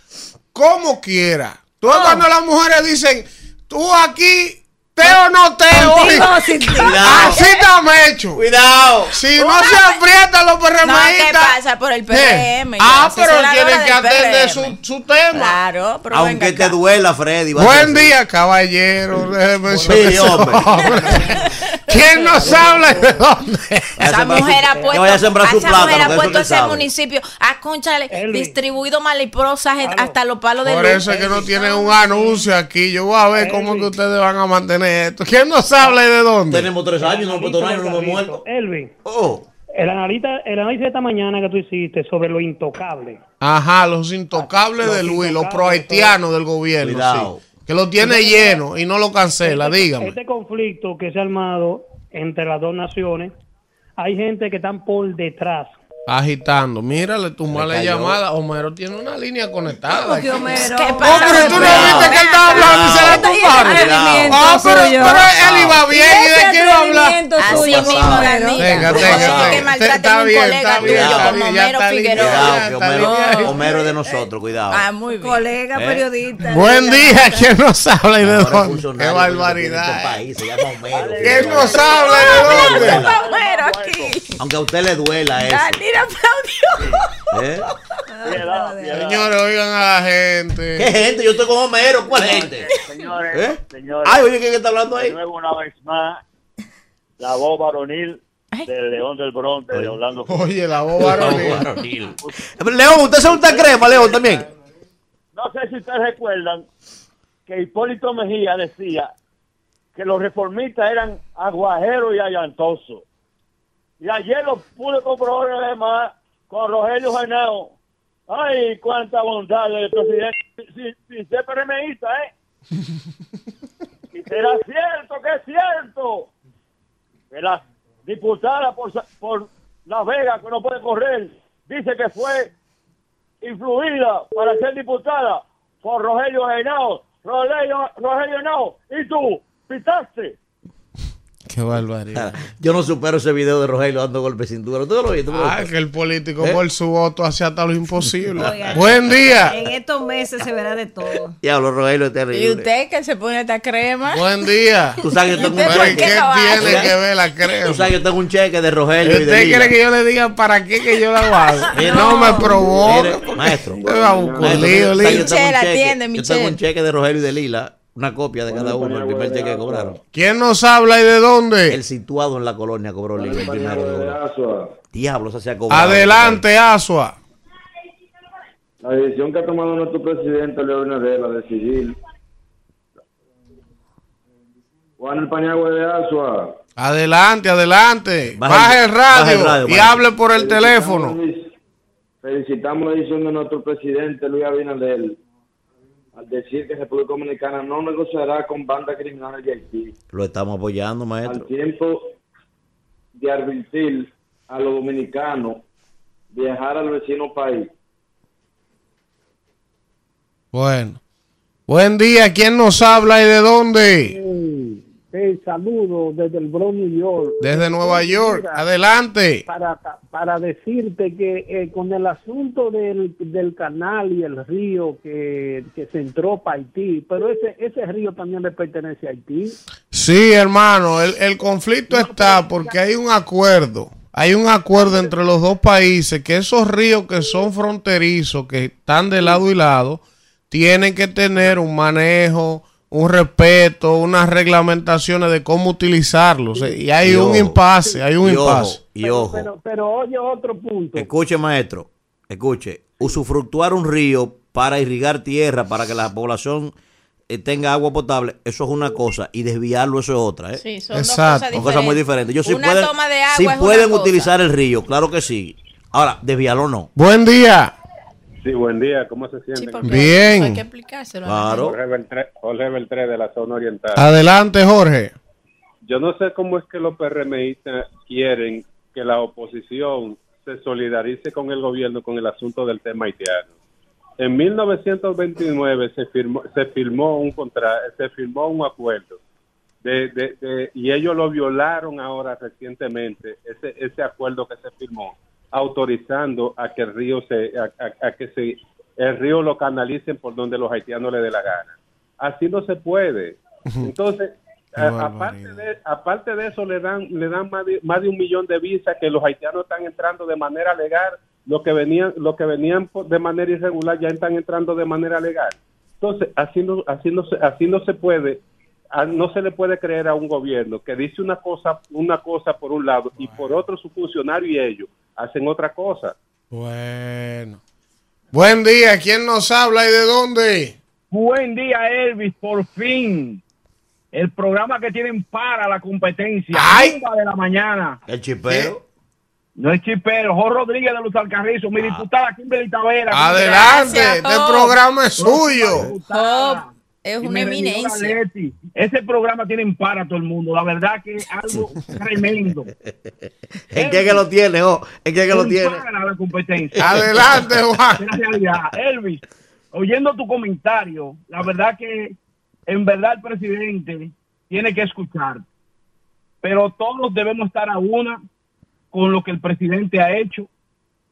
Speaker 2: como quiera. Tú ves cuando las mujeres dicen, tú aquí, te o no te
Speaker 5: Contigo
Speaker 2: hoy.
Speaker 5: o sin ti.
Speaker 3: Cuidado.
Speaker 2: Así está Mecho.
Speaker 3: Cuidado.
Speaker 2: Si no se aprietan los
Speaker 4: No, ¿qué
Speaker 2: PRMistas.
Speaker 4: pasa? Por el PRM. yo
Speaker 2: Ah, pero tienen que atender su, su tema.
Speaker 4: Claro, pero
Speaker 3: Aunque
Speaker 4: venga
Speaker 3: te
Speaker 4: acá.
Speaker 3: duela, Freddy.
Speaker 2: Buen día, caballero. Déjeme
Speaker 3: Sí,
Speaker 2: eso.
Speaker 3: hombre.
Speaker 2: ¿Quién nos habla y de dónde?
Speaker 4: Esa mujer ha puesto,
Speaker 3: a sembrar su
Speaker 4: esa
Speaker 3: plátano,
Speaker 4: mujer ha puesto ese
Speaker 3: sabe.
Speaker 4: municipio a conchale,
Speaker 13: Elvin.
Speaker 4: distribuido mariposas hasta los palos de
Speaker 2: Por
Speaker 4: luz.
Speaker 2: eso es que no tienen un anuncio aquí. Yo voy a ver cómo que ustedes van a mantener esto. ¿Quién nos habla y de dónde?
Speaker 3: Tenemos tres años, no hemos puesto un año, no hemos muerto.
Speaker 13: Elvin,
Speaker 3: Oh,
Speaker 13: el, analista, el análisis de esta mañana que tú hiciste sobre lo intocable.
Speaker 2: Ajá, los intocables de Luis, los pro-haitianos del gobierno.
Speaker 3: Cuidado.
Speaker 2: sí. Que lo tiene lleno y no lo cancela, dígame.
Speaker 13: Este conflicto que se ha armado entre las dos naciones, hay gente que están por detrás.
Speaker 2: Agitando. Mírale, tu mala
Speaker 3: cayó.
Speaker 2: llamada. Homero tiene una línea conectada. Aquí.
Speaker 5: Homero.
Speaker 4: ¿Qué
Speaker 2: Oh,
Speaker 4: pasa?
Speaker 2: pero tú no viste que él estaba hablando y se la tumbaron. Ah, pero, él iba bien. ¿Y de qué iba a hablar?
Speaker 4: Así mismo. Danita.
Speaker 2: Venga, venga,
Speaker 4: que maltraten a un colega tuyo como Homero
Speaker 2: está
Speaker 4: Figueroa.
Speaker 3: cuidado, que
Speaker 2: está
Speaker 3: Homero,
Speaker 2: bien.
Speaker 3: Homero es de nosotros, cuidado.
Speaker 4: Ah, muy bien.
Speaker 5: Colega
Speaker 3: ¿Eh?
Speaker 5: periodista.
Speaker 2: Buen día, ¿quién nos habla y de dónde? Qué barbaridad. ¿Quién nos habla y de dónde?
Speaker 4: Homero aquí.
Speaker 3: Aunque a usted le duela eso.
Speaker 4: Aplaudió.
Speaker 3: ¿eh?
Speaker 2: Señores, oigan a la gente.
Speaker 3: ¿Qué gente? Yo estoy con Homero. ¿Cuál gente?
Speaker 10: Señores,
Speaker 3: ¿Eh?
Speaker 10: señores.
Speaker 3: Ay, oye, ¿quién está hablando
Speaker 10: De
Speaker 3: ahí?
Speaker 10: nuevo, una vez más, la voz varonil del León del Bronce, de Orlando.
Speaker 2: Oye, la voz varonil.
Speaker 3: León, ¿usted se unta crema, León, también?
Speaker 10: No sé si ustedes recuerdan que Hipólito Mejía decía que los reformistas eran aguajeros y allantosos. Y ayer lo pude comprobar además con Rogelio Genao. Ay, cuánta bondad del presidente, sin, sin ser PRMista, ¿eh? y será cierto que es cierto que la diputada por, por Las Vegas, que no puede correr, dice que fue influida para ser diputada por Rogelio Henao. Rogelio, Rogelio Henao, ¿y tú? ¿Pitaste?
Speaker 2: Qué barbaridad.
Speaker 3: Yo no supero ese video de Rogelio dando golpes de cintura. ¿Tú lo viste?
Speaker 2: Ah, que el político ¿Eh? por su voto hacía hasta lo imposible. Buen día.
Speaker 5: En estos meses se verá de todo.
Speaker 3: Diablo, Rogelio es terrible.
Speaker 4: ¿Y usted que se pone esta crema?
Speaker 2: Buen día.
Speaker 3: ¿Tú sabes que yo tengo
Speaker 2: un cheque? ¿Qué tiene que ver la crema?
Speaker 3: Tú sabes que yo tengo un cheque de Rogelio
Speaker 2: ¿Usted y de quiere que yo le diga para qué que yo la hago? no, me provoca.
Speaker 3: Maestro.
Speaker 4: Michelle, atiende,
Speaker 3: Michelle. Yo tengo un cheque de Rogelio y de Lila una copia de cada uno, el primer cheque que cobraron.
Speaker 2: ¿Quién nos habla y de dónde?
Speaker 3: El situado en la colonia cobró el primero. Diablos, se ha
Speaker 2: cobrado. Adelante, Asua.
Speaker 23: La decisión que ha tomado nuestro presidente León la de civil. Juan el Pañagua de Asua.
Speaker 2: Adelante, adelante. Baje, el, radio y hable por el teléfono.
Speaker 23: Felicitamos la decisión de nuestro presidente Luis Abinader al decir que República Dominicana no negociará con bandas criminales de Haití.
Speaker 3: Lo estamos apoyando, maestro.
Speaker 23: Al tiempo de advertir a los dominicanos viajar al vecino país.
Speaker 2: Bueno. Buen día, ¿quién nos habla y de dónde?
Speaker 24: Hey, saludo desde el Bronx, New York.
Speaker 2: Desde Nueva York, adelante.
Speaker 24: Para, para decirte que eh, con el asunto del, del, canal y el río que, se entró para Haití, pero ese, ese río también le pertenece a Haití.
Speaker 2: Sí, hermano, el, el conflicto está porque hay un acuerdo. Hay un acuerdo entre los dos países que esos ríos que son fronterizos, que están de lado y lado, tienen que tener un manejo un respeto, unas reglamentaciones de cómo utilizarlos. y hay un impasse, hay un impasse.
Speaker 3: y ojo.
Speaker 24: Pero, oye otro punto.
Speaker 3: Escuche, maestro, escuche. Usufructuar un río para irrigar tierra, para que la población eh, tenga agua potable, eso es una cosa, y desviarlo eso es otra. ¿eh?
Speaker 4: Sí, son Exacto. Dos
Speaker 3: cosas, muy diferentes. Yo, si pueden, si pueden utilizar el río, claro que sí. Ahora, desviarlo no.
Speaker 2: Buen día.
Speaker 23: Sí, buen día, ¿cómo se siente?
Speaker 2: Bien.
Speaker 4: Hay que explicárselo.
Speaker 23: Claro. Jorge Beltré, de la zona oriental.
Speaker 2: Adelante, Jorge.
Speaker 23: Yo no sé cómo es que los PRMistas quieren que la oposición se solidarice con el gobierno con el asunto del tema haitiano. En 1929 se firmó, se firmó un contra, se firmó un acuerdo de, de, y ellos lo violaron ahora recientemente ese ese acuerdo que se firmó autorizando a que el río se a, que se el río lo canalicen por donde los haitianos le dé la gana. Así no se puede. Entonces, aparte de aparte de eso le dan le dan más de, más de un millón de visas que los haitianos están entrando de manera legal, lo que venían lo que venían de manera irregular ya están entrando de manera legal. Entonces, haciendo haciéndose así no se puede no se le puede creer a un gobierno que dice una cosa una cosa por un lado y por otro su funcionario y ellos hacen otra cosa.
Speaker 2: Bueno. Buen día, ¿quién nos habla y de dónde?
Speaker 24: Buen día, Elvis, por fin. El programa que tienen para la competencia.
Speaker 2: ¡Ay!
Speaker 24: de la mañana.
Speaker 3: El chipero.
Speaker 24: No es chipero, Jorge Rodríguez de Luz Alcarrizo, mi ah. diputada Kimberly Tavera.
Speaker 2: Adelante, este programa es suyo.
Speaker 4: Es una eminencia.
Speaker 24: Ese programa tiene para todo el mundo. La verdad que es algo tremendo.
Speaker 3: ¿En qué que lo tiene? Oh? ¿En qué que lo tiene?
Speaker 24: Para la competencia.
Speaker 2: Adelante, Juan.
Speaker 24: Elvis, oyendo tu comentario, la verdad que en verdad el presidente tiene que escuchar. Pero todos debemos estar a una con lo que el presidente ha hecho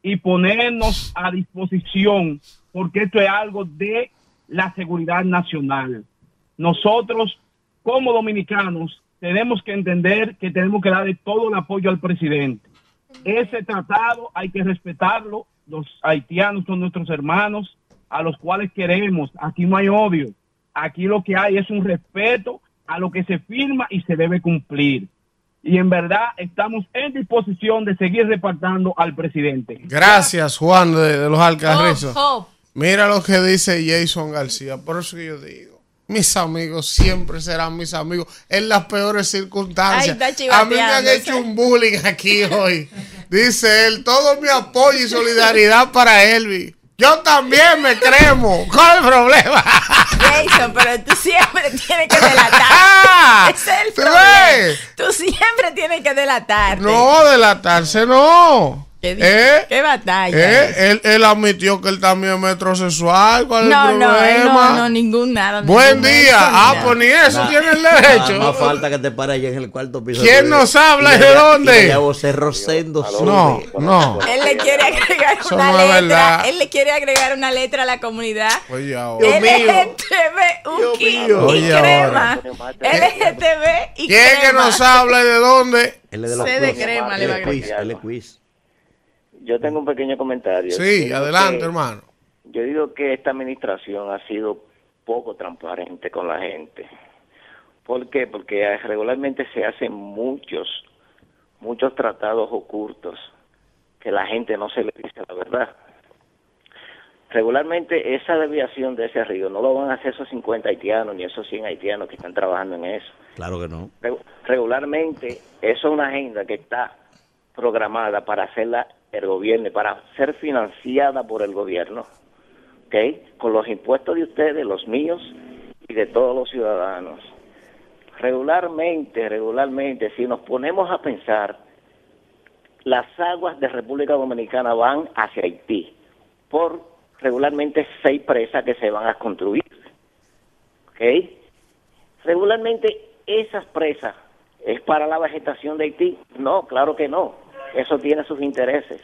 Speaker 24: y ponernos a disposición, porque esto es algo de la seguridad nacional. Nosotros, como dominicanos, tenemos que entender que tenemos que darle todo el apoyo al presidente. Ese tratado hay que respetarlo. Los haitianos son nuestros hermanos, a los cuales queremos. Aquí no hay odio. Aquí lo que hay es un respeto a lo que se firma y se debe cumplir. Y en verdad estamos en disposición de seguir repartiendo al presidente.
Speaker 2: Gracias, Juan de, los Alcarrizos. Mira lo que dice Jason García, por eso yo digo. Mis amigos siempre serán mis amigos en las peores circunstancias. a mí me han hecho un bullying aquí hoy. Dice él, todo mi apoyo y solidaridad para Elvi. Yo también me cremo. ¿Cuál es el problema?
Speaker 4: Jason, pero tú siempre tienes que delatar. Ah, es el problema. Tú siempre tienes que delatar.
Speaker 2: No, delatarse no.
Speaker 4: ¿Qué, ¿Qué batalla?
Speaker 2: ¿Eh? Él, él, admitió que él también es metrosexual. ¿Cuál
Speaker 4: no,
Speaker 2: es el problema?
Speaker 4: no, no, ningún nada.
Speaker 2: Buen día. Ah, pues ni eso tiene el derecho.
Speaker 3: No falta que te pare allá en el cuarto piso.
Speaker 2: ¿Quién nos habla y de dónde?
Speaker 3: Ya vos Rosendo
Speaker 2: No, no.
Speaker 4: Él le quiere agregar una no letra. Él le quiere agregar una letra a la comunidad.
Speaker 2: Oye,
Speaker 4: ahora. LGTB, y crema. LGTB y
Speaker 2: ¿Quién que nos habla y de dónde?
Speaker 3: Él es de
Speaker 4: los de crema le va a agregar.
Speaker 3: Él es quiz
Speaker 25: yo tengo un pequeño comentario.
Speaker 2: Sí, adelante, hermano.
Speaker 25: Yo digo que esta administración ha sido poco transparente con la gente. ¿Por qué? Porque regularmente se hacen muchos, muchos tratados ocultos que la gente no se le dice la verdad. Regularmente esa desviación de ese río no lo van a hacer esos 50 haitianos ni esos 100 haitianos que están trabajando en eso.
Speaker 3: Claro que no.
Speaker 25: Regularmente eso es una agenda que está programada para hacerla el gobierno, para ser financiada por el gobierno, ¿ok? Con los impuestos de ustedes, los míos y de todos los ciudadanos. Regularmente, regularmente, si nos ponemos a pensar, las aguas de República Dominicana van hacia Haití por regularmente seis presas que se van a construir, ¿ok? Regularmente esas presas es para la vegetación de Haití. No, claro que no eso tiene sus intereses.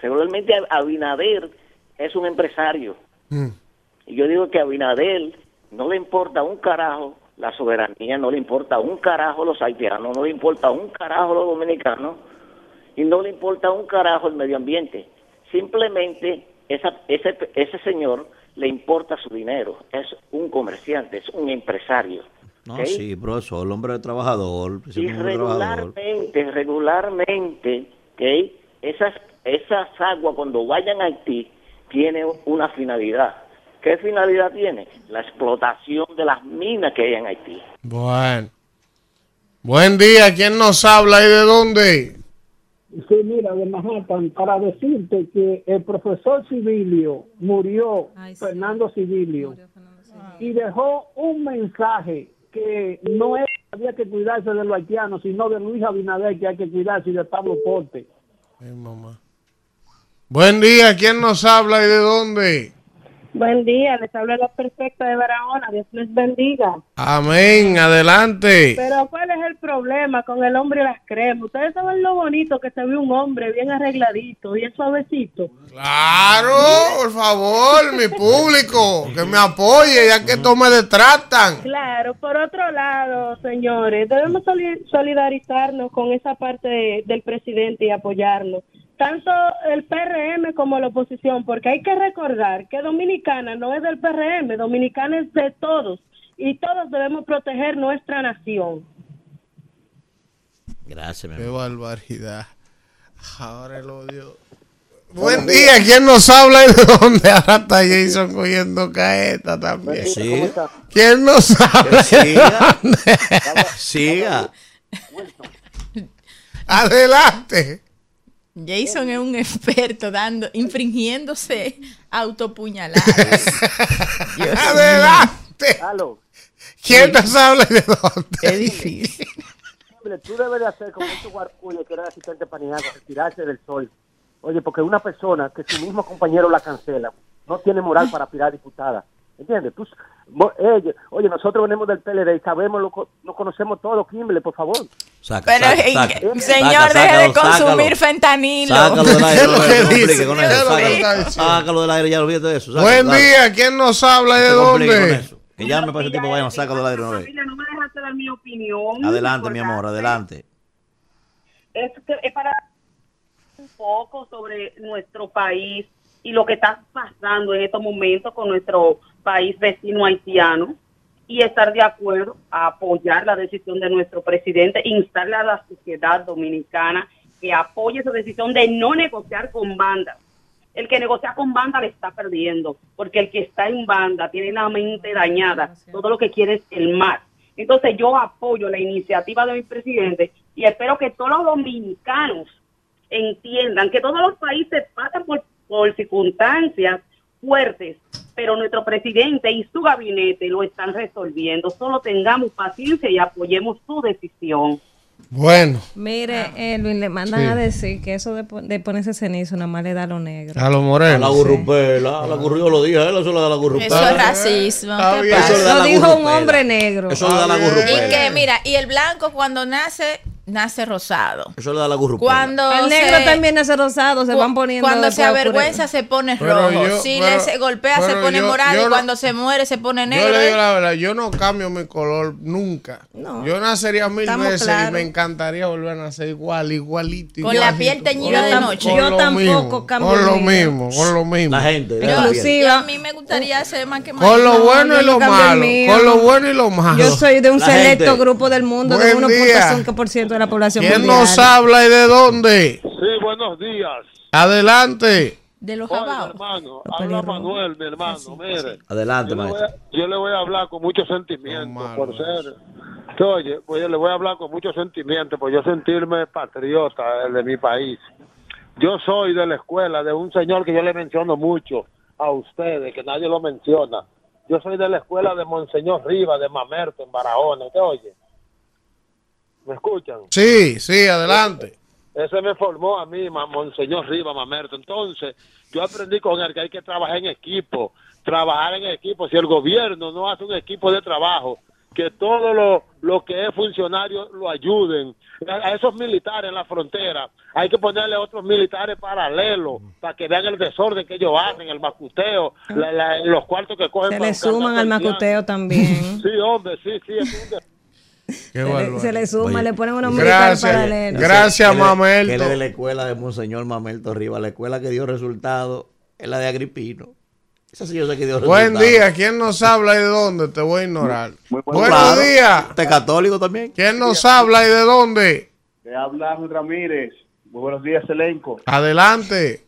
Speaker 25: Seguramente Abinader es un empresario. Mm. Y yo digo que a Abinader no le importa un carajo la soberanía, no le importa un carajo los haitianos, no le importa un carajo los dominicanos y no le importa un carajo el medio ambiente. Simplemente esa, ese, ese señor le importa su dinero, es un comerciante, es un empresario.
Speaker 3: No, sí, profesor, el hombre trabajador.
Speaker 25: Y regularmente, regularmente, que esas, esas aguas cuando vayan a Haití tienen una finalidad. ¿Qué finalidad tiene? La explotación de las minas que hay en Haití.
Speaker 2: Bueno. Buen día, ¿quién nos habla y de dónde?
Speaker 20: Sí, mira, de Manhattan, para decirte que el profesor Civilio murió, Fernando Civilio, y dejó un mensaje que no es había que cuidarse de los haitianos, sino de Luis Abinader, que hay que cuidarse, y de Pablo Porte.
Speaker 2: Buen día, ¿quién nos habla y de dónde?
Speaker 26: Buen día, les habla la perfecta de Barahona, Dios les bendiga.
Speaker 2: Amén, adelante.
Speaker 26: Pero ¿cuál es el problema con el hombre y las cremas? Ustedes saben lo bonito que se ve un hombre bien arregladito, bien suavecito.
Speaker 2: Claro, por favor, mi público, que me apoye, ya que esto me detratan.
Speaker 26: Claro, por otro lado, señores, debemos solidarizarnos con esa parte del presidente y apoyarlo tanto el PRM como la oposición, porque hay que recordar que Dominicana no es del PRM, Dominicana es de todos y todos debemos proteger nuestra nación.
Speaker 3: Gracias,
Speaker 2: mi Qué barbaridad. Ahora el odio. Buen día, ¿quién nos habla y de dónde? Ahora está Jason cogiendo caeta también.
Speaker 3: Sí.
Speaker 2: ¿Quién nos habla?
Speaker 3: Siga. Siga.
Speaker 2: Adelante.
Speaker 4: Jason es un experto dando, infringiéndose autopuñaladas.
Speaker 2: Adelante. ¿Quién nos habla de dónde?
Speaker 4: Es difícil.
Speaker 27: Tú debes de hacer como este guarpullo que era asistente paninago, retirarse del sol. Oye, porque una persona que su mismo compañero la cancela, no tiene moral para aspirar diputada. ¿Entiendes? Tú, oye, nosotros venimos del PLD y sabemos, lo, lo conocemos todo, Kimberly, por favor.
Speaker 4: Saca, Pero, saca, señor, deje de consumir fentanilo.
Speaker 3: Sácalo del aire, complique con eso. Sácalo, del aire, ya olvídate de eso.
Speaker 2: Buen día, ¿quién nos habla y de dónde?
Speaker 3: Que llame para ese tipo, vayan, sácalo del aire.
Speaker 26: No, no me dejaste dar mi opinión.
Speaker 3: Adelante, mi amor, adelante.
Speaker 26: Es, es para un poco sobre nuestro país y lo que está pasando en estos momentos con nuestro país vecino haitiano y estar de acuerdo a apoyar la decisión de nuestro presidente, instarle a la sociedad dominicana que apoye esa decisión de no negociar con bandas. El que negocia con banda le está perdiendo, porque el que está en banda tiene la mente dañada, todo lo que quiere es el mal. Entonces yo apoyo la iniciativa de mi presidente y espero que todos los dominicanos entiendan que todos los países pasan por, por circunstancias fuertes, pero nuestro presidente y su gabinete lo están resolviendo. Solo tengamos paciencia y apoyemos su decisión.
Speaker 2: Bueno.
Speaker 5: Mire, Elvin, le mandan a decir que eso de, de, ponerse cenizo nada más le da a los negros.
Speaker 2: A los morenos.
Speaker 3: A la gurrupela. A la gurrupela, lo dije, eso le da la gurrupela.
Speaker 4: Eso es racismo. ¿Qué
Speaker 5: pasa? Lo dijo un hombre negro.
Speaker 3: Eso le da la gurrupela.
Speaker 4: Y que, mira, y el blanco cuando nace nace rosado.
Speaker 3: Eso le da la gurrupela.
Speaker 4: Cuando
Speaker 5: el negro también nace rosado, se van poniendo.
Speaker 4: Cuando se avergüenza se pone rojo. si le se golpea se pone morado y cuando se muere se pone negro.
Speaker 2: Yo le digo
Speaker 4: ¿eh?
Speaker 2: la verdad, yo no cambio mi color nunca. yo nacería mil veces y me encantaría volver a nacer igual, igualito.
Speaker 4: Con la piel teñida de noche.
Speaker 5: Yo tampoco cambio.
Speaker 2: Con lo mismo, con lo mismo.
Speaker 3: La gente.
Speaker 4: Inclusive a mí me gustaría ser más que más.
Speaker 2: Con lo bueno y lo malo. Con lo bueno y lo malo.
Speaker 5: Yo soy de un selecto grupo del mundo de 1.5% de la población
Speaker 2: ¿Quién nos habla y de dónde?
Speaker 10: Sí, buenos días.
Speaker 2: Adelante.
Speaker 4: De los
Speaker 10: Oye,
Speaker 4: abajo.
Speaker 10: hermano, habla Manuel, mi hermano, mire.
Speaker 3: Adelante,
Speaker 10: yo le, voy
Speaker 3: maestro.
Speaker 10: a, yo le voy a hablar con mucho sentimiento, por ser... Oye, pues yo le voy a hablar con mucho sentimiento, por yo sentirme patriota de mi país. Yo soy de la escuela de un señor que yo le menciono mucho a ustedes, que nadie lo menciona. Yo soy de la escuela de Monseñor Rivas, de Mamerto, en Barahona. ¿Te oye? ¿Me escuchan?
Speaker 2: Sí, sí, adelante.
Speaker 10: Ese me formó a mí, Monseñor Rivas, Mamerto. Entonces, yo aprendí con él que hay que trabajar en equipo, trabajar en equipo. Si el gobierno no hace un equipo de trabajo, que todo lo, lo que es funcionario lo ayuden. A esos militares en la frontera hay que ponerle otros militares paralelos para que vean el desorden que ellos hacen, el macuteo, la, la, los cuartos que cogen.
Speaker 5: Se le suman al macuteo también.
Speaker 10: Sí, hombre, sí, sí. Es un
Speaker 5: se, le, se, le, suma, Oye, le ponen unos militares paralelos.
Speaker 2: Gracias,
Speaker 3: que
Speaker 2: Mamelto.
Speaker 3: Que le de la escuela de Monseñor Mamelto arriba, la escuela que dio resultado es la de Agripino. Esa sí yo sé que dio
Speaker 2: Buen
Speaker 3: resultado.
Speaker 2: día, ¿quién nos habla y de dónde? Te voy a ignorar.
Speaker 3: Muy
Speaker 2: Buenos
Speaker 3: claro.
Speaker 2: días.
Speaker 3: ¿Usted católico también?
Speaker 2: ¿Quién nos habla y de dónde?
Speaker 8: Le habla Ramírez. Muy buenos días, elenco.
Speaker 2: Adelante.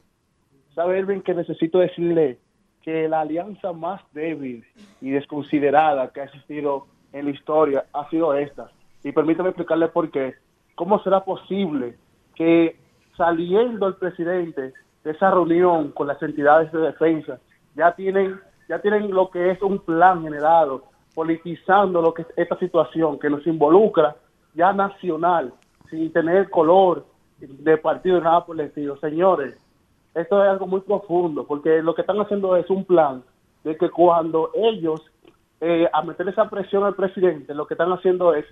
Speaker 8: ¿Sabe, Elvin, que necesito decirle que la alianza más débil y desconsiderada que ha existido en la historia ha sido esta? Y permítame explicarle por qué. ¿Cómo será posible que saliendo el presidente de esa reunión con las entidades de defensa, ya tienen, ya tienen lo que es un plan generado, politizando lo que es esta situación que nos involucra ya nacional, sin tener color de partido nada por el estilo. Señores, esto es algo muy profundo, porque lo que están haciendo es un plan de que cuando ellos, eh, a meter esa presión al presidente, lo que están haciendo es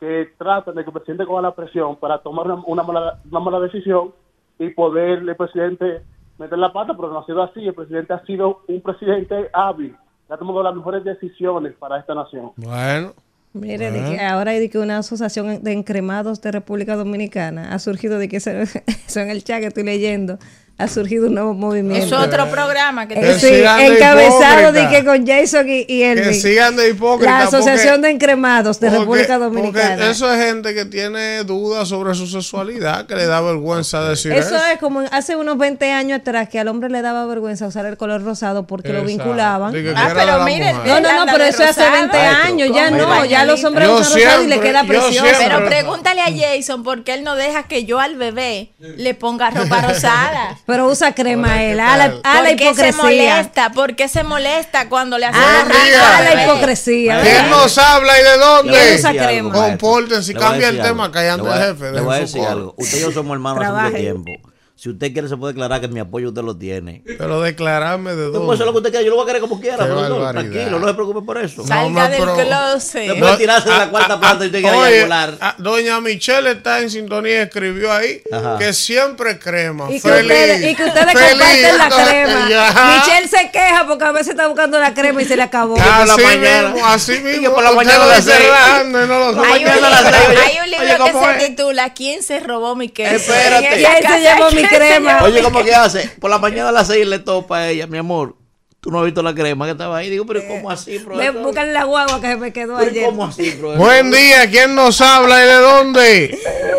Speaker 8: que tratan de que el presidente coja la presión para tomar una, una, mala, una mala decisión y poder el presidente meter la pata, pero no ha sido así. El presidente ha sido un presidente hábil, que ha tomado las mejores decisiones para esta nación.
Speaker 2: Bueno.
Speaker 5: Mire, de que ahora hay de que una asociación de encremados de República Dominicana ha surgido de que en el chat que estoy leyendo ha surgido un nuevo movimiento.
Speaker 4: Es otro programa que,
Speaker 5: eh, sí, encabezado de que con Jason y, y Elvin.
Speaker 2: Que sigan de hipócrita.
Speaker 5: La Asociación porque, de Encremados de
Speaker 2: porque,
Speaker 5: República Dominicana.
Speaker 2: Porque eso es gente que tiene dudas sobre su sexualidad, que le da vergüenza decir
Speaker 5: eso.
Speaker 2: Eso
Speaker 5: es como hace unos 20 años atrás que al hombre le daba vergüenza usar el color rosado porque Exacto. lo vinculaban.
Speaker 4: Ah, pero mire,
Speaker 5: no, no, no, pero eso es hace 20 años, ya no, ya los hombres usan
Speaker 2: siempre,
Speaker 5: rosado y le queda precioso.
Speaker 4: Pero pregúntale a Jason por qué él no deja que yo al bebé le ponga ropa rosada.
Speaker 5: Pero usa crema él, a la, a la hipocresía.
Speaker 4: se molesta? ¿Por qué se molesta cuando le hacemos
Speaker 5: ah, a la hipocresía?
Speaker 2: ¿Quién nos habla y de dónde?
Speaker 5: ¿Quién usa crema?
Speaker 2: Compórtense, cambia el tema, callando el jefe.
Speaker 3: Le voy a decir algo. Usted y yo somos hermanos hace mucho tiempo. Si usted quiere, se puede declarar que mi apoyo usted lo tiene.
Speaker 2: Pero declararme de dónde.
Speaker 3: Pues eso es lo que usted quiera. Yo lo voy a querer como quiera. Profesor. Tranquilo, no se preocupe por eso.
Speaker 4: Salga
Speaker 2: no,
Speaker 4: del
Speaker 2: pero...
Speaker 4: closet.
Speaker 3: No, tirarse de la cuarta planta y usted quiere
Speaker 2: oye,
Speaker 3: volar.
Speaker 2: Doña Michelle está en sintonía. Escribió ahí
Speaker 3: Ajá.
Speaker 2: que siempre crema.
Speaker 5: Y que
Speaker 2: feliz,
Speaker 5: ustedes, y que ustedes
Speaker 2: feliz,
Speaker 5: comparten la crema.
Speaker 2: Ya.
Speaker 5: Michelle se queja porque a veces está buscando la crema y se le acabó.
Speaker 2: Así mismo, así mismo.
Speaker 3: por la mañana
Speaker 2: lo
Speaker 3: a las seis.
Speaker 2: cerrando y no lo
Speaker 4: Hay un hay un libro que se titula ¿Quién se robó mi queso?
Speaker 3: Espérate.
Speaker 5: ¿Quién se llevó mi crema?
Speaker 3: Oye, ¿cómo que hace? Por la mañana a las 6 le topa a ella, mi amor. Tú no has visto la crema que estaba ahí. Digo, pero ¿cómo así, bro?
Speaker 5: Ve, búscale la guagua que se me quedó
Speaker 3: Pero
Speaker 5: ayer.
Speaker 3: ¿Cómo así, bro?
Speaker 2: Buen día, ¿quién nos habla y de dónde?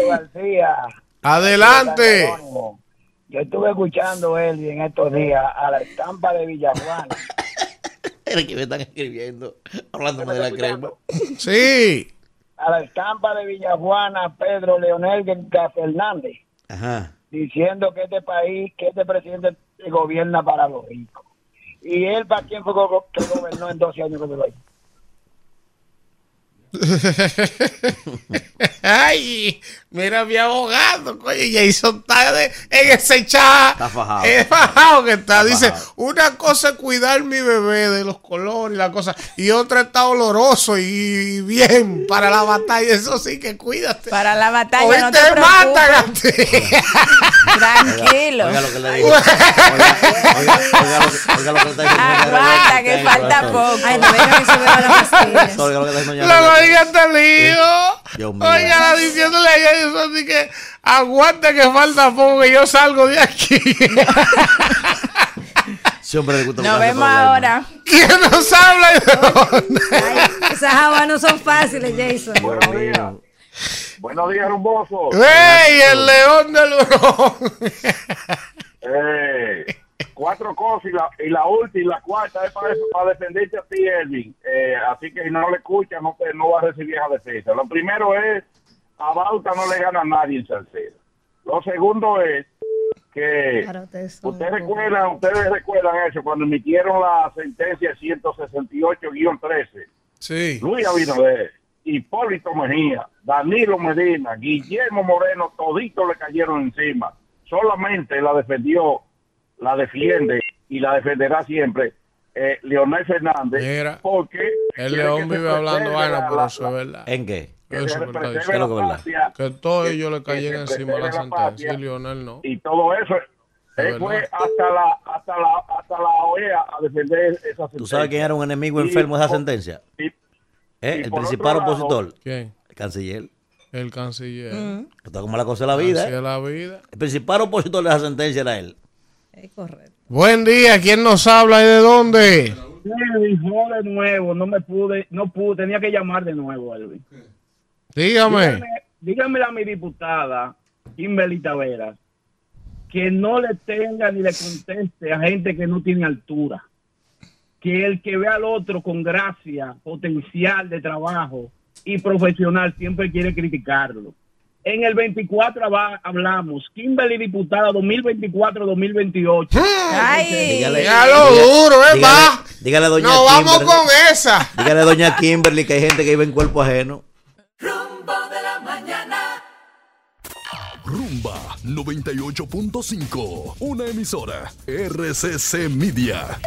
Speaker 28: García.
Speaker 2: Adelante.
Speaker 28: Yo estuve escuchando él en estos días a la estampa de Villajuana.
Speaker 3: Era que me están escribiendo, hablándome de la crema.
Speaker 2: Sí.
Speaker 28: A la estampa de Villajuana, Pedro Leonel Fernández.
Speaker 3: Ajá.
Speaker 28: Diciendo que este país, que este presidente gobierna para los ricos. ¿Y él para quién fue que gobernó en 12 años que duró ahí?
Speaker 2: Ay, mira mi abogado, coño, Jason está en ese chat. Está fajado. Es fajado que está. Dice, una cosa es cuidar mi bebé de los colores y la cosa, y otra está oloroso y bien para la batalla. Eso sí que cuídate.
Speaker 4: Para la batalla
Speaker 2: Hoy
Speaker 4: no
Speaker 2: te,
Speaker 4: te
Speaker 2: matan a ti.
Speaker 4: Tranquilo.
Speaker 3: Oiga lo que le digo. Oiga, oiga, oiga lo, que- oiga lo que le está diciendo.
Speaker 4: Aguanta, que falta poco.
Speaker 5: Ay, no venga que se me van las pastillas.
Speaker 3: Oiga lo que está diciendo
Speaker 2: La barriga está lío. Oiga, diciéndole a Jason así que aguante que falta poco que yo salgo de aquí.
Speaker 3: Siempre le gusta
Speaker 4: Nos vemos ahora.
Speaker 2: ¿Quién nos habla?
Speaker 5: Ay, esas aguas no son fáciles, Jason.
Speaker 3: Dios mío.
Speaker 6: Buenos días, rumboso.
Speaker 2: ¡Ey, el león del!
Speaker 6: Eh, cuatro cosas y la, y la última y la cuarta es para, eso, para defenderte a ti, Elvin. Eh, así que si no le escuchas, no, te, no vas a recibir esa defensa. Lo primero es, a Bauta no le gana a nadie en Salcedo. Lo segundo es que
Speaker 5: Claro, ustedes
Speaker 6: recuerdan, ustedes recuerdan eso cuando emitieron la sentencia 168-13.
Speaker 2: Sí.
Speaker 6: Luis Abinader, Hipólito Mejía, Danilo Medina, Guillermo Moreno, toditos le cayeron encima. Solamente la defendió, la defiende y la defenderá siempre eh, Leonel Fernández.
Speaker 2: Mira,
Speaker 6: porque
Speaker 2: El león vive hablando vaina,
Speaker 6: la-
Speaker 2: eso es verdad.
Speaker 3: ¿En qué?
Speaker 6: Que
Speaker 2: Eso es verdad.
Speaker 6: preserve
Speaker 3: ¿Qué es lo que es
Speaker 6: la
Speaker 3: verdad?
Speaker 6: patria,
Speaker 2: Que todos
Speaker 6: que-
Speaker 2: ellos le
Speaker 6: que
Speaker 2: cayeron encima la
Speaker 6: preserve
Speaker 2: sentencia
Speaker 6: patria
Speaker 2: y Lionel no.
Speaker 6: y todo eso.
Speaker 2: Es
Speaker 6: Él fue hasta la, hasta la, hasta la OEA a defender esa sentencia.
Speaker 3: ¿Tú sabes quién era un enemigo enfermo de esa sentencia?
Speaker 6: y-
Speaker 3: ¿Eh?
Speaker 6: y
Speaker 3: El principal
Speaker 6: lado-
Speaker 3: opositor.
Speaker 2: ¿Quién?
Speaker 3: El canciller.
Speaker 2: El canciller.
Speaker 5: Mm,
Speaker 3: Está como la cosa de la vida. ¿eh?
Speaker 2: la vida.
Speaker 3: El principal opositor de esa sentencia era él.
Speaker 5: es correcto.
Speaker 2: Buen día, ¿quién nos habla y de dónde?
Speaker 24: Elvin, de nuevo, no me pude, no pude, tenía que llamar de nuevo, Elvin.
Speaker 2: Dígame.
Speaker 24: Dígame, a mi diputada, Kimberly Taveras, que no le tenga ni le conteste a gente que no tiene altura. Que el que ve al otro con gracia, potencial de trabajo y profesional siempre quiere criticarlo. En el 24 aba- hablamos, Kimberly diputada 2024-2028.
Speaker 4: Ay,
Speaker 3: Dígale,
Speaker 2: Ya lo duro, ¿eh?
Speaker 3: dígale,
Speaker 2: Va.
Speaker 3: dígale a doña
Speaker 2: Nos vamos con esa.
Speaker 3: Dígale a doña Kimberly que hay gente que vive en cuerpo ajeno.
Speaker 1: Rumbo de la mañana.
Speaker 29: Rumba 98.5, una emisora RCC Media.